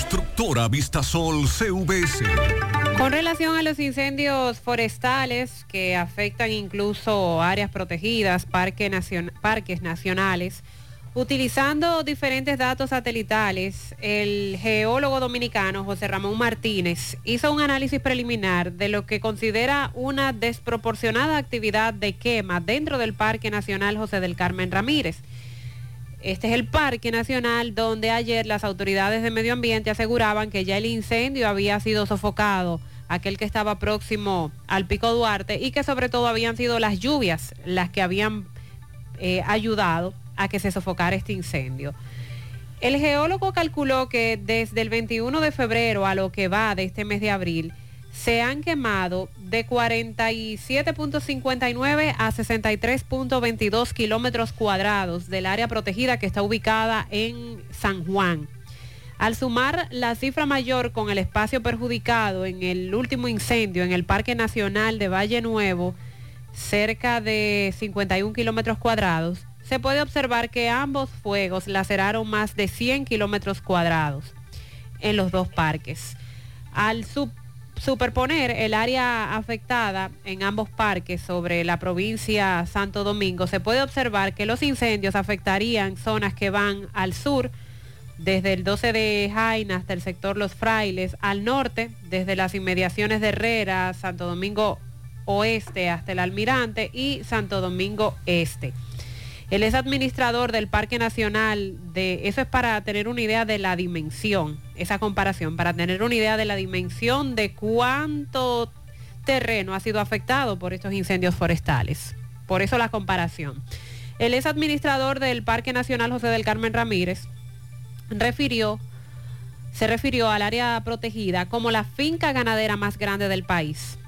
Constructora Vistasol CVS. Con relación a los incendios forestales que afectan incluso áreas protegidas, nacion- parques nacionales, utilizando diferentes datos satelitales, el geólogo dominicano José Ramón Martínez hizo un análisis preliminar de lo que considera una desproporcionada actividad de quema dentro del Parque Nacional José del Carmen Ramírez. Este es el Parque Nacional donde ayer las autoridades de medio ambiente aseguraban que ya el incendio había sido sofocado, aquel que estaba próximo al Pico Duarte y que sobre todo habían sido las lluvias las que habían eh, ayudado a que se sofocara este incendio. El geólogo calculó que desde el 21 de febrero a lo que va de este mes de abril, se han quemado de 47.59 a 63.22 kilómetros cuadrados del área protegida que está ubicada en San Juan. Al sumar la cifra mayor con el espacio perjudicado en el último incendio en el Parque Nacional de Valle Nuevo, cerca de 51 kilómetros cuadrados, se puede observar que ambos fuegos laceraron más de 100 kilómetros cuadrados en los dos parques. Al sub- superponer el área afectada en ambos parques sobre la provincia Santo Domingo, se puede observar que los incendios afectarían zonas que van al sur, desde el 12 de Jaina hasta el sector Los Frailes, al norte, desde las inmediaciones de Herrera, Santo Domingo Oeste hasta el Almirante y Santo Domingo Este. Él es administrador del Parque Nacional de, eso es para tener una idea de la dimensión, esa comparación, para tener una idea de la dimensión de cuánto terreno ha sido afectado por estos incendios forestales. Por eso la comparación. Él es administrador del Parque Nacional José del Carmen Ramírez. Refirió, se refirió al área protegida como la finca ganadera más grande del país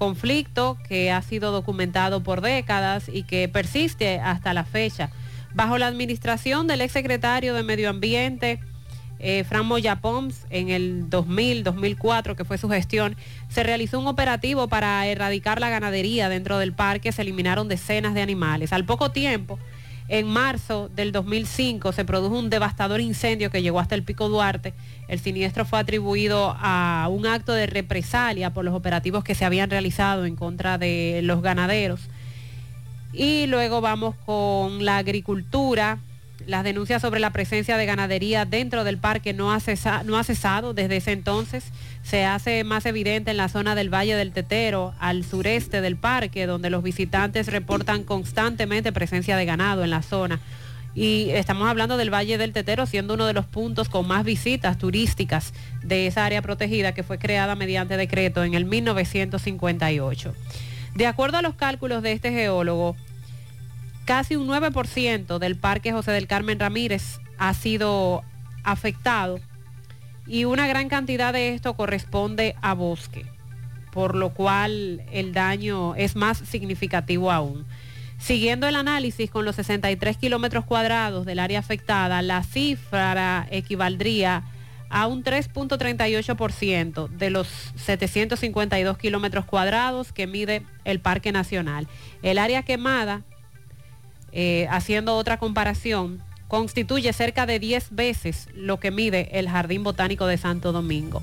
conflicto que ha sido documentado por décadas y que persiste hasta la fecha. Bajo la administración del exsecretario de Medio Ambiente, eh, Fran Moya Pons, en el 2000-2004, que fue su gestión, se realizó un operativo para erradicar la ganadería dentro del parque, se eliminaron decenas de animales. Al poco tiempo, en marzo del 2005 se produjo un devastador incendio que llegó hasta el Pico Duarte. El siniestro fue atribuido a un acto de represalia por los operativos que se habían realizado en contra de los ganaderos. Y luego vamos con la agricultura. Las denuncias sobre la presencia de ganadería dentro del parque no ha, cesa- no ha cesado desde ese entonces. Se hace más evidente en la zona del Valle del Tetero, al sureste del parque, donde los visitantes reportan constantemente presencia de ganado en la zona. Y estamos hablando del Valle del Tetero, siendo uno de los puntos con más visitas turísticas de esa área protegida que fue creada mediante decreto en el 1958. De acuerdo a los cálculos de este geólogo, casi un 9% del Parque José del Carmen Ramírez ha sido afectado y una gran cantidad de esto corresponde a bosque, por lo cual el daño es más significativo aún. Siguiendo el análisis con los 63 kilómetros cuadrados del área afectada, la cifra equivaldría a un 3.38% de los 752 kilómetros cuadrados que mide el Parque Nacional. El área quemada, eh, haciendo otra comparación, constituye cerca de 10 veces lo que mide el Jardín Botánico de Santo Domingo.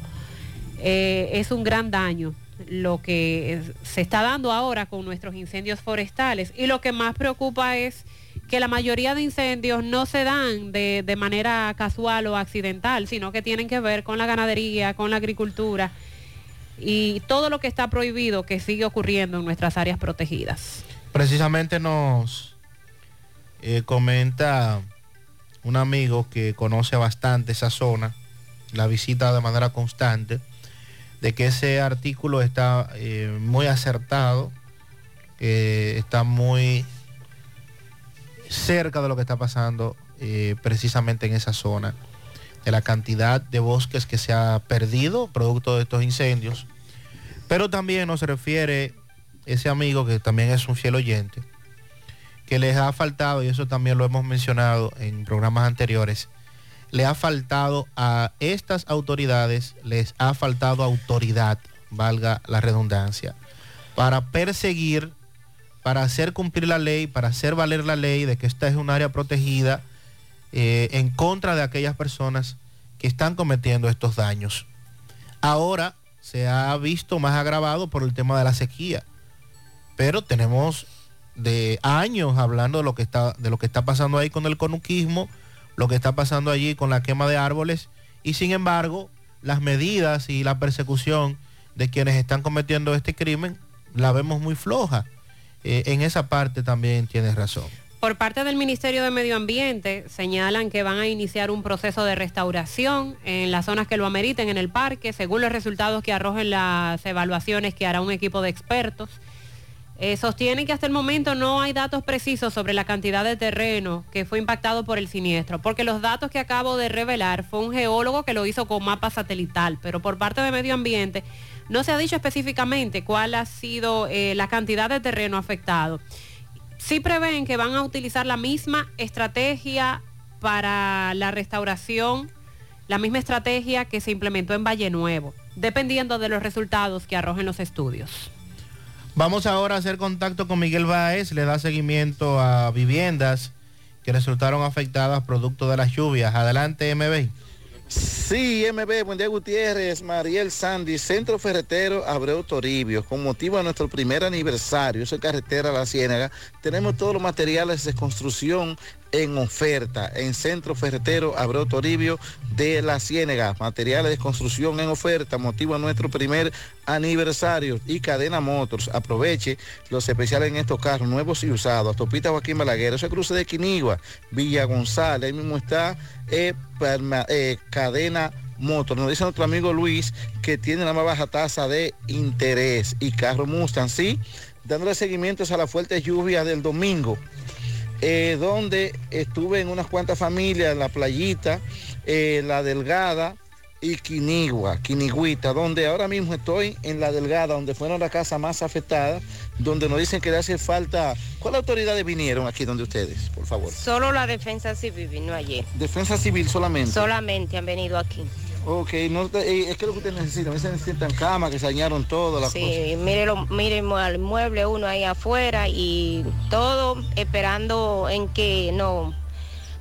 Eh, es un gran daño lo que se está dando ahora con nuestros incendios forestales y lo que más preocupa es que la mayoría de incendios no se dan de, de manera casual o accidental, sino que tienen que ver con la ganadería, con la agricultura y todo lo que está prohibido que sigue ocurriendo en nuestras áreas protegidas. Precisamente nos eh, comenta un amigo que conoce bastante esa zona, la visita de manera constante, de que ese artículo está eh, muy acertado, está muy cerca de lo que está pasando eh, precisamente en esa zona, de la cantidad de bosques que se ha perdido producto de estos incendios. Pero también nos refiere ese amigo que también es un fiel oyente, que les ha faltado, y eso también lo hemos mencionado en programas anteriores, le ha faltado a estas autoridades, les ha faltado autoridad, valga la redundancia, para perseguir, para hacer cumplir la ley, para hacer valer la ley de que esta es un área protegida eh, en contra de aquellas personas que están cometiendo estos daños. Ahora se ha visto más agravado por el tema de la sequía, pero tenemos de años hablando de lo que está, de lo que está pasando ahí con el conuquismo, lo que está pasando allí con la quema de árboles y sin embargo las medidas y la persecución de quienes están cometiendo este crimen la vemos muy floja. Eh, en esa parte también tienes razón. Por parte del Ministerio de Medio Ambiente señalan que van a iniciar un proceso de restauración en las zonas que lo ameriten en el parque, según los resultados que arrojen las evaluaciones que hará un equipo de expertos. Eh, sostienen que hasta el momento no hay datos precisos sobre la cantidad de terreno que fue impactado por el siniestro, porque los datos que acabo de revelar fue un geólogo que lo hizo con mapa satelital, pero por parte de Medio Ambiente no se ha dicho específicamente cuál ha sido eh, la cantidad de terreno afectado. Sí prevén que van a utilizar la misma estrategia para la restauración, la misma estrategia que se implementó en Valle Nuevo, dependiendo de los resultados que arrojen los estudios. Vamos ahora a hacer contacto con Miguel Báez, le da seguimiento a viviendas que resultaron afectadas producto de las lluvias. Adelante, MB. Sí, MB, buen día Gutiérrez, Mariel Sandy, Centro Ferretero Abreu Toribio, con motivo de nuestro primer aniversario, eso es carretera La Ciénaga, tenemos todos los materiales de construcción en oferta. En Centro Ferretero Abreu Toribio de La Ciénaga, materiales de construcción en oferta, motivo de nuestro primer aniversario. Y Cadena Motors, aproveche los especiales en estos carros nuevos y usados, Topita Joaquín Balaguer, ese cruce de Quinigua, Villa González, ahí mismo está eh, eh, Cadena Motors. Nos dice nuestro amigo Luis que tiene la más baja tasa de interés. Y carro Mustang, sí, dándole seguimientos a la fuerte lluvia del domingo. eh, donde estuve en unas cuantas familias, en la playita, eh, la delgada y Quinigua, Quinigüita, donde ahora mismo estoy en la delgada, donde fueron las casas más afectadas, donde nos dicen que le hace falta. ¿Cuáles autoridades vinieron aquí donde ustedes, por favor? Solo la defensa civil vino ayer. Defensa civil solamente. Solamente han venido aquí. Ok, no, eh, es que lo que ustedes necesitan, a veces necesitan cama, que se dañaron todo, las cosas. Sí, mire, lo, mire el mueble uno ahí afuera y todo esperando en que no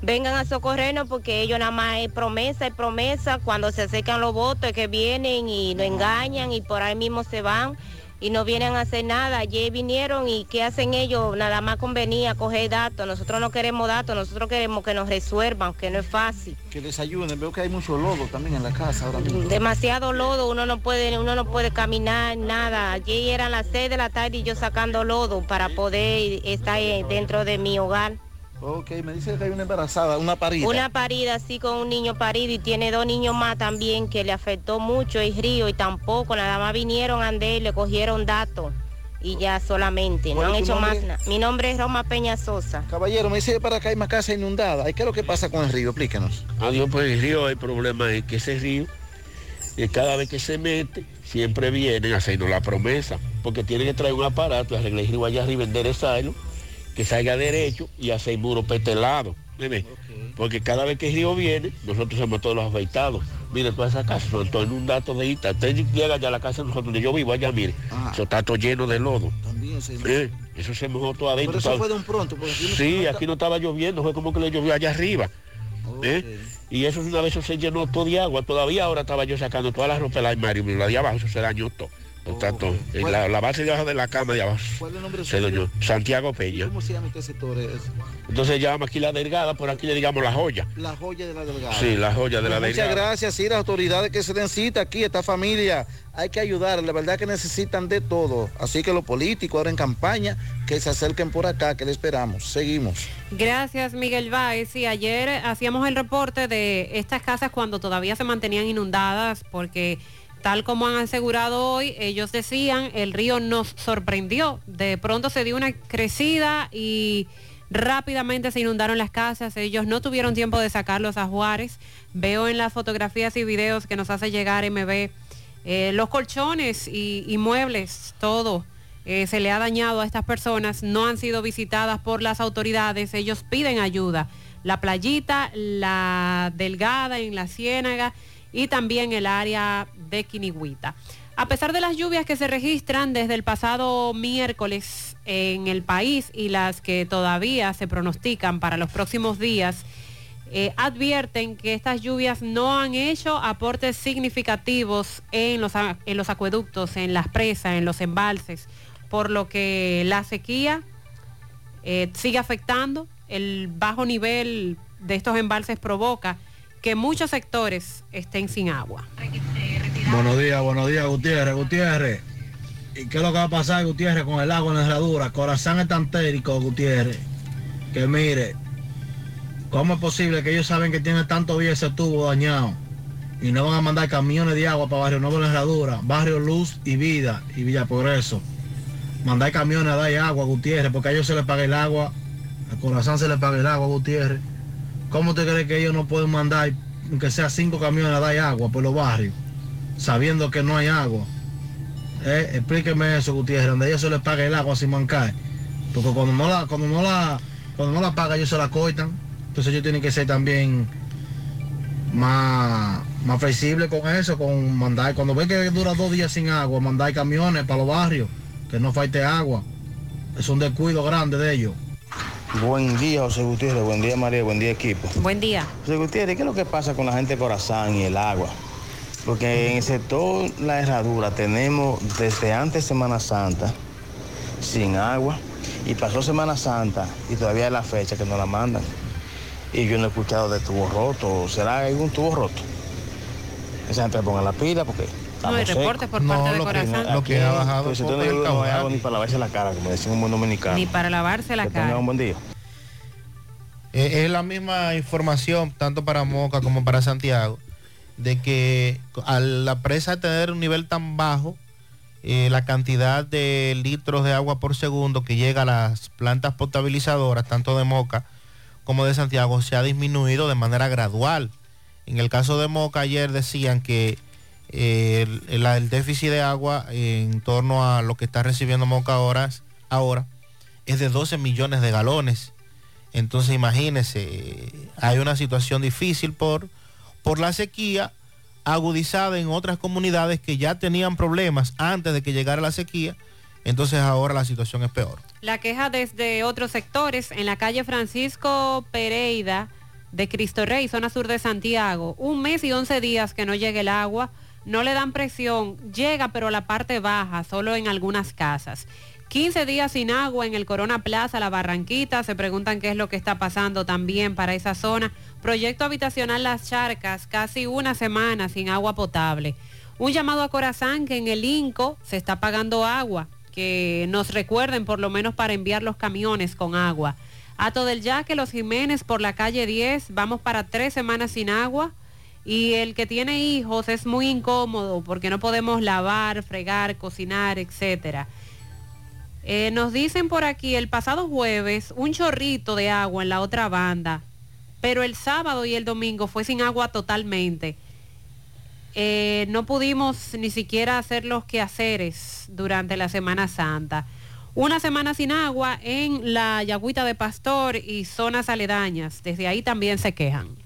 vengan a socorrernos porque ellos nada más es promesa y promesa. Cuando se acercan los votos es que vienen y nos engañan y por ahí mismo se van y no vienen a hacer nada. Ayer vinieron y ¿qué hacen ellos? Nada más convenía coger datos. Nosotros no queremos datos, nosotros queremos que nos resuelvan, que no es fácil. Que les ayuden, veo que hay mucho lodo también en la casa ahora mismo. demasiado lodo, uno no puede, uno no puede caminar, nada. Ayer eran las 6 de la tarde y yo sacando lodo para poder estar dentro de mi hogar. Ok, me dice que hay una embarazada, una parida. Una parida así con un niño parido y tiene dos niños más también que le afectó mucho el río y tampoco, nada más vinieron a andar, le cogieron datos y ya solamente, no ¿Cuál han hecho más nada. Mi nombre es Roma Peña Sosa. Caballero, me dice que para acá hay más casas inundadas. ¿Y ¿Qué es lo que pasa con el río? Explíquenos. Adiós, pues el río, el problema es que ese río, eh, cada vez que se mete, siempre vienen a hacernos la promesa, porque tienen que traer un aparato, arreglar el río allá arriba, enderezarlo, que salga derecho y hacer muro para este lado. Porque cada vez que el río viene, nosotros somos todos los afeitados. Mire, todas esas casas son todas inundadas de ita. Usted llega ya a la casa de nosotros, donde yo vivo allá, mire, eso está todo lleno de lodo. También se... Eh, eso se mojó todo adentro. Pero eso estaba- fue de un pronto. Porque aquí no- Sí, aquí no estaba lloviendo, fue como que le llovió allá arriba. ¿eh? Y eso una vez eso se llenó todo de agua. Todavía ahora estaba yo sacando todas las ropas del armario, pero la de abajo eso se dañó todo. Eh, La, la base de abajo de la cama de abajo ¿Cuál es el nombre se suyo? dañó. Santiago Peña. ¿Cómo se llama este sector? Es Entonces llamamos aquí la delgada, por aquí le digamos la joya. la joya de la delgada. Sí, la joya de la Pues Muchas delgada. gracias, sí, las autoridades que se den cita aquí, esta familia, hay que ayudar, la verdad que necesitan de todo. Así que los políticos ahora en campaña, que se acerquen por acá, que le esperamos. Seguimos. Gracias, Miguel Báez. Sí, ayer hacíamos el reporte de estas casas cuando todavía se mantenían inundadas, porque tal como han asegurado hoy, ellos decían, el río nos sorprendió. De pronto se dio una crecida y Rápidamente se inundaron las casas, ellos no tuvieron tiempo de sacarlos a Juárez. Veo en las fotografías y videos que nos hace llegar MB eh, los colchones y, muebles, todo eh, se le ha dañado a estas personas, no han sido visitadas por las autoridades, ellos piden ayuda. La playita, la delgada en la ciénaga y también el área de Quinigüita. A pesar de las lluvias que se registran desde el pasado miércoles en el país y las que todavía se pronostican para los próximos días, eh, advierten que estas lluvias no han hecho aportes significativos en los, en los acueductos, en las presas, en los embalses, por lo que la sequía eh, sigue afectando. El bajo nivel de estos embalses provoca que muchos sectores estén sin agua. Buenos días, buenos días, Gutiérrez, Gutiérrez. ¿Y qué es lo que va a pasar, Gutiérrez, con el agua en la herradura? Corazón es tan térico, Gutiérrez, que mire, ¿cómo es posible que ellos saben que tiene tanto vía ese tubo dañado y no van a mandar camiones de agua para Barrio Nuevo en la herradura, Barrio Luz y Vida y Villa Progreso? Mandar camiones a dar agua, Gutiérrez, porque a ellos se les paga el agua, a Corazón se les paga el agua, Gutiérrez. ¿Cómo usted cree que ellos no pueden mandar, aunque sea cinco camiones a dar agua por los barrios? sabiendo que no hay agua. Eh, explíqueme eso, Gutiérrez, donde ellos se les paga el agua sin mancar. Porque cuando no la, cuando no la, cuando no la paga ellos se la cortan. Entonces ellos tienen que ser también más, más flexibles con eso, con mandar, cuando ve que dura dos días sin agua, mandar camiones para los barrios, que no falte agua. Es un descuido grande de ellos. Buen día, José Gutiérrez. Buen día, María. Buen día, equipo. Buen día. José Gutiérrez, ¿qué es lo que pasa con la gente de Corazán y el agua? Porque en el sector La Herradura tenemos desde antes Semana Santa sin agua y pasó Semana Santa y todavía es la fecha que nos la mandan. Y yo no he escuchado de tubo roto. ¿Será algún tubo roto? Esa gente ponga la pila porque... No hay reportes por parte de lo que- Corazán. Lo que ha bajado pues, poco entonces el no hay caudal. agua ni para lavarse la cara, como decimos un buen dominicano. Ni para lavarse la Que cara. un buen día. Eh, es la misma información, tanto para Moca como para Santiago, de que a la presa tener un nivel tan bajo, eh, la cantidad de litros de agua por segundo que llega a las plantas potabilizadoras, tanto de Moca como de Santiago, se ha disminuido de manera gradual. En el caso de Moca, ayer decían que el, el- déficit de agua en torno a lo que está recibiendo Moca ahora, ahora es de 12 millones de galones. Entonces imagínense, hay una situación difícil por, por la sequía agudizada en otras comunidades que ya tenían problemas antes de que llegara la sequía, entonces ahora la situación es peor. La queja desde otros sectores, en la calle Francisco Pereira de Cristo Rey, zona sur de Santiago, un mes y 11 días que no llegue el agua, no le dan presión, llega pero a la parte baja, solo en algunas casas. 15 días sin agua en el Corona Plaza, la Barranquita, se preguntan qué es lo que está pasando también para esa zona. Proyecto habitacional Las Charcas, casi una semana sin agua potable. Un llamado a Corazán que en el INCO se está pagando agua, que nos recuerden por lo menos para enviar los camiones con agua. Ato del Yaque, Los Jiménez por la calle 10, vamos para tres semanas sin agua. Y el que tiene hijos es muy incómodo porque no podemos lavar, fregar, cocinar, etcétera. Eh, nos dicen por aquí el pasado jueves un chorrito de agua en la otra banda, pero el sábado y el domingo fue sin agua totalmente. Eh, no pudimos ni siquiera hacer los quehaceres durante la Semana Santa. Una semana sin agua en la Yagüita de Pastor y zonas aledañas. Desde ahí también se quejan.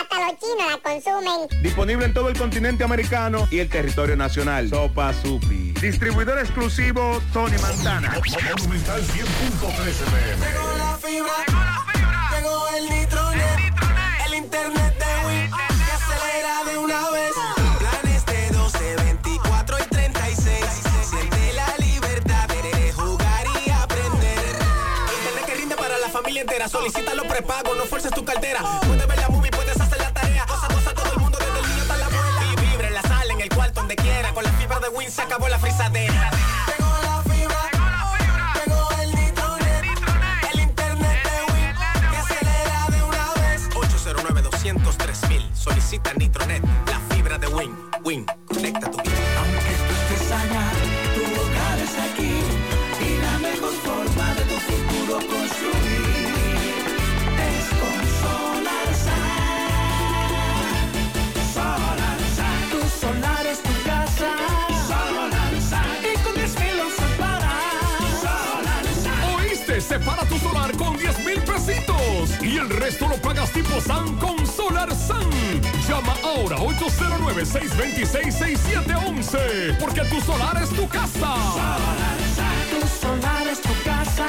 Hasta los chinos la consumen. Disponible en todo el continente americano y el territorio nacional. Sopa Supi. Distribuidor exclusivo Tony Montana. Monumental 100.13 pm. Llegó la fibra. Llegó el nitronet. El internet de Win. Que acelera de una vez. Planes de 12, 24 y 36. Siente la libertad de jugar y aprender. Internet que rinde para la familia entera. Solicita los prepagos, no fuerces tu cartera. Puedes ver de Win se acabó la frisadera. Llegó la fibra. Llegó el nitronet. El internet de Win. Que acelera de una vez. 809 203 mil. Solicita Nitronet. La fibra de Win. Win. Conecta tu el resto lo pagas tipo SAN con Solar San. Llama ahora 809-626-6711 porque tu solar es tu casa. Tu solar es tu casa.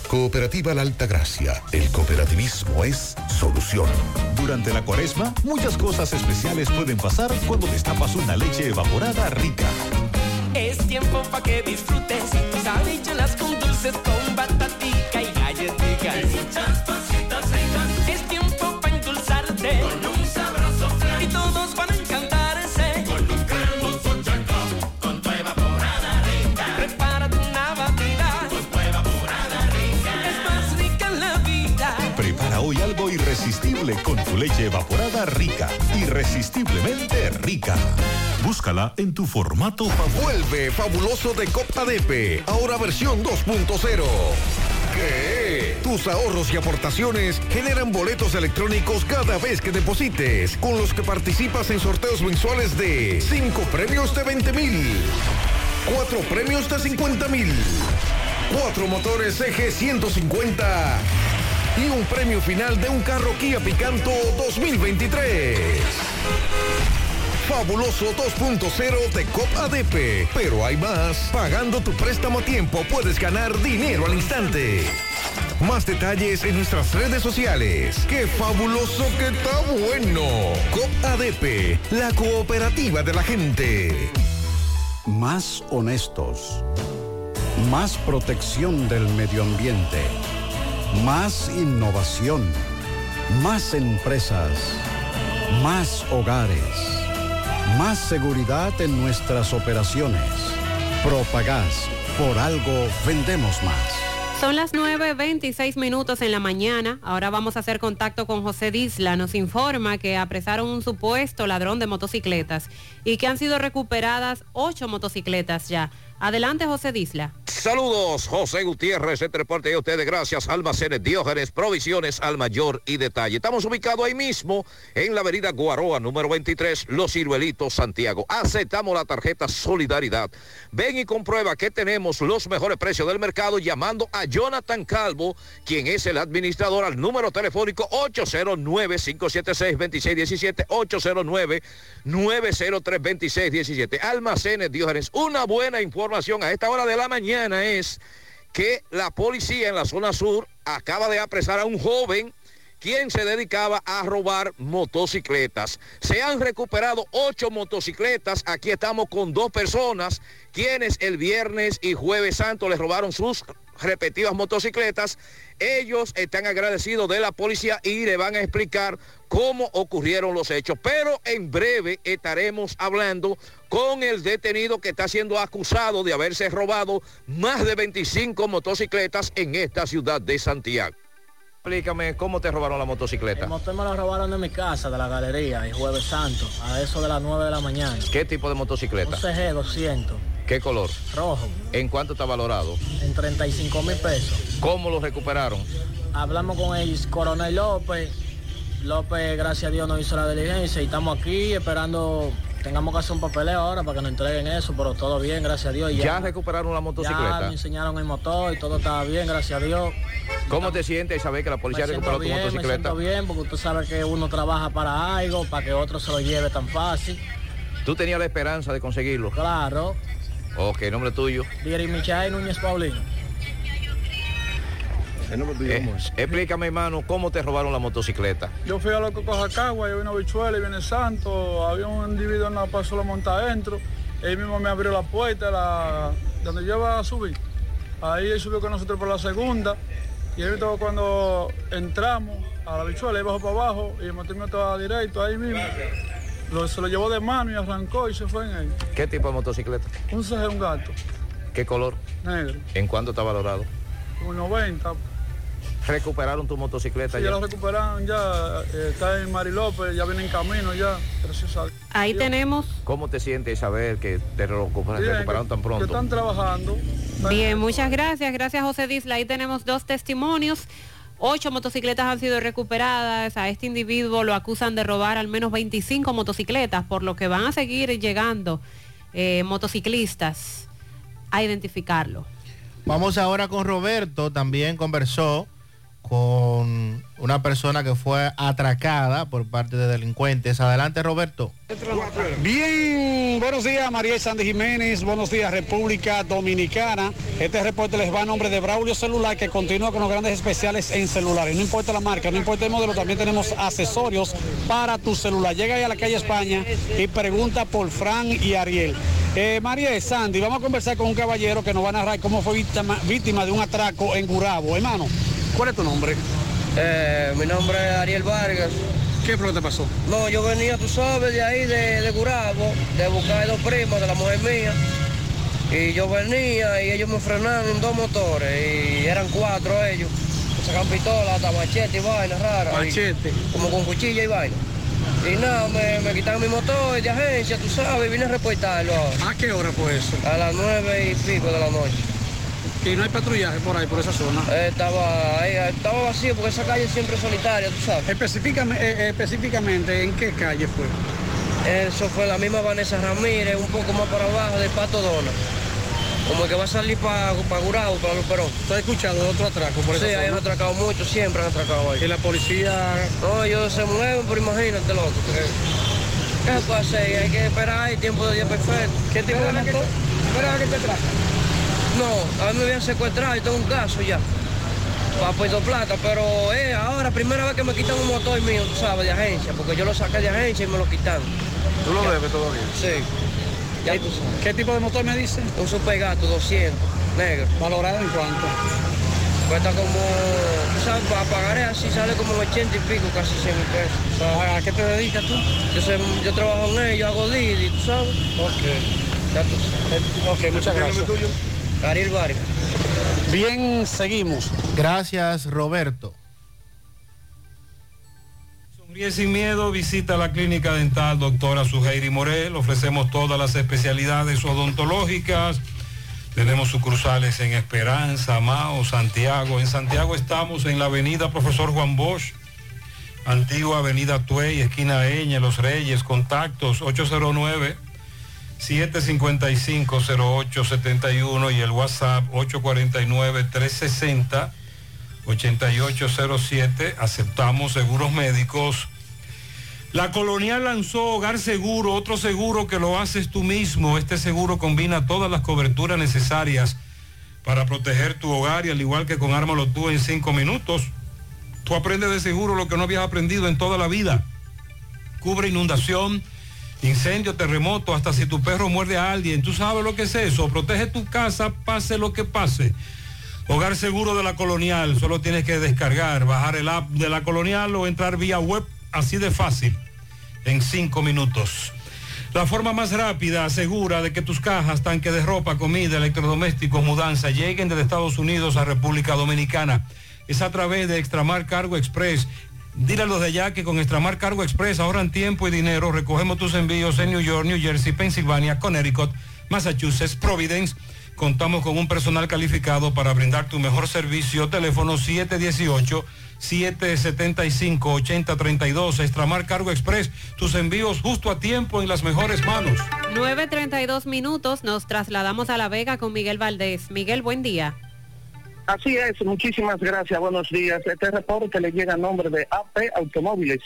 Cooperativa La Alta Gracia. El cooperativismo es solución. Durante la cuaresma, muchas cosas especiales pueden pasar cuando destapas una leche evaporada rica. Es tiempo para que disfrutes tus habichuelas con dulces, con batatica y galletica. Con tu leche evaporada rica. Irresistiblemente rica. Búscala en tu formato favorito. Vuelve fabuloso de Copa Depe, ahora versión 2.0. ¿Qué? Tus ahorros y aportaciones generan boletos electrónicos cada vez que deposites, con los que participas en sorteos mensuales de 5 premios de 20 mil, 4 premios de 50 mil, 4 motores eje 150 y un premio final de un carro Kia Picanto 2023. Fabuloso 2.0 de COP ADP. Pero hay más. Pagando tu préstamo a tiempo puedes ganar dinero al instante. Más detalles en nuestras redes sociales. ¡Qué fabuloso que está bueno! COP ADP, la cooperativa de la gente. Más honestos. Más protección del medio ambiente. Más innovación. Más empresas. Más hogares. Más seguridad en nuestras operaciones. Propagás. Por algo vendemos más. Son las 9.26 minutos en la mañana. Ahora vamos a hacer contacto con José Disla. Nos informa que apresaron un supuesto ladrón de motocicletas y que han sido recuperadas ocho motocicletas ya. Adelante, José Disla. Saludos, José Gutiérrez, entre parte de ustedes, gracias, Almacenes Diógenes, provisiones al mayor y detalle. Estamos ubicados ahí mismo, en la avenida Guaroa, número 23, Los Ciruelitos, Santiago. Aceptamos la tarjeta Solidaridad. Ven y comprueba que tenemos los mejores precios del mercado llamando a Jonathan Calvo, quien es el administrador al número telefónico 809-576-2617, 809-903-2617. Almacenes Diógenes, una buena información a esta hora de la mañana es que la policía en la zona sur acaba de apresar a un joven quien se dedicaba a robar motocicletas. Se han recuperado ocho motocicletas. Aquí estamos con dos personas quienes el viernes y jueves santo les robaron sus respectivas motocicletas. Ellos están agradecidos de la policía y le van a explicar cómo ocurrieron los hechos. Pero en breve estaremos hablando con el detenido que está siendo acusado de haberse robado más de 25 motocicletas en esta ciudad de Santiago. Explícame cómo te robaron la motocicleta. El motor me lo robaron de mi casa, de la galería, el jueves santo, a eso de las 9 de la mañana. ¿Qué tipo de motocicleta? Un CG 200, ¿Qué color? rojo, ¿En cuánto está valorado? en 35 mil pesos. ¿Cómo lo recuperaron? Hablamos con el coronel López. López, gracias a Dios, nos hizo la diligencia y estamos aquí esperando. Tengamos que hacer un papeleo ahora para que nos entreguen eso, pero todo bien, gracias a Dios. y ¿Ya recuperaron la Ya motocicleta? me enseñaron el motor y todo estaba bien, gracias a Dios. ¿Cómo te sientes saber que la policía recuperó siento tu bien, me motocicleta? siento bien porque usted sabe que uno trabaja para algo, para que otro se lo lleve tan fácil. ¿Tú tenías la esperanza de conseguirlo? Claro. Ok, nombre tuyo. Dieri Michai Núñez Paulino. Eh, explícame, hermano, cómo te robaron la motocicleta. Yo fui a lo que coja Cagua, y una bichuela y viene santo, había un individuo en la paso lo monta adentro, él mismo me abrió la puerta la, donde yo iba a subir. Ahí él subió con nosotros por la segunda y él todo cuando entramos a la bichuela, él bajó para abajo y el motor mío estaba directo ahí mismo. Lo- se lo llevó de mano y arrancó y se fue en él. ¿Qué tipo de motocicleta? Un CG, un gato, ¿Qué color? negro, ¿En cuánto está valorado? un 90. ¿Recuperaron tu motocicleta Sí, ya ya? lo recuperaron ya, eh, está en Mari López, ya viene en camino ya, gracias a Dios. Ahí tenemos. ¿Cómo te sientes saber que te recuper- Bien, recuperaron tan que pronto? están trabajando. Bien, muchas gracias. Gracias, José Disla. Ahí tenemos dos testimonios. Ocho motocicletas han sido recuperadas. A este individuo lo acusan de robar al menos 25 motocicletas, por lo que van a seguir llegando eh, motociclistas a identificarlo. Vamos ahora con Roberto, también conversó con una persona que fue atracada por parte de delincuentes. Adelante, Roberto. Bien, buenos días María Sandy Jiménez, buenos días República Dominicana. Este reporte les va a nombre de Braulio Celular que continúa con los grandes especiales en celulares. No importa la marca, no importa el modelo, también tenemos accesorios para tu celular. Llega ahí a la calle España y pregunta por Fran y Ariel. Eh, María Sandy, vamos a conversar con un caballero que nos va a narrar cómo fue víctima, víctima de un atraco en Gurabo. Hermano, ¿cuál es tu nombre? Eh, mi nombre es Ariel Vargas. ¿Qué fue lo que te pasó? No, yo venía, tú sabes, de ahí, de, de Gurabo, de buscar dos primos de la mujer mía. Y yo venía y ellos me frenaron en dos motores y eran cuatro ellos. Sacan pistola, hasta machete y vaina rara. y- Machete. como con cuchilla y vaina. Y nada, me, me quitaron mi motor de agencia, tú sabes, y vine a reportarlo ahora. ¿A qué hora fue eso? A las nueve y pico de la noche. Y no hay patrullaje por ahí, por esa zona. Eh, estaba estaba vacío porque esa calle siempre es solitaria, tú sabes. Específicamente, eh, específicamente ¿en qué calle fue? Eso fue la misma Vanessa Ramírez, un poco más para abajo del Pato Dona. Como que va a salir para pa Gurabo, para los Perón. ¿Tú has escuchado de otro atraco por Sí, esa ahí han atracado mucho, siempre han atracado ahí. ¿Y la policía No, ellos se mueven, pero imagínate, loco. que- ¿Qué se puede hacer? Hay que esperar, el tiempo de día perfecto. ¿Qué tipo de motor? ¿Esperaba que te atracan? No, a mí me habían secuestrado y tengo un caso ya. Para Puerto Plata, pero eh, ahora, primera vez que me quitan un motor mío, tú sabes, de agencia, porque yo lo saqué de agencia y me lo quitaron. ¿Tú lo debes todavía? Sí. Ya tú sabes. ¿Qué tipo de motor me dice? Un super gato, 200, negro. ¿Valorado en cuánto? Cuesta como, tú sabes, para pagar así sale como 80 y pico, casi 100 mil pesos. ¿A qué te dedicas tú? Yo, sé- yo trabajo en ello, hago Didi, tú sabes. Ok. Ya tú sabes. Ok, muchas gracias. Ariel Vargas. Bien, seguimos. Gracias, Roberto. Sonríe sin miedo, visita la clínica dental doctora Suheiri Morel. Ofrecemos todas las especialidades odontológicas, Tenemos sucursales en Esperanza, Mao, Santiago. En Santiago estamos en la avenida Profesor Juan Bosch, antigua avenida Tuey, esquina Eña, Los Reyes, contactos 809 755-0871 y el WhatsApp 849-360-8807. Aceptamos seguros médicos. La Colonial lanzó Hogar Seguro, otro seguro que lo haces tú mismo. Este seguro combina todas las coberturas necesarias para proteger tu hogar y al igual que con Ármalo tú en cinco minutos, tú aprendes de seguro lo que no habías aprendido en toda la vida. Cubre inundación, incendio, terremoto, hasta si tu perro muerde a alguien. Tú sabes lo que es eso. Protege tu casa, pase lo que pase. Hogar Seguro de la Colonial. Solo tienes que descargar, bajar el app de la Colonial o entrar vía web así de fácil. En cinco minutos. La forma más rápida, segura de que tus cajas, tanque de ropa, comida, electrodomésticos, mudanza lleguen desde Estados Unidos a República Dominicana es a través de Extramar Cargo Express. Dile a los de allá que con Extramar Cargo Express ahorran tiempo y dinero. Recogemos tus envíos en New York, New Jersey, Pensilvania, Connecticut, Massachusetts, Providence. Contamos con un personal calificado para brindar tu mejor servicio. Teléfono 718-775-8032. Extramar Cargo Express. Tus envíos justo a tiempo en las mejores manos. 9.32 minutos. Nos trasladamos a La Vega con Miguel Valdés. Miguel, buen día. Así es, muchísimas gracias, buenos días. Este reporte le llega a nombre de AP Automóviles,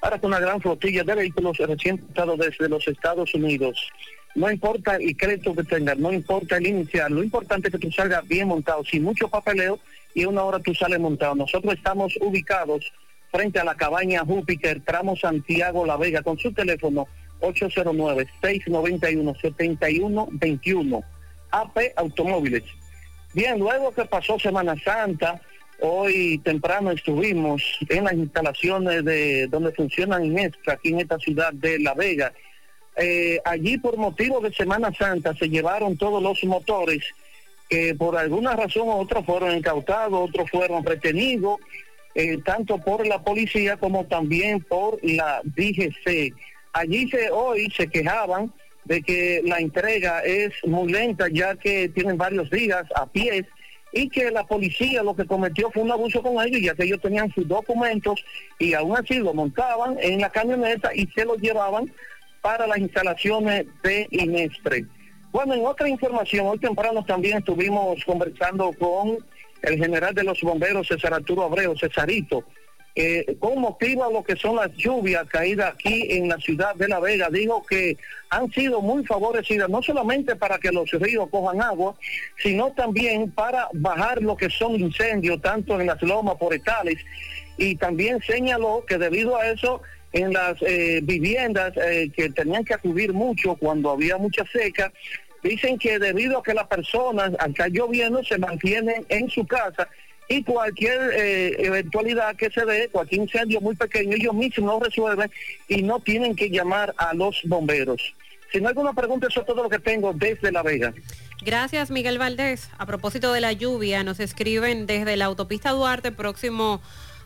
ahora con una gran flotilla de vehículos recién traídos desde los Estados Unidos. No importa el crédito que tengas, no importa el inicial, lo importante es que tú salgas bien montado, sin mucho papeleo y una hora tú sales montado. Nosotros estamos ubicados frente a la cabaña Júpiter, tramo Santiago La Vega, con su teléfono 809-691-7121. AP Automóviles. Bien, luego que pasó Semana Santa, hoy temprano estuvimos en las instalaciones de donde funcionan Inestra, aquí en esta ciudad de La Vega. Eh, allí por motivo de Semana Santa se llevaron todos los motores que por alguna razón u otra fueron incautados, otros fueron retenidos, eh, tanto por la policía como también por la DGC. Allí se, hoy se quejaban de que la entrega es muy lenta ya que tienen varios días a pies y que la policía lo que cometió fue un abuso con ellos ya que ellos tenían sus documentos y aún así lo montaban en la camioneta y se lo llevaban para las instalaciones de Inestre. Bueno, en otra información, hoy temprano también estuvimos conversando con el general de los bomberos, César Arturo Abreu, Cesarito, eh, con motivo a lo que son las lluvias caídas aquí en la ciudad de La Vega, dijo que han sido muy favorecidas, no solamente para que los ríos cojan agua, sino también para bajar lo que son incendios, tanto en las lomas forestales, y también señaló que debido a eso, en las eh, viviendas eh, que tenían que acudir mucho cuando había mucha seca, dicen que debido a que las personas, al estar lloviendo, se mantienen en su casa y cualquier eh, eventualidad que se dé, cualquier incendio muy pequeño, ellos mismos lo resuelven y no tienen que llamar a los bomberos. Si no hay alguna pregunta, eso es todo lo que tengo desde La Vega. Gracias, Miguel Valdés. A propósito de la lluvia, nos escriben desde la autopista Duarte, próximo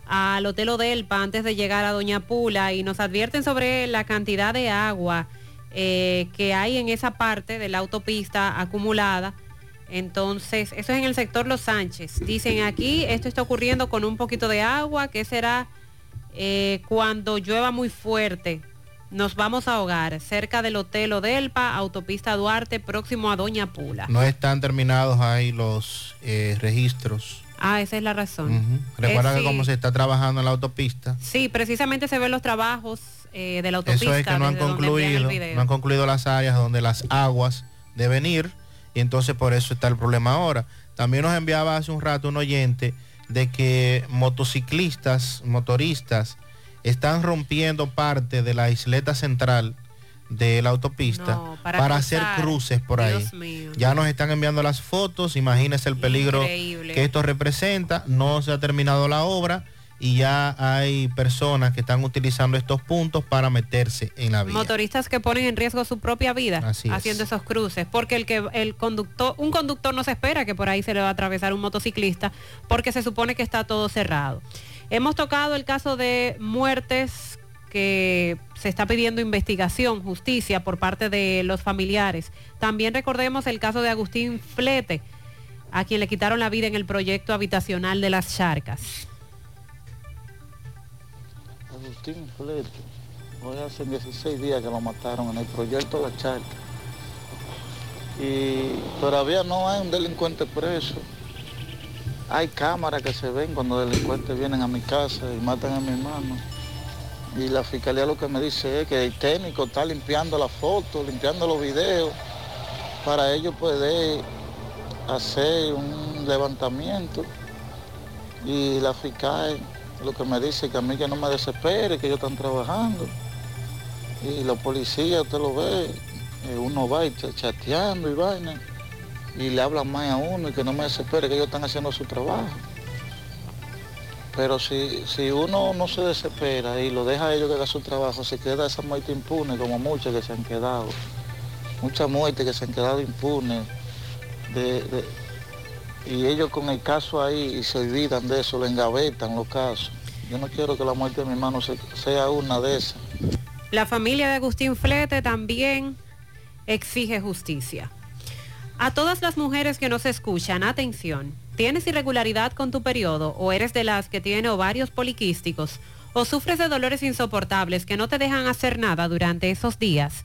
al Hotel Odelpa, antes de llegar a Doña Pula, y nos advierten sobre la cantidad de agua eh, que hay en esa parte de la autopista acumulada entonces, eso es en el sector Los Sánchez. Dicen aquí, esto está ocurriendo con un poquito de agua, que será eh, cuando llueva muy fuerte. Nos vamos a ahogar cerca del Hotel Odelpa, Autopista Duarte, próximo a Doña Pula. No están terminados ahí los eh, registros. Ah, esa es la razón. Recuerda Eh, que como se está trabajando en la autopista, Sí, precisamente se ven los trabajos de la autopista. eso es que no han concluido, no han concluido las áreas donde las aguas deben ir y entonces por eso está el problema ahora. También nos enviaba hace un rato un oyente de que motociclistas, motoristas, están rompiendo parte de la isleta central de la autopista No, para para, hacer cruces por ahí. Mío. Ya nos están enviando las fotos, imagínense el peligro Increíble. que esto representa, no se ha terminado la obra y ya hay personas que están utilizando estos puntos para meterse en la vía. Motoristas que ponen en riesgo su propia vida Así es. haciendo esos cruces, porque el que el conductor, un conductor no se espera que por ahí se le va a atravesar un motociclista, porque se supone que está todo cerrado. Hemos tocado el caso de muertes que se está pidiendo investigación, justicia por parte de los familiares. También recordemos el caso de Agustín Flete, a quien le quitaron la vida en el proyecto habitacional de las Charcas. Agustín Flete, hoy hace 16 días que lo mataron en el proyecto La Charca. Y todavía no hay un delincuente preso. Hay cámaras que se ven cuando delincuentes vienen a mi casa y matan a mi hermano. Y la fiscalía lo que me dice es que el técnico está limpiando las fotos, limpiando los videos, para ellos poder hacer un levantamiento. Y la fiscal lo que me dice que a mí que no me desespere, que ellos están trabajando. Y los policías, usted lo ve, eh, uno va y ch- chateando y vaina, y le hablan más a uno y que no me desespere, que ellos están haciendo su trabajo. Pero si, si uno no se desespera y lo deja a ellos que hagan su trabajo, se queda esa muerte impune, como muchas que se han quedado. Muchas muertes que se han quedado impunes. de- y ellos con el caso ahí y se olvidan de eso, le engavetan los casos. Yo no quiero que la muerte de mi hermano se- sea una de esas. La familia de Agustín Flete también exige justicia. A todas las mujeres que nos escuchan, atención. ¿Tienes irregularidad con tu periodo o eres de las que tiene ovarios poliquísticos o sufres de dolores insoportables que no te dejan hacer nada durante esos días?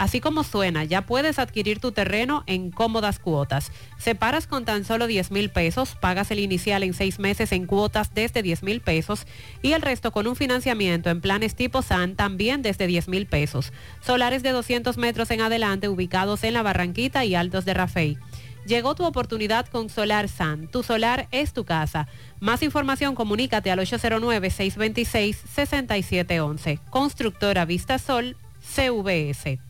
Así como suena, ya puedes adquirir tu terreno en cómodas cuotas. Separas con tan solo 10 mil pesos, pagas el inicial en seis meses en cuotas desde 10 mil pesos y el resto con un financiamiento en planes tipo SAN también desde 10 mil pesos. Solares de 200 metros en adelante ubicados en la Barranquita y Altos de Rafey. Llegó tu oportunidad con Solar San. Tu solar es tu casa. Más información, comunícate al 809-626-6711. Constructora Vista Sol, CVS.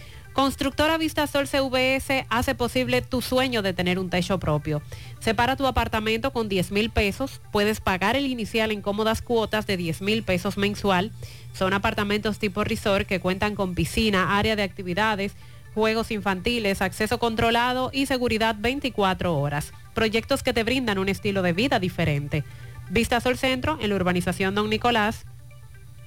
Constructora Vistasol CVS hace posible tu sueño de tener un techo propio. Separa tu apartamento con 10 mil pesos. Puedes pagar el inicial en cómodas cuotas de 10 mil pesos mensual. Son apartamentos tipo resort que cuentan con piscina, área de actividades, juegos infantiles, acceso controlado y seguridad 24 horas. Proyectos que te brindan un estilo de vida diferente. Vistasol Centro en la urbanización Don Nicolás.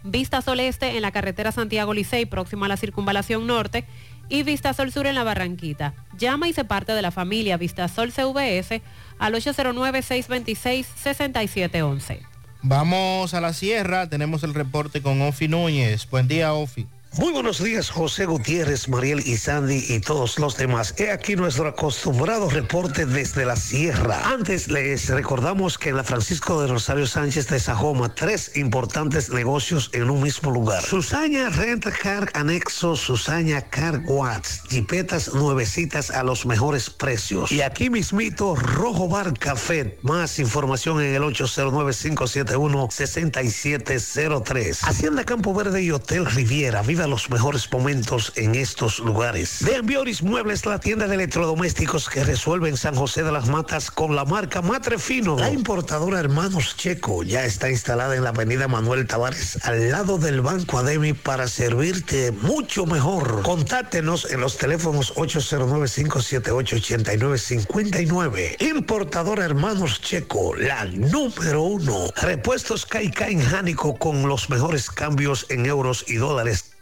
Vista Sol Este en la carretera Santiago Licey, próximo a la circunvalación norte, y Vista Sol Sur en la Barranquita. Llama y se parte de la familia Vista Sol CVS al 809-626-6711. Vamos a la sierra, tenemos el reporte con Ofi Núñez. Buen día, Ofi. Muy buenos días, José Gutiérrez, Mariel y Sandy y todos los demás. He aquí nuestro acostumbrado reporte desde la sierra. Antes les recordamos que en la Francisco de Rosario Sánchez de Sajoma, tres importantes negocios en un mismo lugar. Susaña Rent Car Anexo, Susaña Car Watts, jipetas nuevecitas a los mejores precios. Y aquí mismito, Rojo Bar Café. Más información en el 809-571-6703. Hacienda Campo Verde y Hotel Riviera. Viva los mejores momentos en estos lugares. De Ambioris Muebles, la tienda de electrodomésticos que resuelve en San José de las Matas con la marca Matre Fino. La importadora Hermanos Checo ya está instalada en la avenida Manuel Tavares, al lado del Banco Ademi, para servirte mucho mejor. Contáctenos en los teléfonos 809-578-8959. Importadora Hermanos Checo, la número uno. Repuestos Caica en Jánico con los mejores cambios en euros y dólares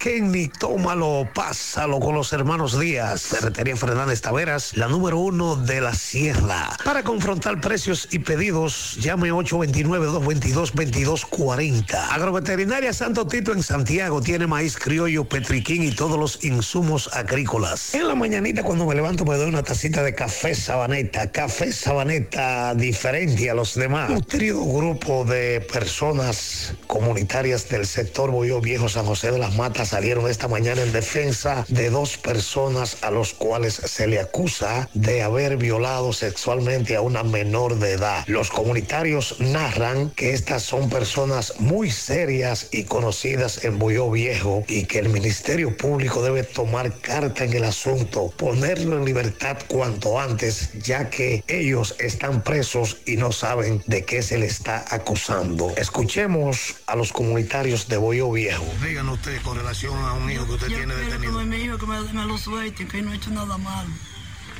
tómalo, pásalo con los hermanos Díaz. Ferretería Fernández Taveras, la número uno de la sierra. Para confrontar precios y pedidos, llame 829-222-2240. Agroveterinaria Santo Tito en Santiago tiene maíz criollo, petriquín y todos los insumos agrícolas. En la mañanita cuando me levanto me doy una tacita de café sabaneta. Café sabaneta diferente a los demás. Nutrido grupo de personas comunitarias del sector Boyo Viejo San José de las Matas salieron esta mañana en defensa de dos personas a los cuales se le acusa de haber violado sexualmente a una menor de edad. Los comunitarios narran que estas son personas muy serias y conocidas en Boyo Viejo y que el Ministerio Público debe tomar carta en el asunto, ponerlo en libertad cuanto antes, ya que ellos están presos y no saben de qué se le está acusando. Escuchemos a los comunitarios de Boyo Viejo. Díganos usted con relación a un hijo que usted Yo tiene detenido. con mi hijo que me, me lo suelte, que no ha hecho nada malo.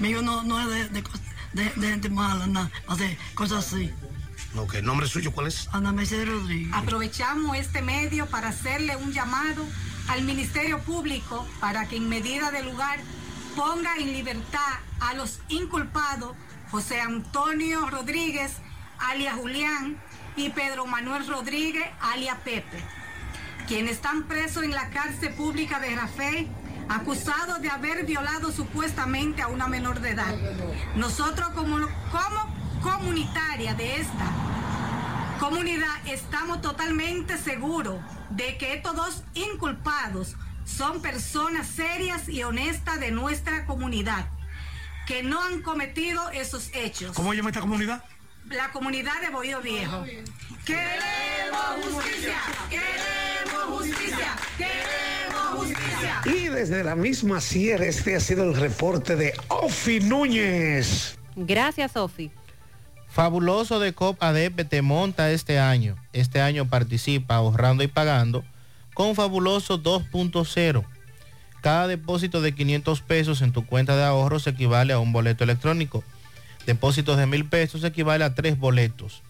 Mi hijo no, no es de, de, cos- de- de gente mala, nada, hace cosas así. Ok, ¿nombre suyo cuál es? Ana Mercedes Rodríguez. Aprovechamos este medio para hacerle un llamado al Ministerio Público para que en medida de lugar ponga en libertad a los inculpados José Antonio Rodríguez, alias Julián, y Pedro Manuel Rodríguez, alias Pepe, quienes están presos en la cárcel pública de Rafael acusados de haber violado supuestamente a una menor de edad. Nosotros como, como comunitaria de esta comunidad estamos totalmente seguros de que estos dos inculpados son personas serias y honestas de nuestra comunidad, que no han cometido esos hechos. ¿Cómo llama esta comunidad? La comunidad de Bohío Viejo. Queremos justicia, queremos justicia, queremos justicia. Y desde la misma sierra, este ha sido el reporte de Ofi Núñez. Gracias, Sofi. Fabuloso de COP ADP te monta este año. Este año participa ahorrando y pagando con Fabuloso 2.0. Cada depósito de 500 pesos en tu cuenta de ahorros equivale a un boleto electrónico. Depósitos de mil pesos equivale a tres boletos.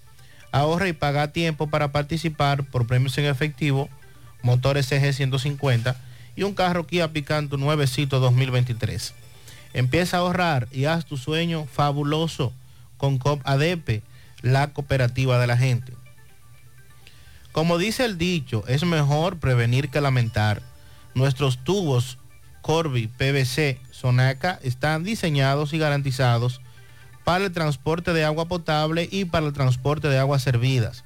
Ahorra y paga a tiempo para participar por premios en efectivo, motores CG 150 y un carro Kia Picanto nuevecito 2023. Empieza a ahorrar y haz tu sueño fabuloso con COP ADP, la cooperativa de la gente. Como dice el dicho, es mejor prevenir que lamentar. Nuestros tubos Corby, PVC, Sonaca están diseñados y garantizados para el transporte de agua potable y para el transporte de aguas servidas,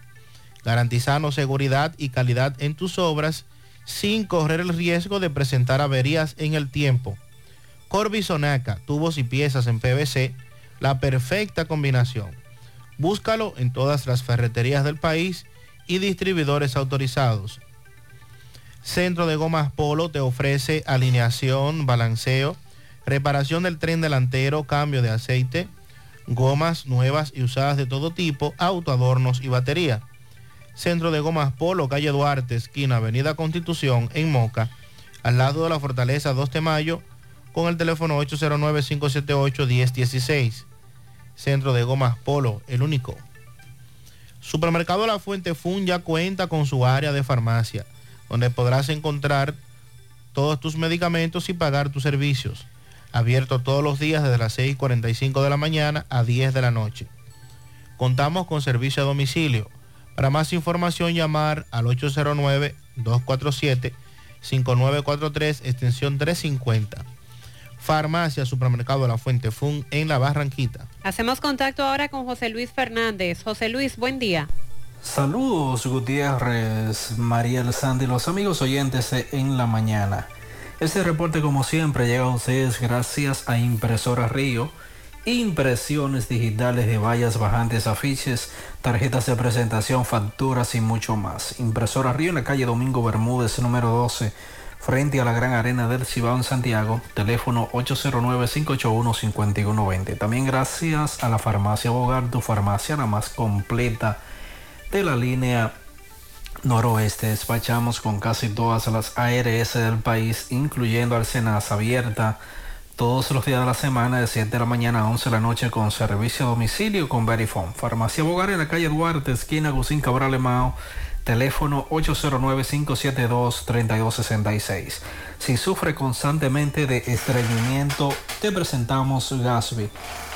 garantizando seguridad y calidad en tus obras sin correr el riesgo de presentar averías en el tiempo. Corby Sonaca, tubos y piezas en PVC, la perfecta combinación. Búscalo en todas las ferreterías del país y distribuidores autorizados. Centro de Gomas Polo te ofrece alineación, balanceo, reparación del tren delantero, cambio de aceite, gomas nuevas y usadas de todo tipo, autoadornos y batería. Centro de Gomas Polo, calle Duarte, esquina Avenida Constitución, en Moca, al lado de la Fortaleza 2 de Mayo, con el teléfono 809-578-1016. Centro de Gomas Polo, el único. Supermercado La Fuente Fun ya cuenta con su área de farmacia, donde podrás encontrar todos tus medicamentos y pagar tus servicios. Abierto todos los días desde las 6.45 de la mañana a 10 de la noche. Contamos con servicio a domicilio. Para más información llamar al 809-247-5943, extensión 350. Farmacia Supermercado La Fuente Fun en La Barranquita. Hacemos contacto ahora con José Luis Fernández. José Luis, buen día. Saludos Gutiérrez, María Sandy, los amigos oyentes de en la mañana. Este reporte como siempre llega a ustedes gracias a Impresora Río, impresiones digitales de vallas bajantes, afiches, tarjetas de presentación, facturas y mucho más. Impresora Río en la calle Domingo Bermúdez, número 12, frente a la Gran Arena del Cibao en Santiago, teléfono 809-581-5120. También gracias a la farmacia Bogar, tu farmacia la más completa de la línea noroeste. Despachamos con casi todas las ARS del país, incluyendo Arsenas abierta todos los días de la semana de 7 de la mañana a 11 de la noche con servicio a domicilio con Verifone. Farmacia Bogar en la calle Duarte, esquina Gusín Cabral Emao, teléfono 809-572-3266. Si sufre constantemente de estreñimiento, te presentamos Gasby,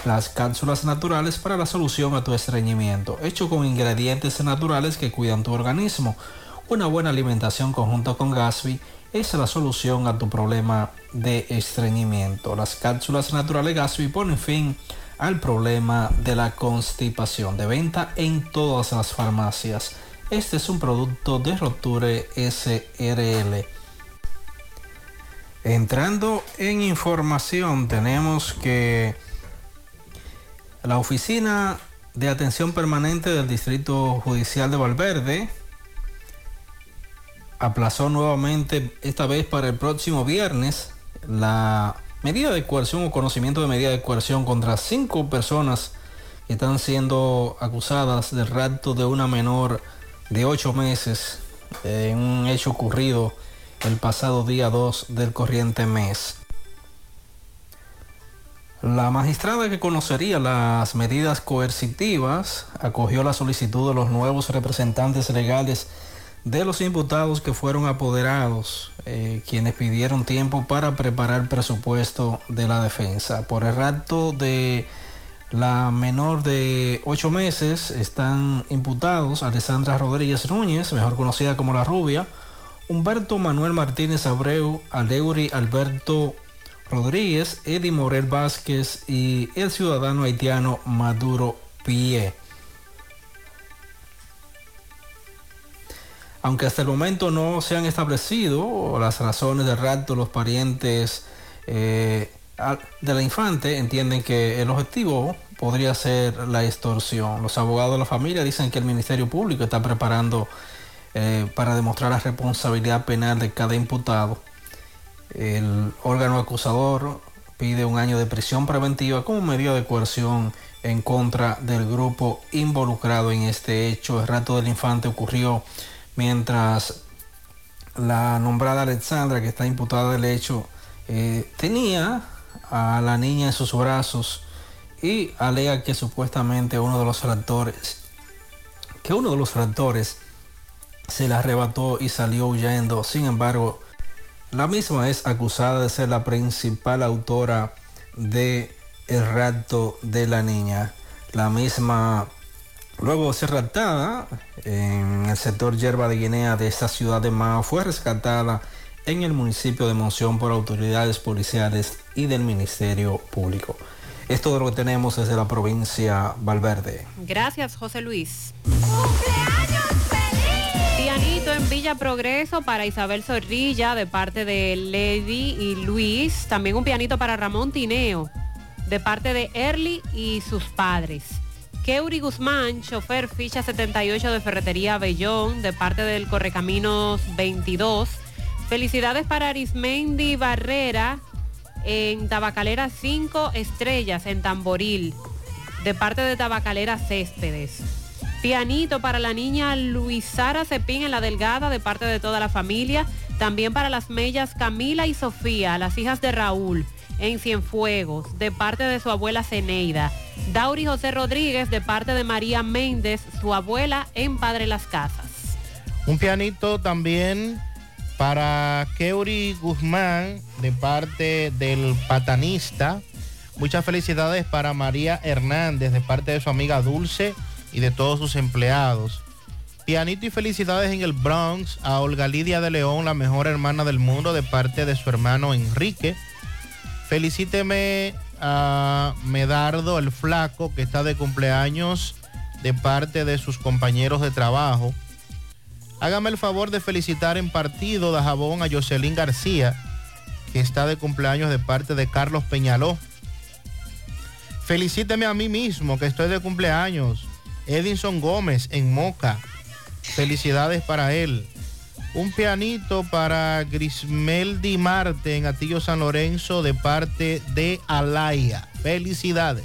las cápsulas naturales para la solución a tu estreñimiento, hecho con ingredientes naturales que cuidan tu organismo. Una buena alimentación conjunto con Gasby es la solución a tu problema de estreñimiento. Las cápsulas naturales Gasby ponen fin al problema de la constipación de venta en todas las farmacias. Este es un producto de Roture SRL. Entrando en información, tenemos que la Oficina de Atención Permanente del Distrito Judicial de Valverde aplazó nuevamente, esta vez para el próximo viernes, la medida de coerción o conocimiento de medida de coerción contra cinco personas que están siendo acusadas del rapto de una menor de ocho meses en un hecho ocurrido el pasado día 2 del corriente mes. La magistrada que conocería las medidas coercitivas acogió la solicitud de los nuevos representantes legales de los imputados que fueron apoderados, eh, quienes pidieron tiempo para preparar el presupuesto de la defensa. Por el rapto de la menor de 8 meses están imputados Alessandra Rodríguez Núñez, mejor conocida como La Rubia, Humberto Manuel Martínez Abreu, Aleuri Alberto Rodríguez, Eddie Morel Vázquez y el ciudadano haitiano Maduro Pie. Aunque hasta el momento no se han establecido las razones del rapto, los parientes eh, de la infante entienden que el objetivo podría ser la extorsión. Los abogados de la familia dicen que el Ministerio Público está preparando eh, para demostrar la responsabilidad penal de cada imputado. El órgano acusador pide un año de prisión preventiva como medida de coerción en contra del grupo involucrado en este hecho. El rato del infante ocurrió mientras la nombrada Alexandra, que está imputada del hecho, eh, tenía a la niña en sus brazos y alega que supuestamente uno de los raptores, que uno de los raptores se la arrebató y salió huyendo. Sin embargo, la misma es acusada de ser la principal autora de el rapto de la niña. La misma luego de ser raptada en el sector Yerba de Guinea de esta ciudad de Mao fue rescatada en el municipio de Monción por autoridades policiales y del Ministerio Público. Esto de lo que tenemos desde la provincia Valverde. Gracias, José Luis. Pianito en Villa Progreso para Isabel Zorrilla de parte de Lady y Luis. También un pianito para Ramón Tineo de parte de Early y sus padres. Keuri Guzmán, chofer ficha 78 de Ferretería Bellón de parte del Correcaminos 22. Felicidades para Arismendi Barrera en Tabacalera 5 estrellas en Tamboril de parte de Tabacalera Céspedes. Pianito para la niña Luisara Cepín en La Delgada de parte de toda la familia. También para las mellas Camila y Sofía, las hijas de Raúl en Cienfuegos de parte de su abuela Ceneida. Dauri José Rodríguez de parte de María Méndez, su abuela en Padre Las Casas. Un pianito también para Keuri Guzmán de parte del patanista. Muchas felicidades para María Hernández de parte de su amiga Dulce y de todos sus empleados. Pianito y felicidades en el Bronx a Olga Lidia de León, la mejor hermana del mundo, de parte de su hermano Enrique. Felicíteme a Medardo el Flaco, que está de cumpleaños de parte de sus compañeros de trabajo. Hágame el favor de felicitar en partido de jabón a Jocelyn García, que está de cumpleaños de parte de Carlos Peñaló. Felicíteme a mí mismo, que estoy de cumpleaños. Edinson Gómez en Moca. Felicidades para él. Un pianito para Grismeldi Marte en Atillo San Lorenzo de parte de Alaya. Felicidades.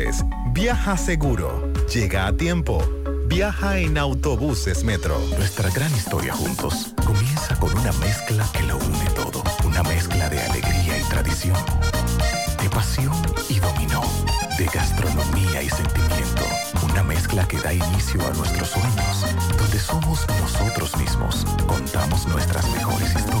Viaja seguro. Llega a tiempo. Viaja en autobuses Metro. Nuestra gran historia juntos comienza con una mezcla que lo une todo. Una mezcla de alegría y tradición, de pasión y dominó, de gastronomía y sentimiento. Una mezcla que da inicio a nuestros sueños, donde somos nosotros mismos, contamos nuestras mejores historias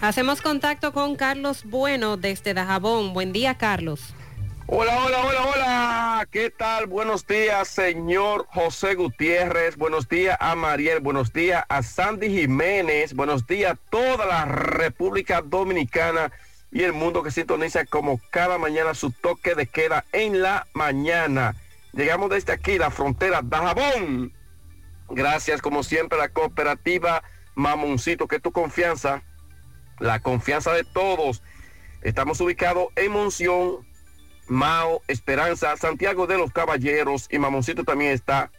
Hacemos contacto con Carlos Bueno desde Dajabón. Buen día, Carlos. Hola, hola, hola, hola. ¿Qué tal? Buenos días, señor José Gutiérrez. Buenos días a Mariel. Buenos días a Sandy Jiménez. Buenos días a toda la República Dominicana y el mundo que sintoniza como cada mañana su toque de queda en la mañana. Llegamos desde aquí, la frontera Dajabón. Gracias, como siempre, a la cooperativa Mamoncito, que tu confianza, la confianza de todos. Estamos ubicados en Monción, Mao, Esperanza, Santiago de los Caballeros y Mamoncito también está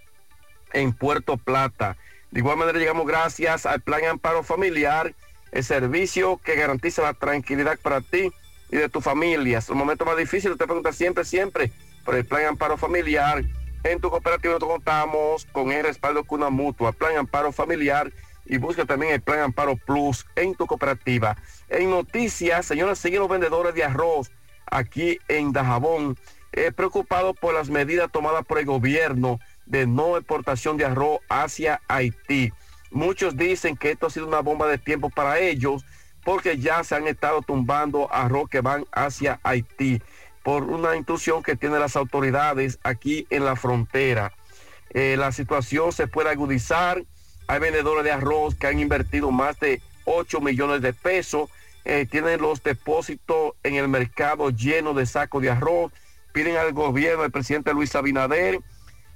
en Puerto Plata. De igual manera llegamos gracias al Plan Amparo Familiar, el servicio que garantiza la tranquilidad para ti y de tu familia. Es un momento más difícil, te pregunta siempre, siempre por el Plan Amparo Familiar. En tu cooperativa contamos con el respaldo de una mutua, Plan Amparo Familiar y busca también el Plan Amparo Plus en tu cooperativa. En noticias, señores, siguen los vendedores de arroz aquí en Dajabón, eh, preocupados por las medidas tomadas por el gobierno de no exportación de arroz hacia Haití. Muchos dicen que esto ha sido una bomba de tiempo para ellos porque ya se han estado tumbando arroz que van hacia Haití por una instrucción que tienen las autoridades aquí en la frontera. Eh, la situación se puede agudizar. Hay vendedores de arroz que han invertido más de 8 millones de pesos. Eh, tienen los depósitos en el mercado llenos de sacos de arroz piden al gobierno del presidente Luis Abinader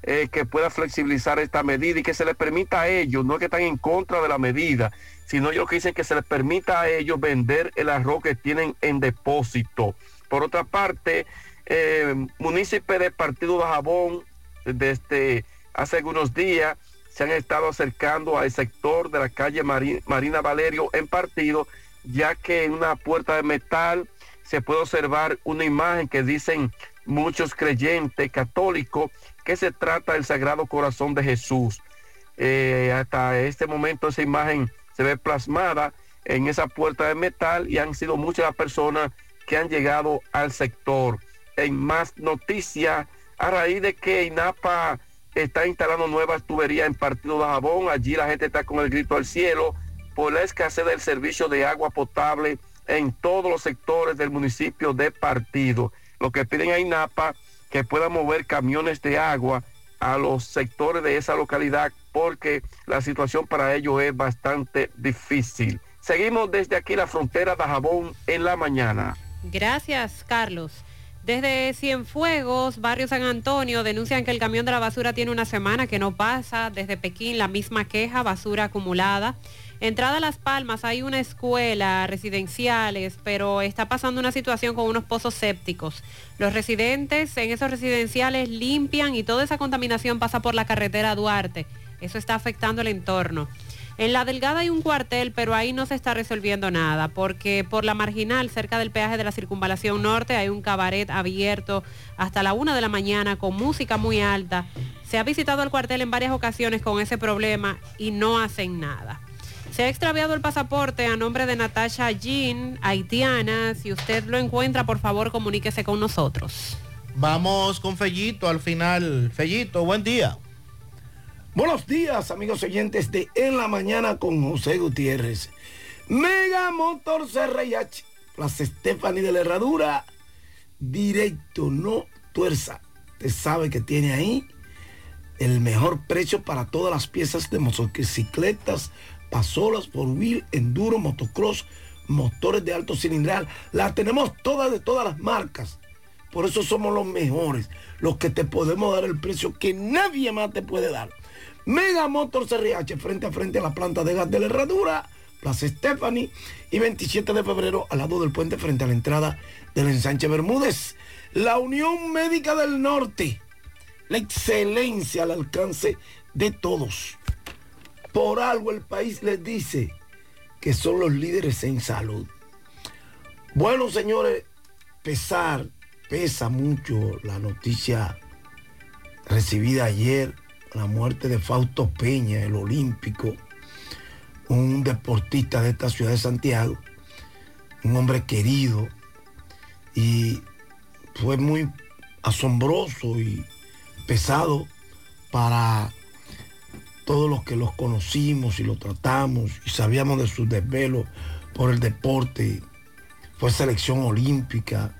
eh, que pueda flexibilizar esta medida y que se les permita a ellos, no es que están en contra de la medida, sino ellos que dicen que se les permita a ellos vender el arroz que tienen en depósito. Por otra parte, eh, munícipes del partido de Jabón, desde hace algunos días, se han estado acercando al sector de la calle Marina Valerio en partido, ya que en una puerta de metal se puede observar una imagen que dicen muchos creyentes católicos que se trata del Sagrado Corazón de Jesús. Eh, hasta este momento esa imagen se ve plasmada en esa puerta de metal y han sido muchas las personas que han llegado al sector. En más noticias, a raíz de que INAPA está instalando nuevas tuberías en Partido de Jabón, allí la gente está con el grito al cielo por la escasez del servicio de agua potable en todos los sectores del municipio de Partido. Lo que piden a INAPA que pueda mover camiones de agua a los sectores de esa localidad porque la situación para ellos es bastante difícil. Seguimos desde aquí la frontera de Jabón en la mañana. Gracias, Carlos. Desde Cienfuegos, Barrio San Antonio, denuncian que el camión de la basura tiene una semana que no pasa. Desde Pekín, la misma queja, basura acumulada. Entrada a Las Palmas hay una escuela residenciales, pero está pasando una situación con unos pozos sépticos. Los residentes en esos residenciales limpian y toda esa contaminación pasa por la carretera Duarte. Eso está afectando el entorno. En La Delgada hay un cuartel, pero ahí no se está resolviendo nada, porque por la marginal, cerca del peaje de la circunvalación norte, hay un cabaret abierto hasta la una de la mañana con música muy alta. Se ha visitado el cuartel en varias ocasiones con ese problema y no hacen nada. Se ha extraviado el pasaporte a nombre de Natasha Jean, haitiana. Si usted lo encuentra, por favor, comuníquese con nosotros. Vamos con Fellito al final. Fellito, buen día. Buenos días, amigos oyentes de En la Mañana con José Gutiérrez. Mega Motor CRIH, Plaza Stephanie de la Herradura, directo, no tuerza. Usted sabe que tiene ahí el mejor precio para todas las piezas de motocicletas, pasolas, por wheel, enduro, motocross, motores de alto cilindral. Las tenemos todas de todas las marcas. Por eso somos los mejores, los que te podemos dar el precio que nadie más te puede dar. Mega Motors CRH frente a frente a la planta de gas de la Herradura, Plaza Stephanie y 27 de febrero al lado del puente frente a la entrada del ensanche Bermúdez. La Unión Médica del Norte, la excelencia al alcance de todos. Por algo el país les dice que son los líderes en salud. Bueno, señores, pesar, pesa mucho la noticia recibida ayer, la muerte de Fausto Peña, el olímpico, un deportista de esta ciudad de Santiago, un hombre querido, y fue muy asombroso y pesado para todos los que los conocimos y lo tratamos y sabíamos de sus desvelos por el deporte. Fue selección olímpica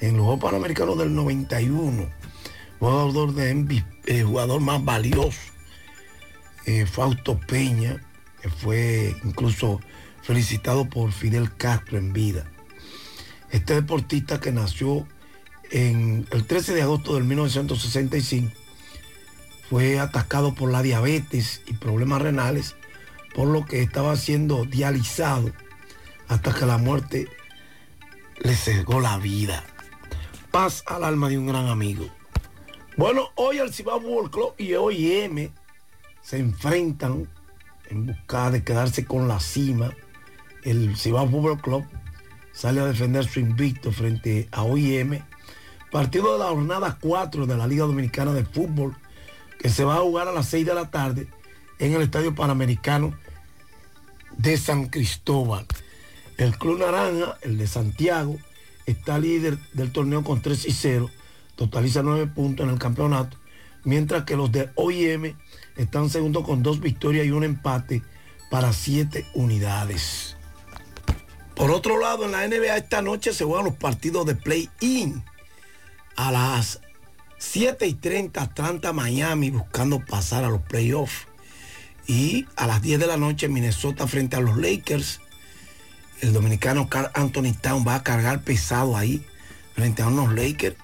en los Panamericanos del 91. Jugador, de MVP, jugador más valioso. Eh, Fausto Peña, que fue incluso felicitado por Fidel Castro en vida. Este deportista que nació el 13 de agosto del 1965 fue atacado por la diabetes y problemas renales, por lo que estaba siendo dializado hasta que la muerte le cegó la vida. Paz al alma de un gran amigo. Bueno, hoy el Cibao World Club y hoy M se enfrentan en busca de quedarse con la cima. El Cibao Fútbol Club sale a defender su invicto frente a OIM. Partido de la jornada 4 de la Liga Dominicana de Fútbol que se va a jugar a las 6 de la tarde en el Estadio Panamericano de San Cristóbal. El Club Naranja, el de Santiago, está líder del torneo con 3 y 0, totaliza 9 puntos en el campeonato, mientras que los de OIM están segundos con dos victorias y un empate para 7 unidades. Por otro lado, en la NBA esta noche se juegan los partidos de play-in a las 7 y 30 Atlanta, Miami buscando pasar a los playoffs. Y a las 10 de la noche Minnesota frente a los Lakers. El dominicano Carl Anthony Town va a cargar pesado ahí frente a unos Lakers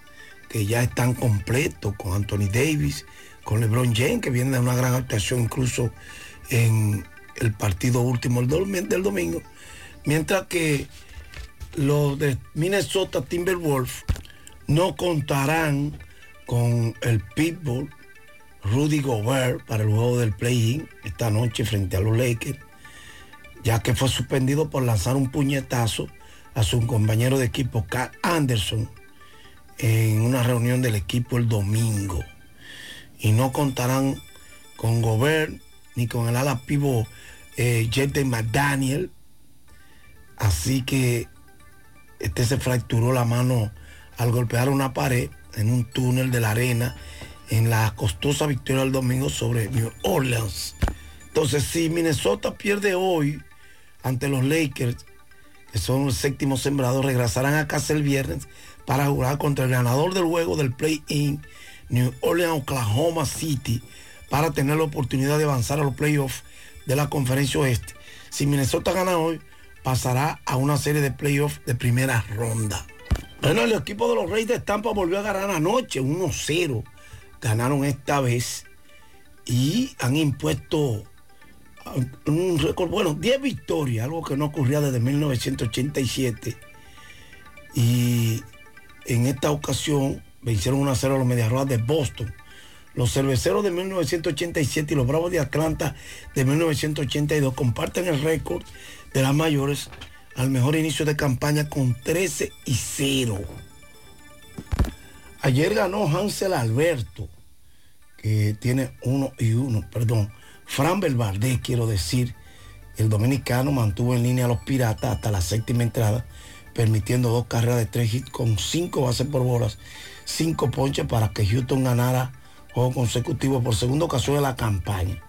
que ya están completos con Anthony Davis, con LeBron James, que viene de una gran actuación incluso en el partido último del domingo. Mientras que los de Minnesota Timberwolves no contarán con el Pitbull Rudy Gobert para el juego del play-in esta noche frente a los Lakers, ya que fue suspendido por lanzar un puñetazo a su compañero de equipo Carl Anderson en una reunión del equipo el domingo. Y no contarán con Gobert ni con el ala pivo eh, McDaniel. Así que este se fracturó la mano al golpear una pared en un túnel de la arena en la costosa victoria del domingo sobre New Orleans. Entonces, si Minnesota pierde hoy ante los Lakers, que son el séptimo sembrado, regresarán a casa el viernes para jugar contra el ganador del juego del play-in, New Orleans, Oklahoma City, para tener la oportunidad de avanzar a los playoffs de la conferencia oeste. Si Minnesota gana hoy, pasará a una serie de playoffs de primera ronda. Bueno, el equipo de los Reyes de Estampa volvió a ganar anoche 1-0. Ganaron esta vez y han impuesto un récord, bueno, 10 victorias, algo que no ocurría desde 1987. Y en esta ocasión vencieron 1 0 a los Medias de Boston. Los cerveceros de 1987 y los Bravos de Atlanta de 1982 comparten el récord de las mayores al mejor inicio de campaña con 13 y 0. Ayer ganó Hansel Alberto, que tiene 1 y 1, perdón. Fran Belvaldez, quiero decir, el dominicano mantuvo en línea a los piratas hasta la séptima entrada, permitiendo dos carreras de tres hits con cinco bases por bolas, cinco ponches para que Houston ganara juego consecutivo por segunda ocasión de la campaña.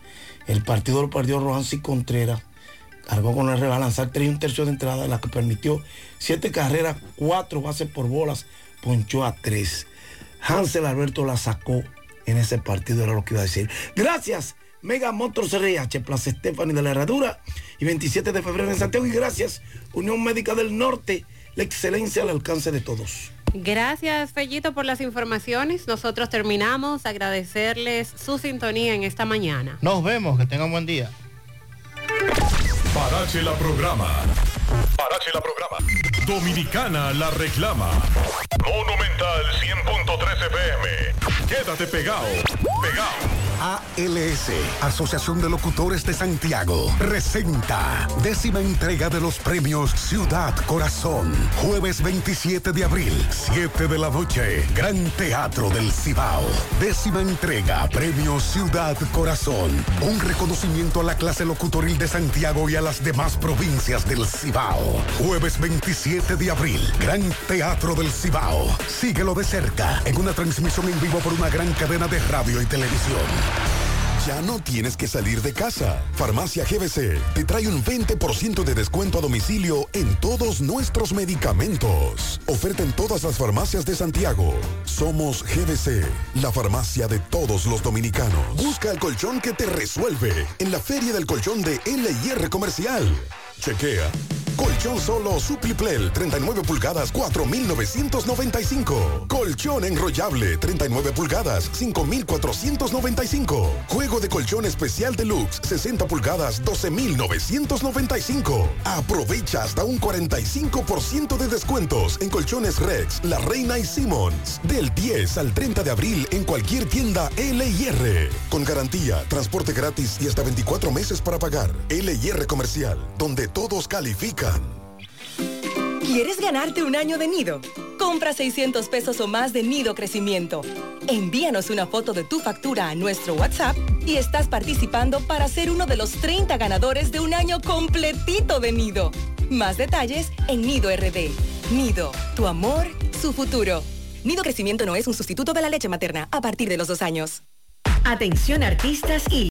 El partido lo perdió Rohansi Contreras cargó con el rebalanzar tres y un tercio de entrada, en la que permitió siete carreras, cuatro bases por bolas, ponchó a tres. Hansel Alberto la sacó en ese partido, era lo que iba a decir. Gracias, Mega Motors RH, Plaza Stephanie de la Herradura y 27 de febrero en Santiago. Y gracias, Unión Médica del Norte, la excelencia al alcance de todos. Gracias, Fellito, por las informaciones. Nosotros terminamos. Agradecerles su sintonía en esta mañana. Nos vemos, que tengan buen día. Parache la programa. Parache la programa. Dominicana la reclama. Monumental 100.13 FM. Quédate pegado. Pegado. ALS, Asociación de Locutores de Santiago, presenta décima entrega de los premios Ciudad Corazón. Jueves 27 de abril, 7 de la noche, Gran Teatro del Cibao. Décima entrega, Premio Ciudad Corazón. Un reconocimiento a la clase locutoril de Santiago y a las demás provincias del Cibao. Jueves 27 de abril, Gran Teatro del Cibao. Síguelo de cerca en una transmisión en vivo por una gran cadena de radio y televisión. Ya no tienes que salir de casa. Farmacia GBC te trae un 20% de descuento a domicilio en todos nuestros medicamentos. Oferta en todas las farmacias de Santiago. Somos GBC, la farmacia de todos los dominicanos. Busca el colchón que te resuelve en la Feria del Colchón de LIR Comercial. Chequea. Colchón solo Supliplel, 39 pulgadas, 4,995. Colchón enrollable, 39 pulgadas, 5,495. Juego de colchón especial deluxe, 60 pulgadas, 12,995. Aprovecha hasta un 45% de descuentos en colchones Rex, La Reina y Simmons. Del 10 al 30 de abril en cualquier tienda LIR. Con garantía, transporte gratis y hasta 24 meses para pagar. LIR Comercial, donde todos califican. ¿Quieres ganarte un año de nido? Compra 600 pesos o más de nido crecimiento. Envíanos una foto de tu factura a nuestro WhatsApp y estás participando para ser uno de los 30 ganadores de un año completito de nido. Más detalles en Nido RD. Nido, tu amor, su futuro. Nido crecimiento no es un sustituto de la leche materna a partir de los dos años. Atención artistas y